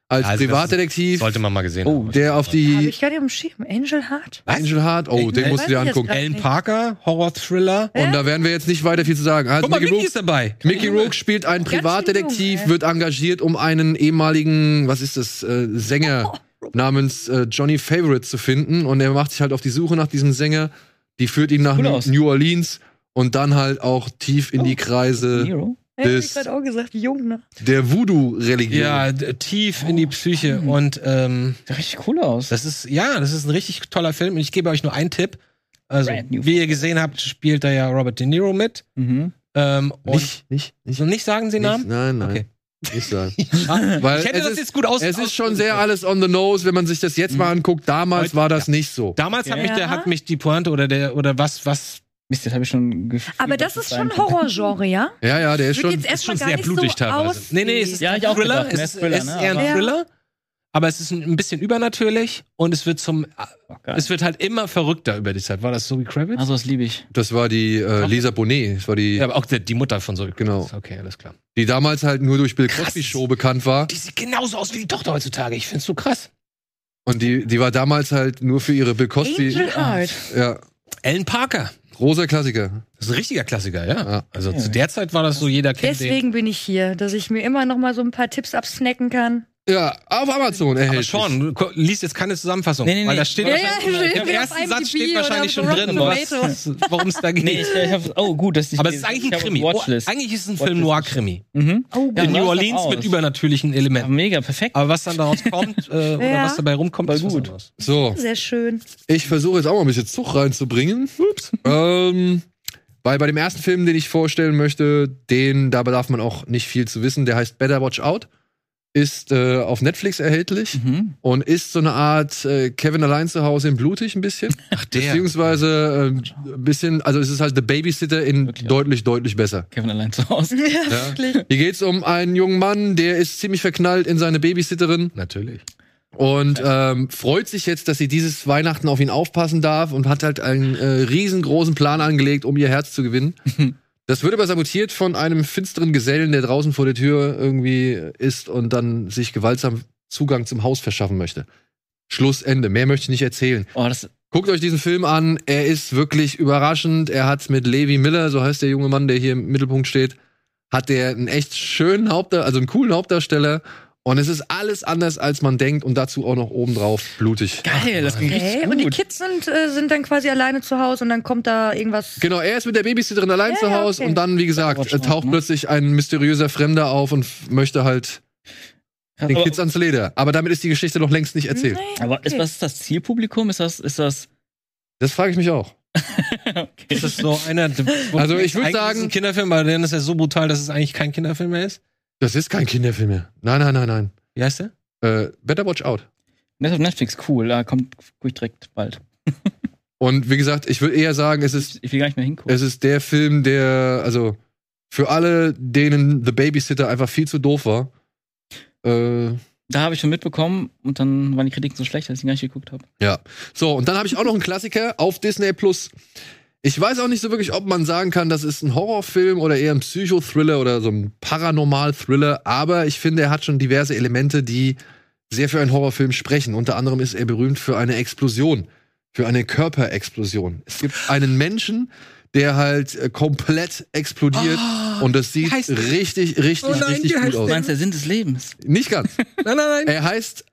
Als Also das Privatdetektiv, Sollte man mal gesehen Oh, haben. der auf die ich gar nicht im Schirm. Angel Heart? Angel Heart, oh, den Echt? musst du dir ich angucken. nicht. Parker, Horror-Thriller. Und da werden wir jetzt nicht weiter viel zu sagen. Also Guck mal, Mickey Mickey Rook, ist dabei. Mickey Rook spielt einen Privatdetektiv, jung, wird engagiert, um einen ehemaligen, was ist das, äh, Sänger namens äh, Johnny Favorite zu finden. Und er macht sich halt auf die Suche nach diesem Sänger. Die führt ihn nach Cool New-. New Orleans und dann halt auch tief in die Oh. Kreise Nero? Ja, Das- ich gerade auch gesagt, jung, ne? der Voodoo-Religion. Ja, tief in die Psyche. Und ähm, Sieht richtig cool aus. das ist, ja, das ist ein richtig toller Film. Und ich gebe euch nur einen Tipp. Also, wie ihr gesehen habt, spielt da ja Robert De Niro mit. Mhm. Ähm, und Nicht, nicht, nicht. so nicht sagen Sie nicht Namen? nein, nein. Okay. Nicht sagen. [LAUGHS] Ja, Weil ich hätte es das ist- jetzt gut aus. Es ist schon sehr alles on the nose, wenn man sich das jetzt mal anguckt. Damals Heute- war das nicht so. Damals hat mich, der, Ja. hat mich die Pointe oder der oder was was Mist, das habe ich schon gefühlt. Aber das ist schon. Horrorgenre, ja? Ja, ja, der ist schon. jetzt erstmal schon sehr blutig so teilweise. Nee, nee, es ist Ja, ein Thriller. gedacht, Es mehr ist, Thriller, ist ne, eher ein aber- Thriller. Aber es ist ein, bisschen übernatürlich und es wird zum Oh, es wird halt immer verrückter über die Zeit. War das Zoe Kravitz? Also, das liebe ich. Das war die äh, Lisa Bonet. Das war die, ja, aber auch die, die Mutter von Zoe Genau. Kravitz. Okay, alles klar. die damals halt nur durch Bill. Cosby Show bekannt war. Die sieht genauso aus wie die Tochter heutzutage. Ich find's so krass. Und die, die war damals halt nur für ihre Bill Cosby. Angel Heart. Ja, Ellen Parker. Großer Klassiker. Das ist ein richtiger Klassiker, ja. Ja. Also zu der Zeit war das so, jeder kennt den. Deswegen bin ich hier, dass ich mir immer noch mal so ein paar Tipps absnacken kann. Ja, auf Amazon Aber erhältlich. Sean, du liest jetzt keine Zusammenfassung. Nee, nee, nee. Weil da steht Ja, wahrscheinlich- ja, im ersten Satz steht wahrscheinlich schon drin, worum es da geht. Nee, ich, ich hab, oh, gut, dass ich Aber es ist eigentlich ein Krimi. Oh, eigentlich ist es ein Watchlist. Film Noir-Krimi. Mhm. Oh, Ja, In New Orleans mit übernatürlichen Ja, Elementen. mega, perfekt. Aber was dann daraus kommt [LAUGHS] äh, oder Ja. was dabei rumkommt, ist gut. So, sehr schön. ich versuche jetzt auch mal ein bisschen Zug reinzubringen. Ups. ähm, weil bei dem ersten Film, den ich vorstellen möchte, den, da bedarf man auch nicht viel zu wissen, der heißt Better Watch Out. Ist äh, auf Netflix erhältlich Mhm. und ist so eine Art äh, Kevin allein zu Hause in blutig ein bisschen. [LAUGHS] Ach, der. Beziehungsweise äh, ein bisschen, also es ist halt The Babysitter in Wirklich? deutlich, deutlich besser. Kevin allein zu Hause. [LAUGHS] Ja, Ja. wirklich. Hier geht's um einen jungen Mann, der ist ziemlich verknallt in seine Babysitterin Natürlich. und ähm, freut sich jetzt, dass sie dieses Weihnachten auf ihn aufpassen darf und hat halt einen äh, riesengroßen Plan angelegt, um ihr Herz zu gewinnen. [LAUGHS] Das wird aber sabotiert von einem finsteren Gesellen, der draußen vor der Tür irgendwie ist und dann sich gewaltsam Zugang zum Haus verschaffen möchte. Schlussende. Mehr möchte ich nicht erzählen. Oh, Guckt euch diesen Film an. Er ist wirklich überraschend. Er hat mit Levi Miller, so heißt der junge Mann, der hier im Mittelpunkt steht, hat der einen echt schönen Hauptdarsteller, also einen coolen Hauptdarsteller. Und es ist alles anders, als man denkt und dazu auch noch obendrauf blutig. geil, das klingt Okay. richtig Und die gut. Kids sind, äh, sind dann quasi alleine zu Hause und dann kommt da irgendwas. Genau, er ist mit der Babysitterin allein Ja, zu Hause okay. und dann, wie gesagt, äh, taucht ne? plötzlich ein mysteriöser Fremder auf und möchte halt den aber, Kids ans Leder. Aber damit ist die Geschichte noch längst nicht erzählt. aber ist, Okay. was ist das Zielpublikum? Ist das, ist das, Das frage ich mich auch. [LAUGHS] okay. Ist das so einer. Also ich würd Eigentlich sagen- ein Kinderfilm, aber dann ist er so brutal, dass es eigentlich kein Kinderfilm mehr ist. Das ist kein Kinderfilm mehr. Nein, nein, nein, nein. Wie heißt der? Äh, Better Watch Out. Das ist auf Netflix cool, da kommt ich direkt bald. [LAUGHS] Und wie gesagt, ich würde eher sagen, es ist Ich will gar nicht mehr hingucken. Es ist der Film, der, also für alle, denen The Babysitter einfach viel zu doof war. Äh, Da habe ich schon mitbekommen und dann waren die Kritiken so schlecht, dass ich ihn gar nicht geguckt habe. ja. So, und dann habe ich auch noch einen Klassiker auf Disney Plus. Ich weiß auch nicht so wirklich, ob man sagen kann, das ist ein Horrorfilm oder eher ein Psychothriller oder so ein Paranormal-Thriller, aber ich finde, er hat schon diverse Elemente, die sehr für einen Horrorfilm sprechen. Unter anderem ist er berühmt für eine Explosion, für eine Körperexplosion. Es gibt einen Menschen, der halt äh, komplett explodiert und das sieht heißt richtig, richtig, Oh nein, richtig gut Du aus. meinst der Sinn des Lebens? Nicht ganz. [LAUGHS] Nein, nein, nein. Er heißt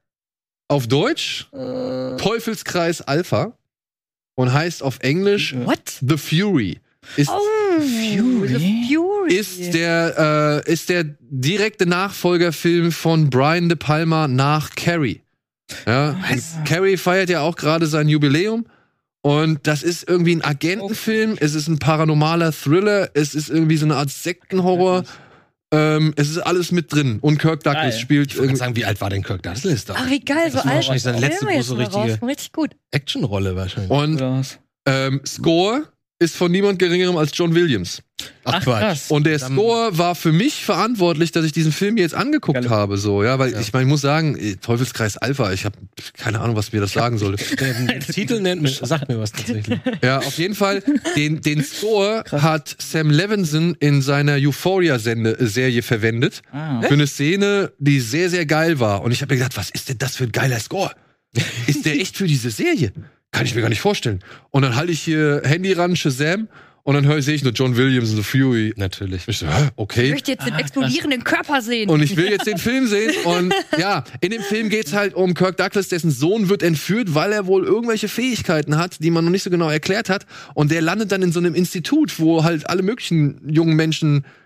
auf Deutsch Teufelskreis Alpha. Und heißt auf Englisch What? The Fury. Ist, Oh, The Fury. ist, der, äh, ist der direkte Nachfolgerfilm von Brian De Palma nach Carrie. Ja, Carrie feiert ja auch gerade sein Jubiläum. Und das ist irgendwie ein Agentenfilm, es ist ein paranormaler Thriller, es ist irgendwie so eine Art Sektenhorror. Ähm, es ist alles mit drin. Und Kirk Douglas Geil. spielt Ich wollte irgendwie. gerade sagen, wie alt war denn Kirk Douglas da? Ach, wie geil, so Das war alt. wahrscheinlich seine letzte große mal richtige-. Richtig gut. Actionrolle wahrscheinlich. Und ähm, Score ist von niemand geringerem als John Williams. Ach, krass. Und der Score war für mich verantwortlich, dass ich diesen Film jetzt angeguckt Geil. habe, so, ja, weil Ja. ich meine, ich muss sagen, äh, Teufelskreis Alpha, ich habe keine Ahnung, was mir das sagen soll. [LAUGHS] Der Titel nennt mir, sagt mir was tatsächlich. Ja, auf jeden Fall, den, den Score [LAUGHS] hat Sam Levinson in seiner Euphoria-Serie verwendet. Ah. Für eine Szene, die sehr, sehr geil war. Und ich habe mir gedacht, was ist denn das für ein geiler Score? Ist der [LAUGHS] echt für diese Serie? Kann ich mir gar nicht vorstellen. Und dann halte ich hier Handy ran, Shazam, und dann höre ich, sehe ich nur John Williams und The Fury. Natürlich. Ich so, hä, Ich okay. möchte jetzt den explodierenden Körper sehen. Und ich will jetzt den Film sehen. Und ja, in dem Film geht's halt um Kirk Douglas, dessen Sohn wird entführt, weil er wohl irgendwelche Fähigkeiten hat, die man noch nicht so genau erklärt hat. Und der landet dann in so einem Institut, wo halt alle möglichen jungen Menschen äh,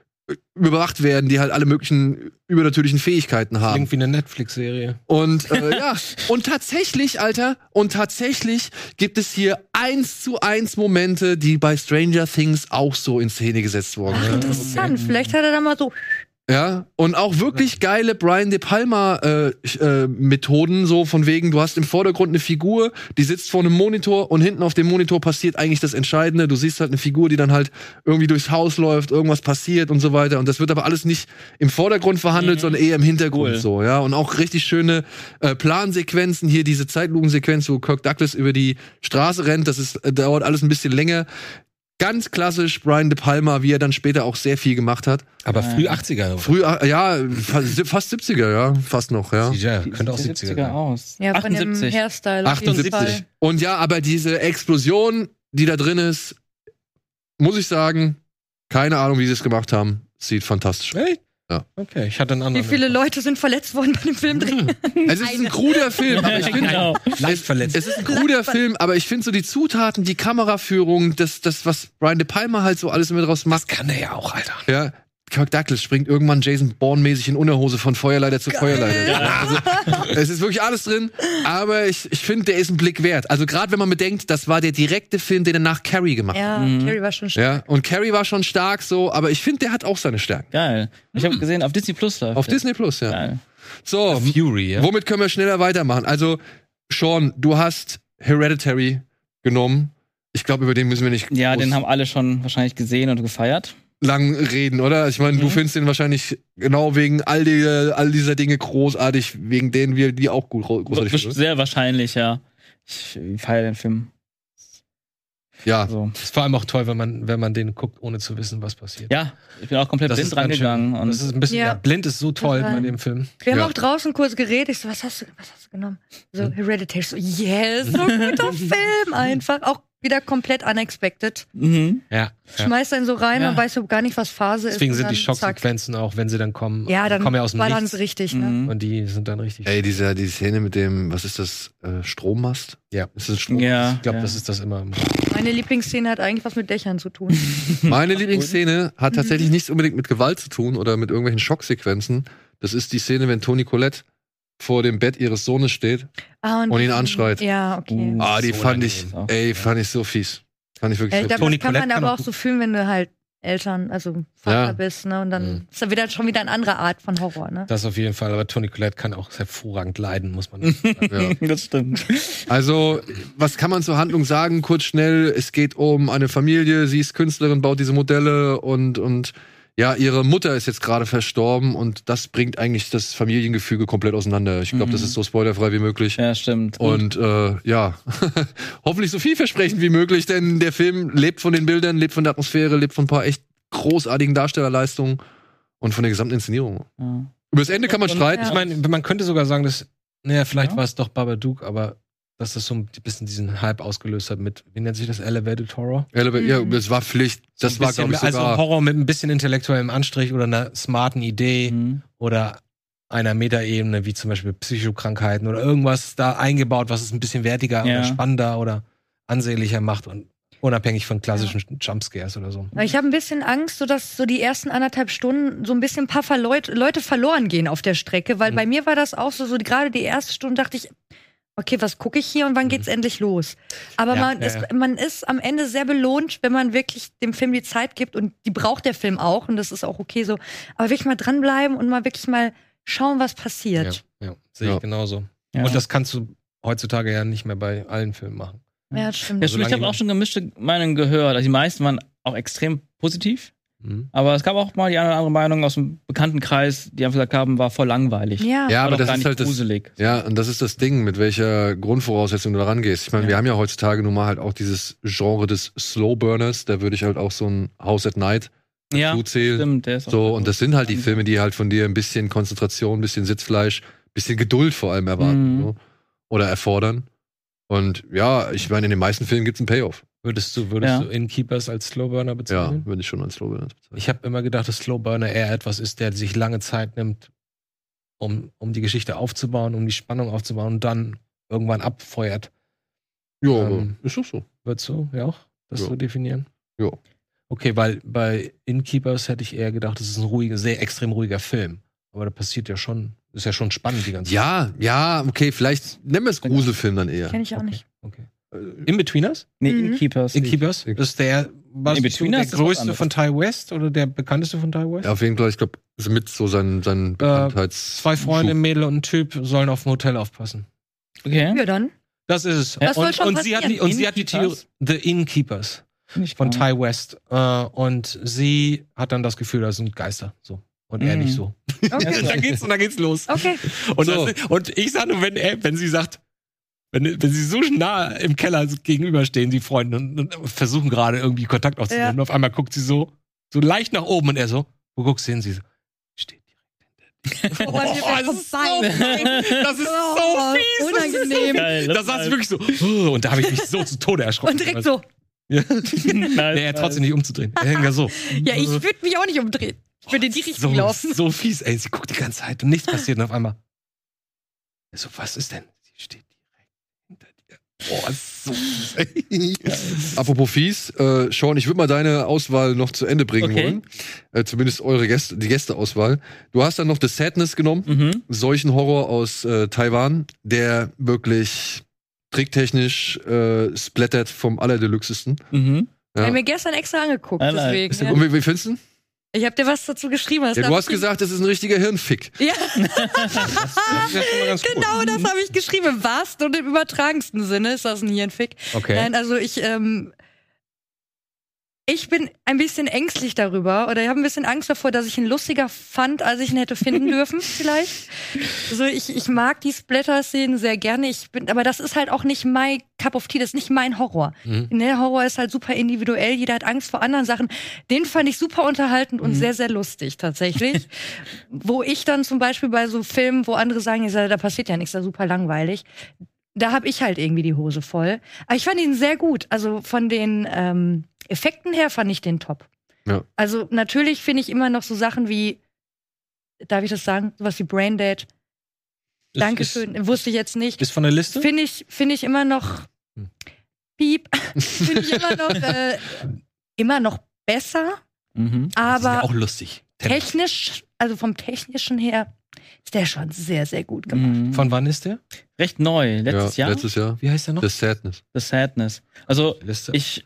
überwacht werden, die halt alle möglichen übernatürlichen Fähigkeiten haben. Klingt wie eine Netflix-Serie. Und äh, [LAUGHS] ja, und tatsächlich, Alter, und tatsächlich gibt es hier eins zu eins Momente, die bei Stranger Things auch so in Szene gesetzt wurden. Ach, interessant. Vielleicht hat er da mal so. Ja, und auch wirklich geile Brian De Palma äh, äh, Methoden, so von wegen, du hast im Vordergrund eine Figur, die sitzt vor einem Monitor und hinten auf dem Monitor passiert eigentlich das Entscheidende. Du siehst halt eine Figur, die dann halt irgendwie durchs Haus läuft, irgendwas passiert und so weiter. Und das wird aber alles nicht im Vordergrund verhandelt, sondern eher im Hintergrund Cool. so, ja. Und auch richtig schöne äh, Plansequenzen, hier diese Zeitlupensequenz, wo Kirk Douglas über die Straße rennt, das ist, äh, dauert alles ein bisschen länger. Ganz klassisch Brian De Palma, wie er dann später auch sehr viel gemacht hat. Aber früh 80er. Früh, ja, fast, fast 70er, ja, fast noch, ja. Ja, könnte auch 70er sein. aus. Ja, von dem 78. Hairstyle. auf jeden 78. Fall. Und ja, aber diese Explosion, die da drin ist, muss ich sagen, keine Ahnung, wie sie es gemacht haben. Sieht fantastisch aus. Echt? Ja. Okay, ich hatte einen Wie anderen. viele Leute sind verletzt worden bei dem Film drin? Es ist ein kruder Film, aber ich finde, Genau. leicht verletzt. es ist ein kruder Film, aber ich finde so die Zutaten, die Kameraführung, das, das, was Brian De Palma halt so alles immer draus macht. kann er ja auch, Alter. Ja, Kirk Douglas springt irgendwann Jason Bourne-mäßig in Unterhose von Feuerleiter zu Feuerleiter. Also, es ist wirklich alles drin, aber ich, ich finde, der ist ein Blick wert. Also gerade wenn man bedenkt, das war der direkte Film, den er nach Carrie gemacht hat. Ja, Carrie war schon Ja, und Carrie war schon stark so, aber ich finde, der hat auch seine Stärken. Geil. Ich habe gesehen, auf Disney Plus läuft. Auf der. Disney Plus, ja. Geil. So, Fury, ja. womit können wir schneller weitermachen? Also, Sean, du hast Hereditary genommen. Ich glaube, über den müssen wir nicht Ja, den haben alle schon wahrscheinlich gesehen und gefeiert. Lang reden, oder? Ich meine, du Mhm. findest den wahrscheinlich genau wegen all, die, all dieser Dinge großartig, wegen denen wir die auch gut großartig finden. Sehr wahrscheinlich, ja. Ich feiere den Film. Ja, Also, Ist vor allem auch toll, wenn man, wenn man den guckt, ohne zu wissen, was passiert. ja, ich bin auch komplett blind ist ganz rangegangen. Und das ist ein bisschen, Ja. ja. blind ist so toll bei dem Film. Wir haben Ja. auch draußen kurz geredet. Ich so, was hast du, was hast du genommen? So, Hm? Hereditary. So, yes, so ein guter [LAUGHS] Film einfach. Auch wieder komplett unexpected. mhm. Ja. ja. Schmeißt einen so rein, Ja. man weiß so gar nicht, was Phase Deswegen ist. sind und die dann. Schocksequenzen auch, wenn sie dann kommen, Ja, dann kommen ja aus dem dann Nichts. richtig, ne? Mhm. Und die sind dann richtig. ey, diese, die Szene mit dem, was ist das, äh, Strommast? Ja. Ist das ein Strommast? Ja. Ich glaube, ja. das ist das immer. Meine Lieblingsszene hat eigentlich was mit Dächern zu tun. [LAUGHS] Meine Lieblingsszene hat tatsächlich nichts unbedingt mit Gewalt zu tun oder mit irgendwelchen Schocksequenzen. Das ist die Szene, wenn Toni Collette vor dem Bett ihres Sohnes steht. Ah, Und ihn anschreit. Ja, okay. Uh. Ah, die so fand ich, ey, fand ich so fies. Fand ich wirklich Ja, ich so glaube, das kann man aber auch auch so fühlen, wenn du halt Eltern, also Vater Ja. bist, ne? Und dann Mhm. ist da wieder schon wieder eine andere Art von Horror, ne? Das auf jeden Fall. Aber Toni Collette kann auch hervorragend leiden, muss man [LAUGHS] sagen. Ja. Das stimmt. Also, was kann man zur Handlung sagen? Kurz schnell, es geht um eine Familie, sie ist Künstlerin, baut diese Modelle und, und ja, ihre Mutter ist jetzt gerade verstorben und das bringt eigentlich das Familiengefüge komplett auseinander. Ich glaube, Mhm. das ist so spoilerfrei wie möglich. Ja, stimmt. Und äh, ja, [LAUGHS] hoffentlich so vielversprechend wie möglich, denn der Film lebt von den Bildern, lebt von der Atmosphäre, lebt von ein paar echt großartigen Darstellerleistungen und von der gesamten Inszenierung. ja. Über das Ende kann man streiten. Ich meine, man könnte sogar sagen, dass, naja, vielleicht Ja. war es doch Babadook, aber dass das so ein bisschen diesen Hype ausgelöst hat mit, wie nennt sich das, Elevated Horror? Eleva- Ja, Mhm. das war Pflicht. Das So war, glaube ich, Also sogar. Horror mit ein bisschen intellektuellem Anstrich oder einer smarten Idee Mhm. oder einer Metaebene, wie zum Beispiel Psychokrankheiten oder irgendwas da eingebaut, was es ein bisschen wertiger Ja. oder spannender oder ansehnlicher macht und unabhängig von klassischen Jumpscares oder so. Ich habe ein bisschen Angst, so dass so die ersten anderthalb Stunden so ein bisschen ein paar Verleut Leute verloren gehen auf der Strecke, weil Mhm. bei mir war das auch so, so gerade die erste Stunde dachte ich, okay, was gucke ich hier und wann geht's endlich los? Aber Mhm. Ja, man, ja, ist, ja. man ist am Ende sehr belohnt, wenn man wirklich dem Film die Zeit gibt und die braucht der Film auch und das ist auch okay so. Aber wirklich mal dranbleiben und mal wirklich mal schauen, was passiert. ja, sehe Ja. ich genauso. Ja. Und das kannst du heutzutage ja nicht mehr bei allen Filmen machen. Ja, stimmt. Ja, solange ich habe auch schon gemischte Meinungen gehört. Also die meisten waren auch extrem positiv. Mhm. Aber es gab auch mal die eine oder andere Meinung aus dem Bekanntenkreis, die einfach gesagt haben, war voll langweilig. Ja. Ja, aber das ist halt das. gruselig. Ja, und das ist das Ding, mit welcher Grundvoraussetzung du da rangehst. Ich meine, Ja. wir haben ja heutzutage nun mal halt auch dieses Genre des Slowburners, da würde ich halt auch so ein House at Night Ja, zuzählen. stimmt. Der ist auch So, und das sind halt die. Filme, die halt von dir ein bisschen Konzentration, ein bisschen Sitzfleisch, ein bisschen Geduld vor allem erwarten Mhm. so, oder erfordern. Und ja, ich meine, in den meisten Filmen gibt's einen Payoff. Würdest du, würdest Ja. du Innkeepers als Slowburner Ja, bezeichnen? würde ich schon als Slowburner bezeichnen. Ich habe immer gedacht, dass Slowburner eher etwas ist, der sich lange Zeit nimmt, um, um die Geschichte aufzubauen, um die Spannung aufzubauen und dann irgendwann abfeuert. Ja, Ähm, ist doch so. Wird so, ja auch, das Ja. so definieren? Ja. Okay, weil bei Innkeepers hätte ich eher gedacht, das ist ein ruhiger, sehr extrem ruhiger Film. Aber da passiert ja schon, ist ja schon spannend die ganze Ja, ja, okay, vielleicht nennen wir es Gruselfilm dann eher. Kenne ich auch Okay. nicht. Okay. In-Betweeners? Nee, Mhm. Innkeepers? Das ist der, was In so Betweeners der größte von Ty West oder der bekannteste von Ty West? Ja, auf jeden Fall, ich glaube, ist mit so sein, sein Bekanntheits. Äh, Zwei Freunde, ein. Mädel und ein Typ sollen auf dem Hotel aufpassen. Okay. Ja, dann. Das ist es. Soll und, schon und sie hat die, passieren? und sie hat die Theorie? The Innkeepers von. Ty West. Äh, und sie hat dann das Gefühl, das sind Geister. So. Und er Mhm. nicht so. [LAUGHS] Okay. da geht's, und da geht's los. Okay. Und, So. das, und ich sage nur, wenn, er, wenn sie sagt, wenn, wenn sie so nah im Keller gegenüberstehen, die Freunde, und, und versuchen gerade irgendwie Kontakt aufzunehmen, Ja. und auf einmal guckt sie so, so leicht nach oben und er so, wo guckst du hin? Sie so, steht direkt hinter dir. Oh, Oh, das ist so fies. Das ist so Oh, fies. unangenehm. Das saß ich wirklich so, oh, und da habe ich mich so zu Tode erschrocken. Und direkt so. Ja. Nice, [LAUGHS] Nee, er trotzdem nicht umzudrehen. Er hängt da so. Ja, ich würde mich auch nicht umdrehen. Ich würde in die Richtung so, laufen. so fies, ey. Sie guckt die ganze Zeit und nichts passiert und auf einmal. Er So, was ist denn? Sie steht. Boah, so. Apropos fies, äh, Sean, ich würde mal deine Auswahl noch zu Ende bringen Okay. wollen. Äh, zumindest eure Gäste, die Gästeauswahl. Du hast dann noch The Sadness genommen, Mhm. solchen Horror aus äh, Taiwan, der wirklich tricktechnisch äh, splattert vom allerdeluxesten. Mhm. Ich Ja. habe mir gestern extra angeguckt, deswegen. Ja. Und wie, wie findest du? Ich habe dir was dazu geschrieben. was Ja, du hast gesagt, das ist ein richtiger Hirnfick. Ja, [LAUGHS] Das ganz gut. genau das habe ich geschrieben. Im wahrsten und im übertragensten Sinne ist das ein Hirnfick. Okay. Nein, also ich, ähm, ich bin ein bisschen ängstlich darüber oder ich habe ein bisschen Angst davor, dass ich ihn lustiger fand, als ich ihn hätte finden [LAUGHS] dürfen, vielleicht. Also ich, ich mag die Splatter-Szenen sehr gerne. Ich bin, aber das ist halt auch nicht mein Cup of Tea, das ist nicht mein Horror. Mhm. Der Horror ist halt super individuell, jeder hat Angst vor anderen Sachen. Den fand ich super unterhaltend und sehr, sehr lustig tatsächlich. [LAUGHS] wo ich dann zum Beispiel bei so Filmen, wo andere sagen, ich sage, da passiert ja nichts, da super langweilig. Da habe ich halt irgendwie die Hose voll. Aber ich fand ihn sehr gut. Also von den ähm, Effekten her fand ich den top. Ja. Also natürlich finde ich immer noch so Sachen wie, darf ich das sagen, sowas wie Braindead. Ist- Dankeschön, wusste ich jetzt nicht. Ist, ist von der Liste? Finde ich, finde ich immer noch, Hm. piep, [LAUGHS] finde ich immer noch, äh, immer noch besser, Mhm. Das ist ja aber auch lustig. technisch, also vom technischen her, ist der schon sehr, sehr gut gemacht. Mhm. Von wann ist der? Recht neu, letztes ja, Jahr. Letztes Jahr. Wie heißt der noch? The Sadness. The Sadness. Also Liste. ich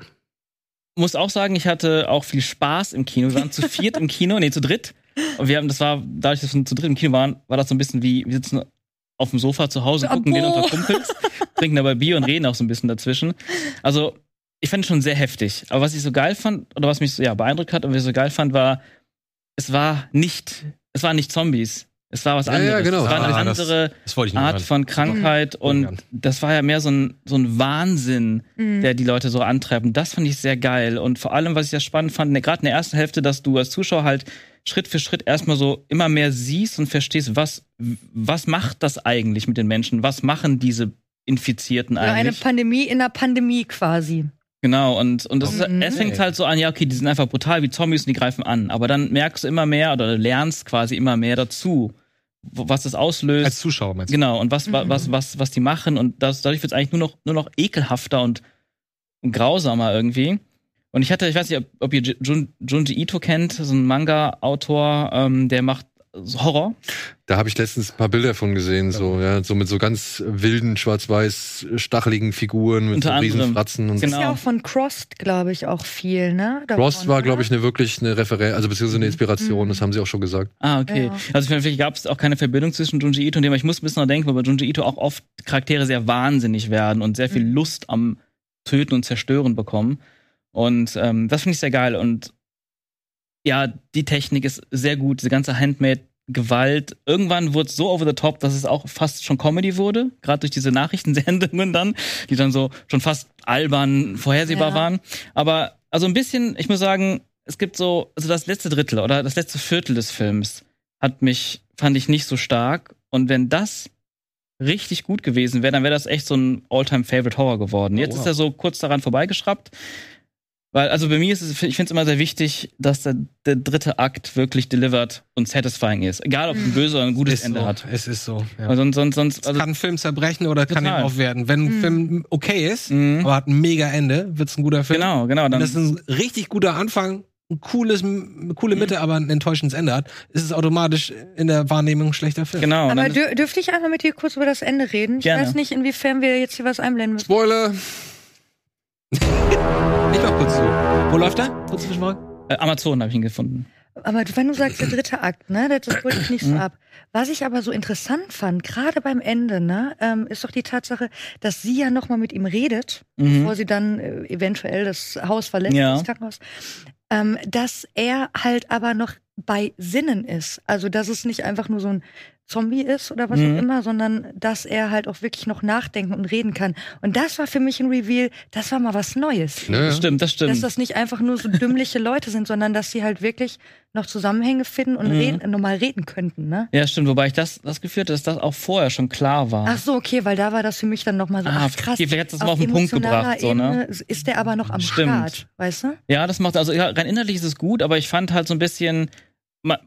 muss auch sagen, ich hatte auch viel Spaß im Kino. Wir waren zu viert im Kino, nee, zu dritt. Und wir haben, das war, dadurch, dass wir zu dritt im Kino waren, war das so ein bisschen wie, wir sitzen auf dem Sofa zu Hause, gucken den unter Kumpels, [LAUGHS] trinken dabei Bier und reden auch so ein bisschen dazwischen. Also, ich fand es schon sehr heftig. Aber was ich so geil fand, oder was mich so ja, beeindruckt hat und was ich so geil fand, war, es war nicht, es waren nicht Zombies. Es war was Ja, ja, anderes. genau. Es war eine Ah, das- andere das nicht Art hören. von Krankheit Mhm. und das war ja mehr so ein, so ein Wahnsinn, Mhm. der die Leute so antreibt. Und das fand ich sehr geil. Und vor allem, was ich ja spannend fand, ne, gerade in der ersten Hälfte, dass du als Zuschauer halt Schritt für Schritt erstmal so immer mehr siehst und verstehst, was, was macht das eigentlich mit den Menschen? Was machen diese Infizierten Ja, eine eigentlich? Pandemie in der Pandemie quasi. Genau, und, und das ist, Mhm. es fängt halt so an, ja, okay, die sind einfach brutal wie Zombies und die greifen an. Aber dann merkst du immer mehr oder lernst quasi immer mehr dazu, was das auslöst. Als Zuschauer meinst du? Genau, und was, wa- Mhm. was, was, was die machen und das, dadurch wird es eigentlich nur noch, nur noch ekelhafter und grausamer irgendwie. Und ich hatte, ich weiß nicht, ob, ob ihr Jun, Junji Ito kennt, so ein Manga-Autor, ähm, der macht Horror. Da habe ich letztens ein paar Bilder von gesehen, so, ja, so mit so ganz wilden, schwarz-weiß, stacheligen Figuren mit Unter so riesen Fratzen und Ist Genau. ja auch von Crossed, glaube ich, auch viel, ne? Davon, war, oder? glaube ich, eine wirklich eine Referenz, also beziehungsweise eine Inspiration, das haben sie auch schon gesagt. Ah, okay. Ja. Also vielleicht gab es auch keine Verbindung zwischen Junji Ito und dem, aber ich muss ein bisschen noch denken, weil bei Junji Ito auch oft Charaktere sehr wahnsinnig werden und sehr viel Lust am Töten und Zerstören bekommen. Und ähm, das finde ich sehr geil. Und ja, die Technik ist sehr gut, diese ganze Handmade-Gewalt. Irgendwann wurde es so over the top, dass es auch fast schon Comedy wurde, gerade durch diese Nachrichtensendungen dann, die dann so schon fast albern vorhersehbar Ja. waren. Aber also ein bisschen, ich muss sagen, es gibt so, also das letzte Drittel oder das letzte Viertel des Films hat mich, fand ich nicht so stark. Und wenn das richtig gut gewesen wäre, dann wäre das echt so ein All-Time-Favorite-Horror geworden. Jetzt wow. ist er so kurz daran vorbeigeschraubt. Weil, also bei mir ist es, ich finde es immer sehr wichtig, dass der, der dritte Akt wirklich delivered und satisfying ist. Egal, ob es ein böses oder ein gutes ist Ende so. hat. Es ist so. Ja. Weil sonst, sonst, sonst, Es also, kann einen Film zerbrechen oder kann ihn Total. aufwerten. Wenn ein Film okay ist, Mhm. aber hat ein mega Ende, wird's ein guter Film. genau, genau. Wenn Dann, das ein richtig guter Anfang, ein cooles, eine coole Mitte, aber ein enttäuschendes Ende hat, ist es automatisch in der Wahrnehmung ein schlechter Film. genau. Aber dür dürfte ich einmal mit dir kurz über das Ende reden? Ich Gerne. weiß nicht, inwiefern wir jetzt hier was einblenden müssen. Spoiler! Ich mach kurz zu. Wo läuft er? Kurz Zwischenfrage. äh, Amazon habe ich ihn gefunden. Aber wenn du sagst, der dritte Akt, ne, das, holt mich nicht Mhm. so ab. Was ich aber so interessant fand, gerade beim Ende, ne, ähm, ist doch die Tatsache, dass sie ja nochmal mit ihm redet, Mhm. bevor sie dann äh, eventuell das Haus verlässt, Ja. das Krankenhaus, ähm, dass er halt aber noch bei Sinnen ist. Also, dass es nicht einfach nur so ein Zombie ist oder was Mhm. auch immer, sondern dass er halt auch wirklich noch nachdenken und reden kann. Und das war für mich ein Reveal, das war mal was Neues. Ja. Das stimmt, das Dass stimmt. das nicht einfach nur so dümmliche Leute sind, sondern dass sie halt wirklich noch Zusammenhänge finden und Mhm. reden, normal reden könnten, ne? Ja, stimmt. Wobei ich das, das Gefühl hatte, dass das auch vorher schon klar war. Ach so, okay, weil da war das für mich dann nochmal so, Ah, ach krass. okay, vielleicht hat das mal auf den Punkt gebracht, so, ne? Ist der aber noch am Stimmt. Start, weißt du? Ja, das macht, also ja, rein innerlich ist es gut, aber ich fand halt so ein bisschen,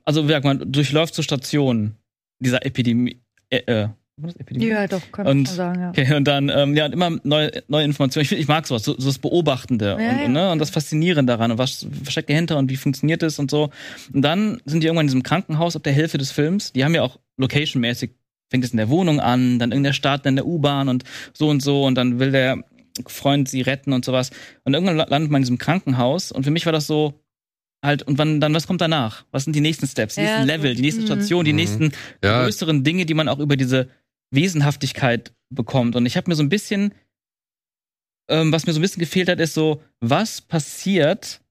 also wie sagt man, durchläuft so Stationen dieser Epidemie, äh, äh, was Epidemie? Ja, doch, kann man Und- schon sagen, ja. Okay, und dann, ähm, ja, und immer neue, neue Informationen. Ich, find, ich mag sowas, so, so das Beobachtende Ja, und, ja. und, ne, und das Faszinierende daran und was versteckt dahinter und wie funktioniert es und so. Und dann sind die irgendwann in diesem Krankenhaus ab der Hälfte des Films. Die haben ja auch location-mäßig, fängt es in der Wohnung an, dann in der Stadt, dann in der U-Bahn und so und so und dann will der Freund sie retten und sowas. Und irgendwann la- landet man in diesem Krankenhaus und für mich war das so, halt, und wann, dann, was kommt danach? Was sind die nächsten Steps, die Ja, nächsten Level, die nächste mhm. Station, die Mhm. nächsten Ja. größeren Dinge, die man auch über diese Wesenhaftigkeit bekommt. Und ich habe mir so ein bisschen, ähm, was mir so ein bisschen gefehlt hat, ist so, was passiert,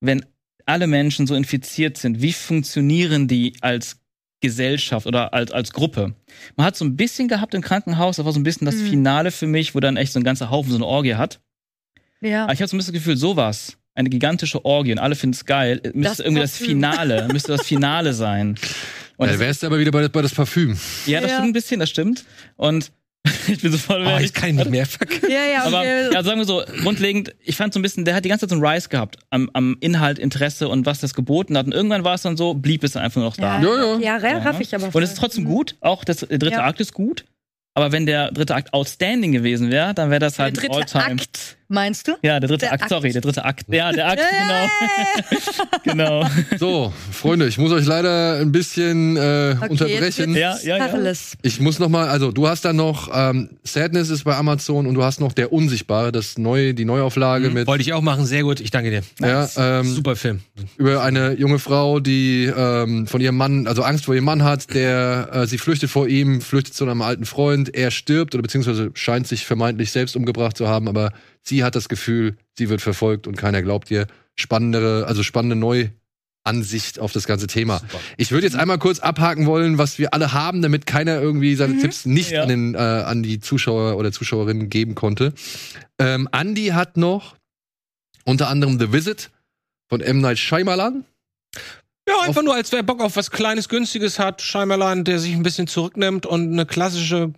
wenn alle Menschen so infiziert sind? Wie funktionieren die als Gesellschaft oder als, als Gruppe? Man hat so ein bisschen gehabt im Krankenhaus, das war so ein bisschen das Mhm. Finale für mich, wo dann echt so ein ganzer Haufen so eine Orgie hat. Ja. Aber ich habe so ein bisschen das Gefühl, sowas, eine gigantische Orgie und alle finden es geil, müsste Das irgendwie das Parfüm. Finale, [LAUGHS] müsste das Finale sein. Und Ja, das- wärst du aber wieder bei, bei das Parfüm. ja, das Ja. stimmt ein bisschen, das stimmt. Und [LAUGHS] ich bin so voll Oh, ich kann ihn nicht mehr verkaufen. ja, ja, Aber okay. ja, sagen wir so, grundlegend, ich fand so ein bisschen, der hat die ganze Zeit so einen Rise gehabt am, am Inhalt, Interesse und was das geboten hat. Und irgendwann war es dann so, blieb es dann einfach nur noch da. ja, Ja, ja, ja. ja, raff ich aber. Und voll. es ist trotzdem gut, auch das, der dritte Ja. Akt ist gut. Aber wenn der dritte Akt outstanding gewesen wäre, dann wäre das Der halt ein dritte All-Time. Akt, meinst du? Ja, der dritte Der Akt, Akt. sorry, der dritte Akt. Ja, der Akt, genau. [LAUGHS] genau. So, Freunde, ich muss euch leider ein bisschen äh, Okay, unterbrechen. jetzt Ja, ja, ja. Ich muss noch mal, also du hast dann noch ähm, Sadness ist bei Amazon und du hast noch der Unsichtbare, das neue, die Neuauflage mit Wollte ich auch machen, sehr gut. Ich danke dir. ja, ähm, Super Film. über eine junge Frau, die ähm, von ihrem Mann, also Angst vor ihrem Mann hat, der äh, sie flüchtet vor ihm, flüchtet zu einem alten Freund, er stirbt oder beziehungsweise scheint sich vermeintlich selbst umgebracht zu haben, aber sie hat das Gefühl, sie wird verfolgt und keiner glaubt ihr. Spannendere, also spannende Neuansicht auf das ganze Thema. Ich würde jetzt einmal kurz abhaken wollen, was wir alle haben, damit keiner irgendwie seine Tipps nicht Ja. an, den, äh, an die Zuschauer oder Zuschauerinnen geben konnte. Ähm, Andy hat noch unter anderem The Visit von M. Night Shyamalan. Ja, einfach nur, als wer Bock auf was Kleines, Günstiges hat. Shyamalan, der sich ein bisschen zurücknimmt und eine klassische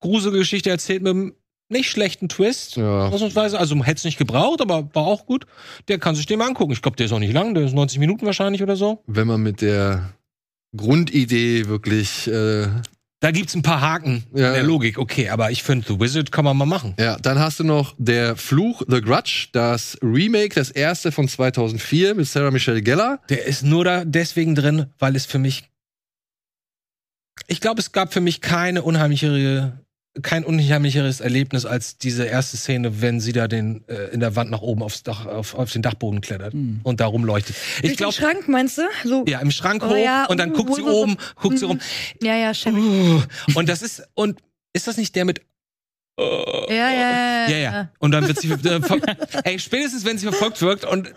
Gruselgeschichte erzählt mit einem nicht schlechten Twist. Ja. Ausnahmsweise. Also hätte es nicht gebraucht, aber war auch gut. Der kann sich den mal angucken. Ich glaube, der ist auch nicht lang. Der ist 90 Minuten wahrscheinlich oder so. wenn man mit der Grundidee wirklich äh, Da gibt's ein paar Haken Ja, in der. Logik, okay, aber ich finde, The Wizard kann man mal machen. Ja, dann hast du noch der Fluch, The Grudge, das Remake, das erste von 2004 mit Sarah Michelle Gellar. Der ist nur da deswegen drin, weil es für mich. Ich glaube, es gab für mich keine unheimlichere, kein unheimlicheres Erlebnis als diese erste Szene, wenn sie da den äh, in der Wand nach oben aufs Dach, auf, auf den Dachboden klettert Hm. und da rumleuchtet. Ich glaube, den Schrank, meinst du? So, ja, im Schrank Oh hoch ja, und dann uh, guckt sie so- oben, guckt sie Mhm. rum. ja, ja, check. Uh, und das ist und ist das nicht der mit Ja, ja, ja. ja, ja. Und dann wird sie, äh, [LAUGHS] ey, spätestens wenn sie verfolgt wird und äh,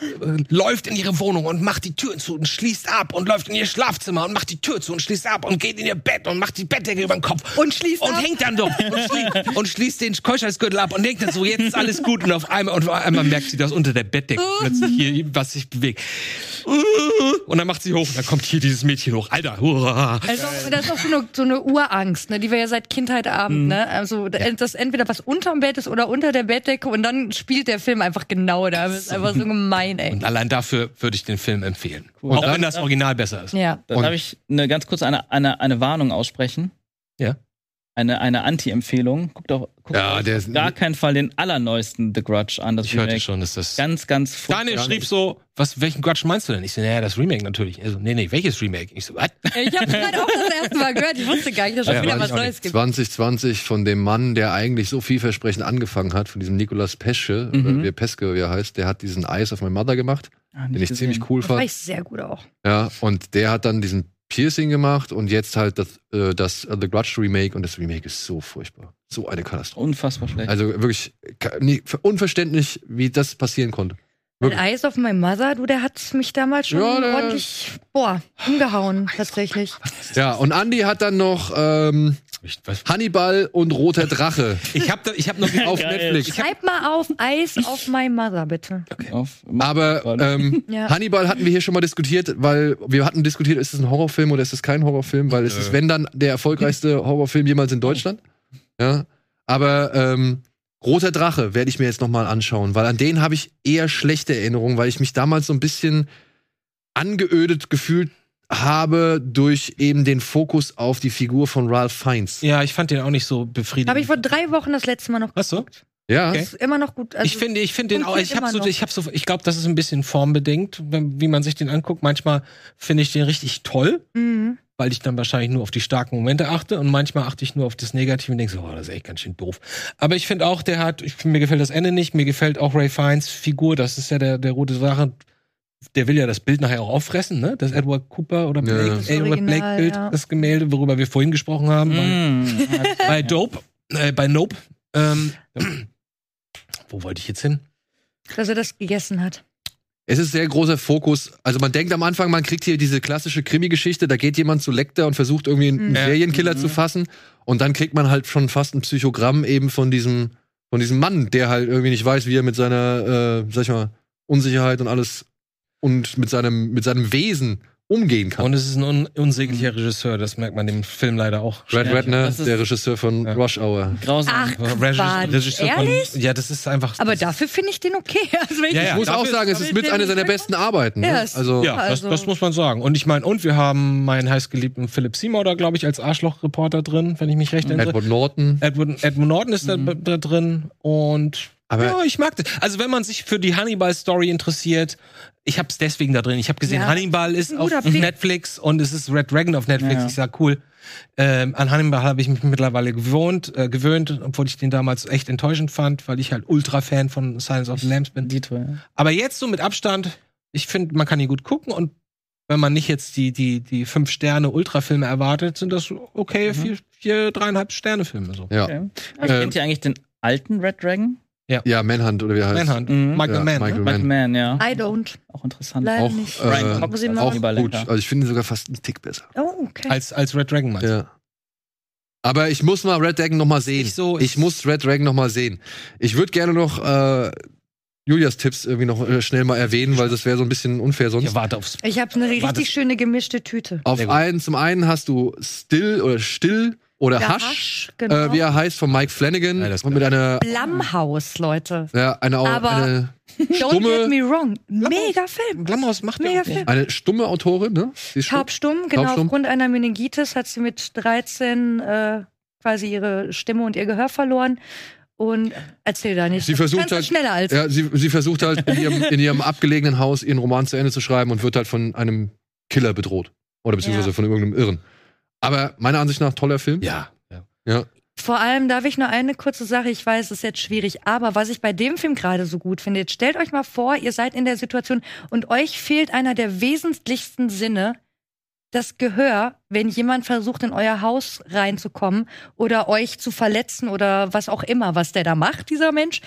läuft in ihre Wohnung und macht die Türen zu und schließt ab und läuft in ihr Schlafzimmer und macht die Tür zu und schließt ab und geht in ihr Bett und macht die Bettdecke über den Kopf Und schließt und ab. hängt dann doch und, schlie [LAUGHS] und schließt den Keuschheitsgürtel ab und denkt dann so, jetzt ist alles gut und auf einmal und auf einmal merkt sie, dass unter der Bettdecke plötzlich hier was sich bewegt. Und dann macht sie hoch und dann kommt hier dieses Mädchen hoch. Alter, hurra. Also, das ist auch so eine, so eine Urangst, ne, die wir ja seit Kindheit haben. Ne? Also, das entweder was unterm Bett ist oder unter der Bettdecke und dann spielt der Film einfach genau da. Das ist einfach so gemein, ey. Und allein dafür würde ich den Film empfehlen. Cool. Auch Darf- wenn das Original besser ist. Ja. Da darf ich eine, ganz kurz eine, eine, eine Warnung aussprechen. Ja. Eine, eine Anti-Empfehlung. Guckt doch guckt Ja, auf ist- gar keinen Fall den allerneuesten The Grudge an. Das Ich hörte Remake. schon, dass das. Ganz, ganz. Daniel schrieb so, was, welchen Quatsch meinst du denn? Ich so, naja, das Remake natürlich. Also, nee, nee, welches Remake? Ich so, was? [LAUGHS] Ich habe gerade auch das erste Mal gehört. Ich wusste gar nicht, dass es Ja, wieder was Neues gibt. 2020 von dem Mann, der eigentlich so vielversprechend angefangen hat, von diesem Nicolas Pesce, Mhm. oder wie Peske, wie er heißt, der hat diesen Eyes of My Mother gemacht, Ah, den ich gesehen. ziemlich cool Das war fand. ich sehr gut auch. Ja, und der hat dann diesen Piercing gemacht und jetzt halt das, äh, das äh, The Grudge Remake und das Remake ist so furchtbar. So eine Katastrophe. Unfassbar schlecht. Also wirklich nie, unverständlich, wie das passieren konnte. Wirklich. Eyes of My Mother, du, der hat mich damals schon Ja, ordentlich, boah, umgehauen, tatsächlich. Ja, und Andy hat dann noch ähm, Ich, was? Hannibal und Roter Drache ich hab, da, ich hab noch [LAUGHS] auf Geil. Netflix. Schreib mal auf Eyes of My Mother, bitte. Auf- Aber ähm, [LAUGHS] Ja. Hannibal hatten wir hier schon mal diskutiert, weil wir hatten diskutiert, ist es ein Horrorfilm oder ist es kein Horrorfilm, weil es ist, wenn dann, der erfolgreichste Horrorfilm jemals in Deutschland. Ja. Aber ähm, Roter Drache werde ich mir jetzt noch mal anschauen, weil an den habe ich eher schlechte Erinnerungen, weil ich mich damals so ein bisschen angeödet gefühlt habe durch eben den Fokus auf die Figur von Ralph Fiennes. Ja, ich fand den auch nicht so befriedigend. Habe ich vor drei Wochen das letzte Mal noch. Was so? Ja. Okay. Ist immer noch gut. Also, ich finde, ich finde den auch, ich habe so, ich habe so, ich glaube, das ist ein bisschen formbedingt, wie man sich den anguckt. Manchmal finde ich den richtig toll, Mhm. weil ich dann wahrscheinlich nur auf die starken Momente achte und manchmal achte ich nur auf das Negative und denke so, oh, das ist echt ganz schön doof. Aber ich finde auch, der hat, ich, mir gefällt das Ende nicht, mir gefällt auch Ray Fiennes Figur, das ist ja der, der rote Drache. Der will ja das Bild nachher auch auffressen, ne? Das Edward Cooper oder Ja. Blake, Das Edward Original, Blake Bild, ja. das Gemälde, worüber wir vorhin gesprochen haben. bei- Mm. [LAUGHS] bei Dope, äh, bei Nope. Ähm, wo wollte ich jetzt hin? Dass er das gegessen hat. Es ist sehr großer Fokus. Also man denkt am Anfang, man kriegt hier diese klassische Krimi-Geschichte, da geht jemand zu Lecter und versucht irgendwie einen Mhm. Serienkiller zu fassen. Und dann kriegt man halt schon fast ein Psychogramm eben von diesem, von diesem Mann, der halt irgendwie nicht weiß, wie er mit seiner, äh, sag ich mal, Unsicherheit und alles und mit seinem, mit seinem Wesen umgehen kann. Und es ist ein un unsäglicher Regisseur, das merkt man dem Film leider auch. Red Redner, der Regisseur von Ja. Rush Hour. Grausam. Ach, Quatsch. Regisseur Ehrlich? Von, ja, das ist einfach. Aber dafür finde ich den okay. [LAUGHS] Also Ja, ich ja. Ich muss auch sagen, es ist mit einer seiner besten Arbeiten. Ne? Also, Ja, das, Also- das muss man sagen. Und ich meine, und wir haben meinen heißgeliebten Philipp Seymour da, glaube ich, als Arschloch-Reporter drin, wenn ich mich recht erinnere. Edward Norton. Edward, Edmund Norton ist da, da drin und Aber- ja, ich mag das. Also wenn man sich für die Hannibal-Story interessiert, ich habe es deswegen da drin. Ich habe gesehen, Ja. Hannibal ist Ein auf Pick. Netflix und es ist Red Dragon auf Netflix. Ja. Ich sag cool. Ähm, an Hannibal habe ich mich mittlerweile gewohnt, äh, gewöhnt, obwohl ich den damals echt enttäuschend fand, weil ich halt Ultra-Fan von Silence of the Lambs bin. Dito, ja. Aber jetzt so mit Abstand, ich finde, man kann ihn gut gucken und wenn man nicht jetzt die, die, die fünf Sterne Ultrafilme erwartet, sind das okay, vier, vier, dreieinhalb Sterne Filme so. Ja. Okay. Ähm, Kennt ihr eigentlich den alten Red Dragon? Ja, Manhunt oder wie heißt. Manhunt, Mhm. Michael Ja, Mann. Michael ne? Michael Mann, ja. I don't. Auch interessant. Leider Auch, nicht. äh, Ryan Cox Muss ich als mal- auch gut. Also ich finde ihn sogar fast einen Tick besser. Oh, okay. Als, als Red Dragon meinst? Ja. Aber ich muss mal Red Dragon noch mal sehen. Nicht so, ich ich- muss Red Dragon noch mal sehen. Ich würde gerne noch äh, Julias Tipps irgendwie noch äh, schnell mal erwähnen, weil das wäre so ein bisschen unfair sonst. Ich warte aufs. Ich habe eine richtig das- schöne gemischte Tüte. Auf einen, zum einen hast du Still oder Still oder Der Hush, Hush, genau. äh, wie er heißt, von Mike Flanagan. Ja, das- und mit einer, Blumhouse, Leute. ja, eine, Aber- eine, Don't get stumme, me wrong. Mega Film. Blumhaus macht Mega Film. eine stumme Autorin, ne? Sie ist stumm. Taubstumm, genau. Taubstumm. Aufgrund einer Meningitis hat sie mit 13 äh, quasi ihre Stimme und ihr Gehör verloren. Und erzähl da nicht. Sie versucht halt- schneller als Ja, sie, sie versucht halt in ihrem, in ihrem abgelegenen Haus ihren Roman zu Ende zu schreiben und wird halt von einem Killer bedroht. Oder beziehungsweise Ja. von irgendeinem Irren. Aber meiner Ansicht nach toller Film. Ja. ja. Ja. Vor allem darf ich nur eine kurze Sache, ich weiß, es ist jetzt schwierig, aber was ich bei dem Film gerade so gut finde, jetzt stellt euch mal vor, ihr seid in der Situation und euch fehlt einer der wesentlichsten Sinne, das Gehör, wenn jemand versucht, in euer Haus reinzukommen oder euch zu verletzen oder was auch immer, was der da macht, dieser Mensch.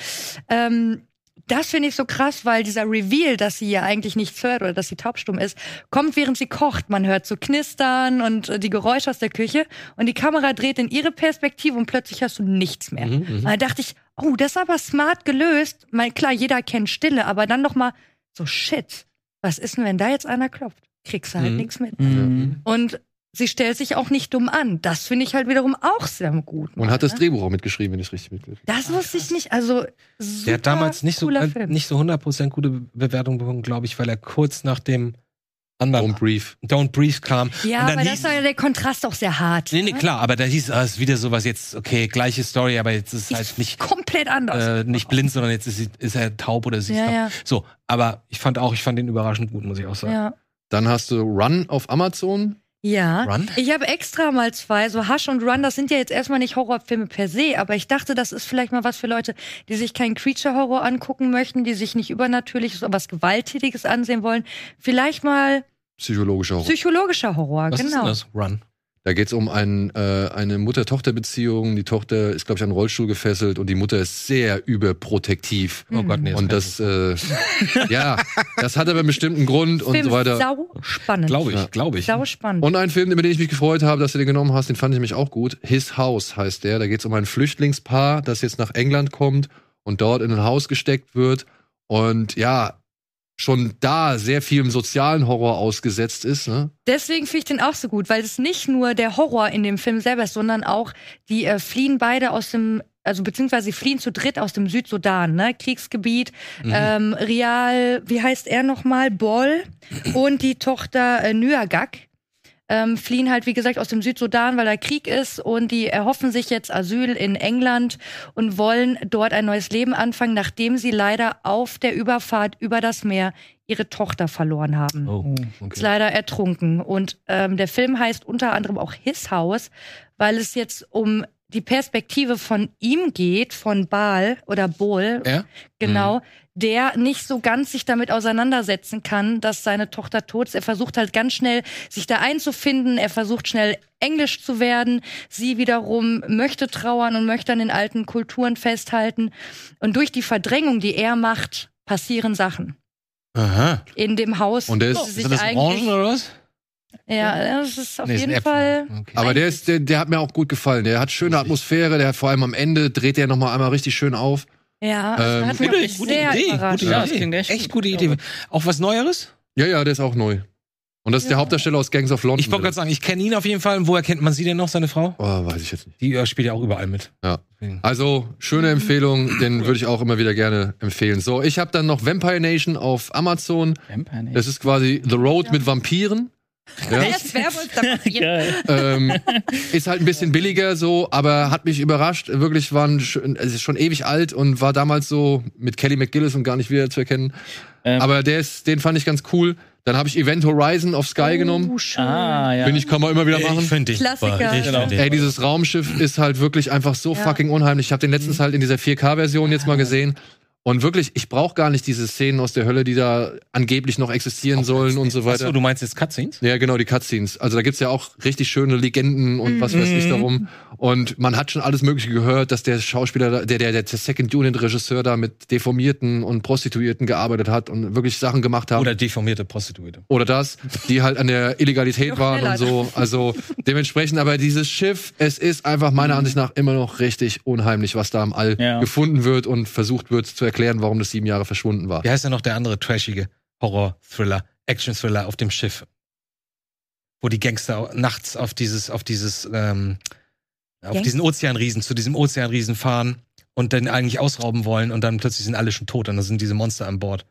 Ähm, das finde ich so krass, weil dieser Reveal, dass sie ja eigentlich nichts hört oder dass sie taubstumm ist, kommt während sie kocht. Man hört so knistern und äh, die Geräusche aus der Küche und die Kamera dreht in ihre Perspektive und plötzlich hörst du nichts mehr. Mhm, Und da dachte ich, oh, das ist aber smart gelöst. Mal klar, jeder kennt Stille, aber dann noch mal so shit. Was ist denn, wenn da jetzt einer klopft? Kriegst du halt Mhm. nichts mit. Mhm. Und sie stellt sich auch nicht dumm an. Das finde ich halt wiederum auch sehr gut. Und hat das ne? Drehbuch auch mitgeschrieben, wenn ich es richtig mitgekriegt Das wusste ich nicht. Also super Der hat damals nicht so, äh, Film. nicht so 100% gute Be- Bewertung bekommen, glaube ich, weil er kurz nach dem anderen Don't Brief. Don't Breathe kam. Ja, Und dann aber hieß- das war ja der Kontrast auch sehr hart. Nee, nee, ne? klar, aber da hieß ah, es ist wieder sowas jetzt, okay, gleiche Story, aber jetzt ist es halt nicht, komplett anders. äh, nicht blind, sondern jetzt ist, ist er taub oder sie ist Ja, ja. So, aber ich fand auch, ich fand den überraschend gut, muss ich auch sagen. ja. Dann hast du Run auf Amazon. Ja, Run? ich habe extra mal zwei, so Hush und Run, das sind ja jetzt erstmal nicht Horrorfilme per se, aber ich dachte, das ist vielleicht mal was für Leute, die sich keinen Creature-Horror angucken möchten, die sich nicht übernatürliches, aber was Gewalttätiges ansehen wollen. Vielleicht mal Psychologischer Horror. psychologischer Horror, Was ist genau. denn das? Run. Da geht es um ein, äh, eine Mutter-Tochter-Beziehung. Die Tochter ist, glaube ich, an den Rollstuhl gefesselt und die Mutter ist sehr überprotektiv. Oh Gott, nee. und das, äh, ja, das hat aber einen bestimmten Grund und Film so weiter. sau spannend. glaube ich, Ja. glaube ich. Sau spannend. Und ein Film, über den ich mich gefreut habe, dass du den genommen hast, den fand ich nämlich auch gut. His House heißt der. Da geht es um ein Flüchtlingspaar, das jetzt nach England kommt und dort in ein Haus gesteckt wird. Und ja, schon da sehr viel im sozialen Horror ausgesetzt ist. Ne? Deswegen finde ich den auch so gut, weil es nicht nur der Horror in dem Film selber ist, sondern auch die äh, fliehen beide aus dem also beziehungsweise sie fliehen zu dritt aus dem Südsudan, ne, Kriegsgebiet. Ähm, Real, wie heißt er nochmal? Bol und die Tochter äh, Nyagak ähm, fliehen halt, wie gesagt, aus dem Südsudan, weil da Krieg ist und die erhoffen sich jetzt Asyl in England und wollen dort ein neues Leben anfangen, nachdem sie leider auf der Überfahrt über das Meer ihre Tochter verloren haben Oh, ist okay. leider ertrunken. Und ähm, der Film heißt unter anderem auch His House, weil es jetzt um die Perspektive von ihm geht, von Baal oder Bol, Ja? genau, der nicht so ganz sich damit auseinandersetzen kann, dass seine Tochter tot ist. Er versucht halt ganz schnell, sich da einzufinden. Er versucht schnell Englisch zu werden. Sie wiederum möchte trauern und möchte an den alten Kulturen festhalten. Und durch die Verdrängung, die er macht, passieren Sachen. Aha. In dem Haus. Und der ist- Ist das eigentlich- Orangen oder was? Ja, das ist auf Nee, ist jeden Äpfel. Fall. Okay. Aber der ist, der, der hat mir auch gut gefallen. Der hat schöne Atmosphäre, der hat vor allem am Ende dreht der nochmal einmal richtig schön auf. Ja, Ähm, das hat mich Gute, auch gute sehr Idee. überrascht. Gute Ja, das Idee. klingt echt echt gut. gute Idee. Auch was Neueres? Ja, ja, der ist auch neu. Und das ist der Hauptdarsteller aus Gangs of London. Ich wollte gerade sagen, ich kenne ihn auf jeden Fall. Und woher kennt man sie denn noch, seine Frau? Oh, weiß ich jetzt nicht. Die äh, spielt ja auch überall mit. Ja. Also, schöne Empfehlung, den würde ich auch immer wieder gerne empfehlen. So, ich habe dann noch Vampire Nation auf Amazon. Vampire Nation. Das ist quasi The Road mit Vampiren. Ja. [LAUGHS] Geil. ähm, [LAUGHS] ist halt ein bisschen billiger so, aber hat mich überrascht. Wirklich waren schon, es ist schon ewig alt und war damals so mit Kelly McGillis und gar nicht wieder zu erkennen. Ähm. aber der ist, den fand ich ganz cool. Dann habe ich Event Horizon auf Sky genommen. Oh, schön. Ah, ja. Finde ich, kann man immer wieder machen. Ich finde dich Klassiker. Ich Genau. Ey, dieses Raumschiff ist halt wirklich einfach so Ja. fucking unheimlich. Ich habe den letztens halt in dieser 4K-Version jetzt mal gesehen. Und wirklich, ich brauche gar nicht diese Szenen aus der Hölle, die da angeblich noch existieren sollen und so weiter. Achso, du meinst jetzt Cutscenes? Ja, genau, die Cutscenes. Also da gibt's ja auch richtig schöne Legenden und was weiß ich darum. Und man hat schon alles Mögliche gehört, dass der Schauspieler, der, der, der Second Unit Regisseur da mit Deformierten und Prostituierten gearbeitet hat und wirklich Sachen gemacht hat. Oder deformierte Prostituierte. Oder das, die halt an der Illegalität waren und so. Also dementsprechend, aber dieses Schiff, es ist einfach meiner Ansicht nach immer noch richtig unheimlich, was da im All Ja. gefunden wird und versucht wird zu erklären, warum das sieben Jahre verschwunden war. Wie heißt denn noch der andere trashige Horror-Thriller, Action-Thriller auf dem Schiff? Wo die Gangster nachts auf dieses, auf dieses, ähm, auf diesen Ozeanriesen, zu diesem Ozeanriesen fahren und dann eigentlich ausrauben wollen und dann plötzlich sind alle schon tot und dann sind diese Monster an Bord.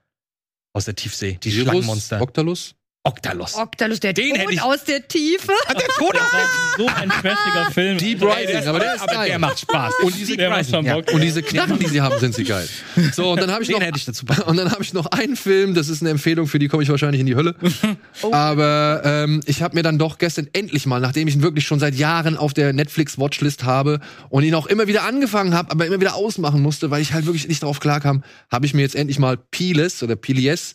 Aus der Tiefsee. Die Virus, Schlangenmonster. Octalus? Octalos. Octalus, der Den hätte Tod ich- aus der Tiefe. Ah, der Tod Das war [LAUGHS] so ein trashiger Film. Deep Rising, aber der ist aber geil. der macht Spaß. Und diese, Der macht schon Ja. Bock. und diese Knarren, die sie haben, sind sie geil. So, und dann habe ich Den noch hätte ich dazu Und dann habe ich noch einen Film, das ist eine Empfehlung, für die komme ich wahrscheinlich in die Hölle. [LAUGHS] Aber ähm, ich habe mir dann doch gestern endlich mal, nachdem ich ihn wirklich schon seit Jahren auf der Netflix-Watchlist habe und ihn auch immer wieder angefangen habe, aber immer wieder ausmachen musste, weil ich halt wirklich nicht darauf klarkam, habe ich mir jetzt endlich mal Piles oder Pilies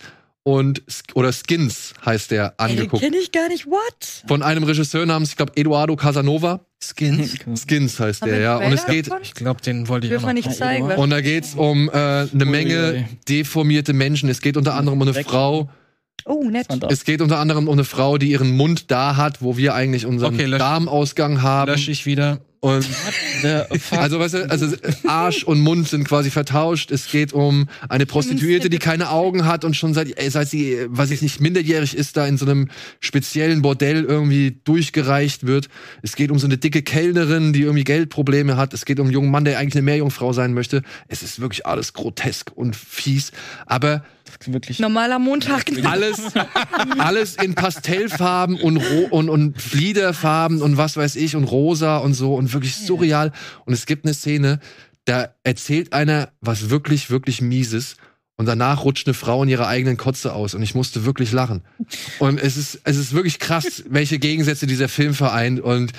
und oder Skins heißt der angeguckt. kenne ich gar nicht. What? Von einem Regisseur namens, ich glaube, Eduardo Casanova. Skins. [LAUGHS] Skins heißt Haben der, ja. Und es geht, davon? Ich glaube, den wollte ich auch noch. nicht zeigen. Und da geht's um äh, eine Menge deformierte Menschen. Es geht unter anderem um eine. Frau. Oh, nett. Es geht unter anderem um eine Frau, die ihren Mund da hat, wo wir eigentlich unseren Okay, lösch- Darmausgang haben. Lösche ich wieder. Und also, weißt du, also Arsch und Mund sind quasi vertauscht. Es geht um eine Prostituierte, die keine Augen hat und schon seit, äh, seit sie, weiß ich nicht, minderjährig ist, da in so einem speziellen Bordell irgendwie durchgereicht wird. Es geht um so eine dicke Kellnerin, die irgendwie Geldprobleme hat. Es geht um einen jungen Mann, der eigentlich eine Meerjungfrau sein möchte. Es ist wirklich alles grotesk und fies. Aber wirklich. Normaler Montag. alles, alles in Pastellfarben und, und, und Fliederfarben und was weiß ich und rosa und so und wirklich surreal. Und es gibt eine Szene, da erzählt einer was wirklich, wirklich Mieses. Und danach rutscht eine Frau in ihrer eigenen Kotze aus und ich musste wirklich lachen. Und es ist, es ist wirklich krass, [LAUGHS] welche Gegensätze dieser Film vereint und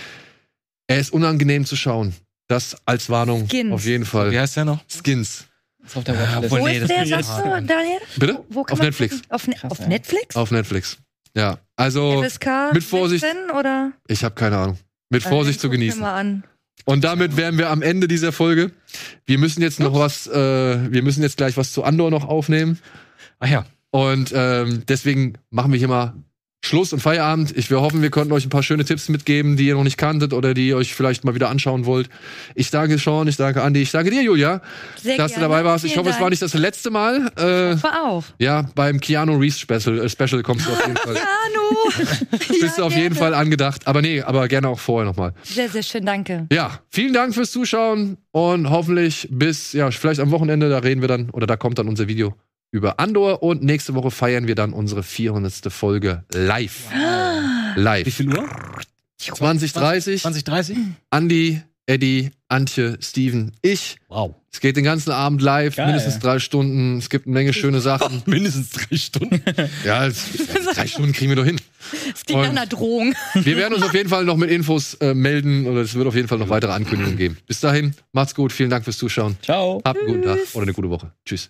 er ist unangenehm zu schauen. Das als Warnung Skins. auf jeden Fall. Wie heißt der noch? Skins. Ist auf der Ja, Watchlist. obwohl, Wo nee, ist der, sagst du, Daniel? Bitte? Wo kann Auf man Netflix. Auf, ne Krass, auf. Netflix? Auf Netflix. Ja. Also, FSK mit Vorsicht. 16 oder? ich habe keine Ahnung. Mit Vorsicht Äh, zu genießen. Mal an. Und damit wären wir am Ende dieser Folge. Wir müssen jetzt noch was, äh, wir müssen jetzt gleich was zu Andor noch aufnehmen. Ach ja. Und ähm, deswegen machen wir hier mal Schluss und Feierabend. Ich wir hoffen, wir konnten euch ein paar schöne Tipps mitgeben, die ihr noch nicht kanntet oder die ihr euch vielleicht mal wieder anschauen wollt. Ich danke Sean, ich danke Andi, ich danke dir, Julia, Sehr dass du gerne. dabei warst. Ich hoffe, es war nicht das letzte Mal. Äh, War auf. ja, beim Keanu Reeves Special, äh, Special kommst du auf jeden [LAUGHS] Fall. Manu! [LAUGHS] Bist du auf jeden Fall angedacht. Aber nee, aber gerne auch vorher nochmal. Sehr, sehr schön, danke. Ja, vielen Dank fürs Zuschauen und hoffentlich bis, ja, vielleicht am Wochenende, da reden wir dann, oder da kommt dann unser Video über Andor und nächste Woche feiern wir dann unsere 400. Folge live. Wie Live. viel Uhr? 2030, 2030? Andi, Eddie, Antje, Steven, ich. Wow. Es geht den ganzen Abend live, Geil. mindestens drei Stunden. Es gibt eine Menge schöne Sachen. [LAUGHS] Mindestens drei Stunden. [LAUGHS] Ja, es, drei Stunden kriegen wir doch hin. Es klingt nach einer Drohung. Wir werden uns auf jeden Fall noch mit Infos äh, melden oder es wird auf jeden Fall noch weitere Ankündigungen geben. Bis dahin, macht's gut, vielen Dank fürs Zuschauen. Ciao. Habt einen guten Tag oder eine gute Woche. Tschüss.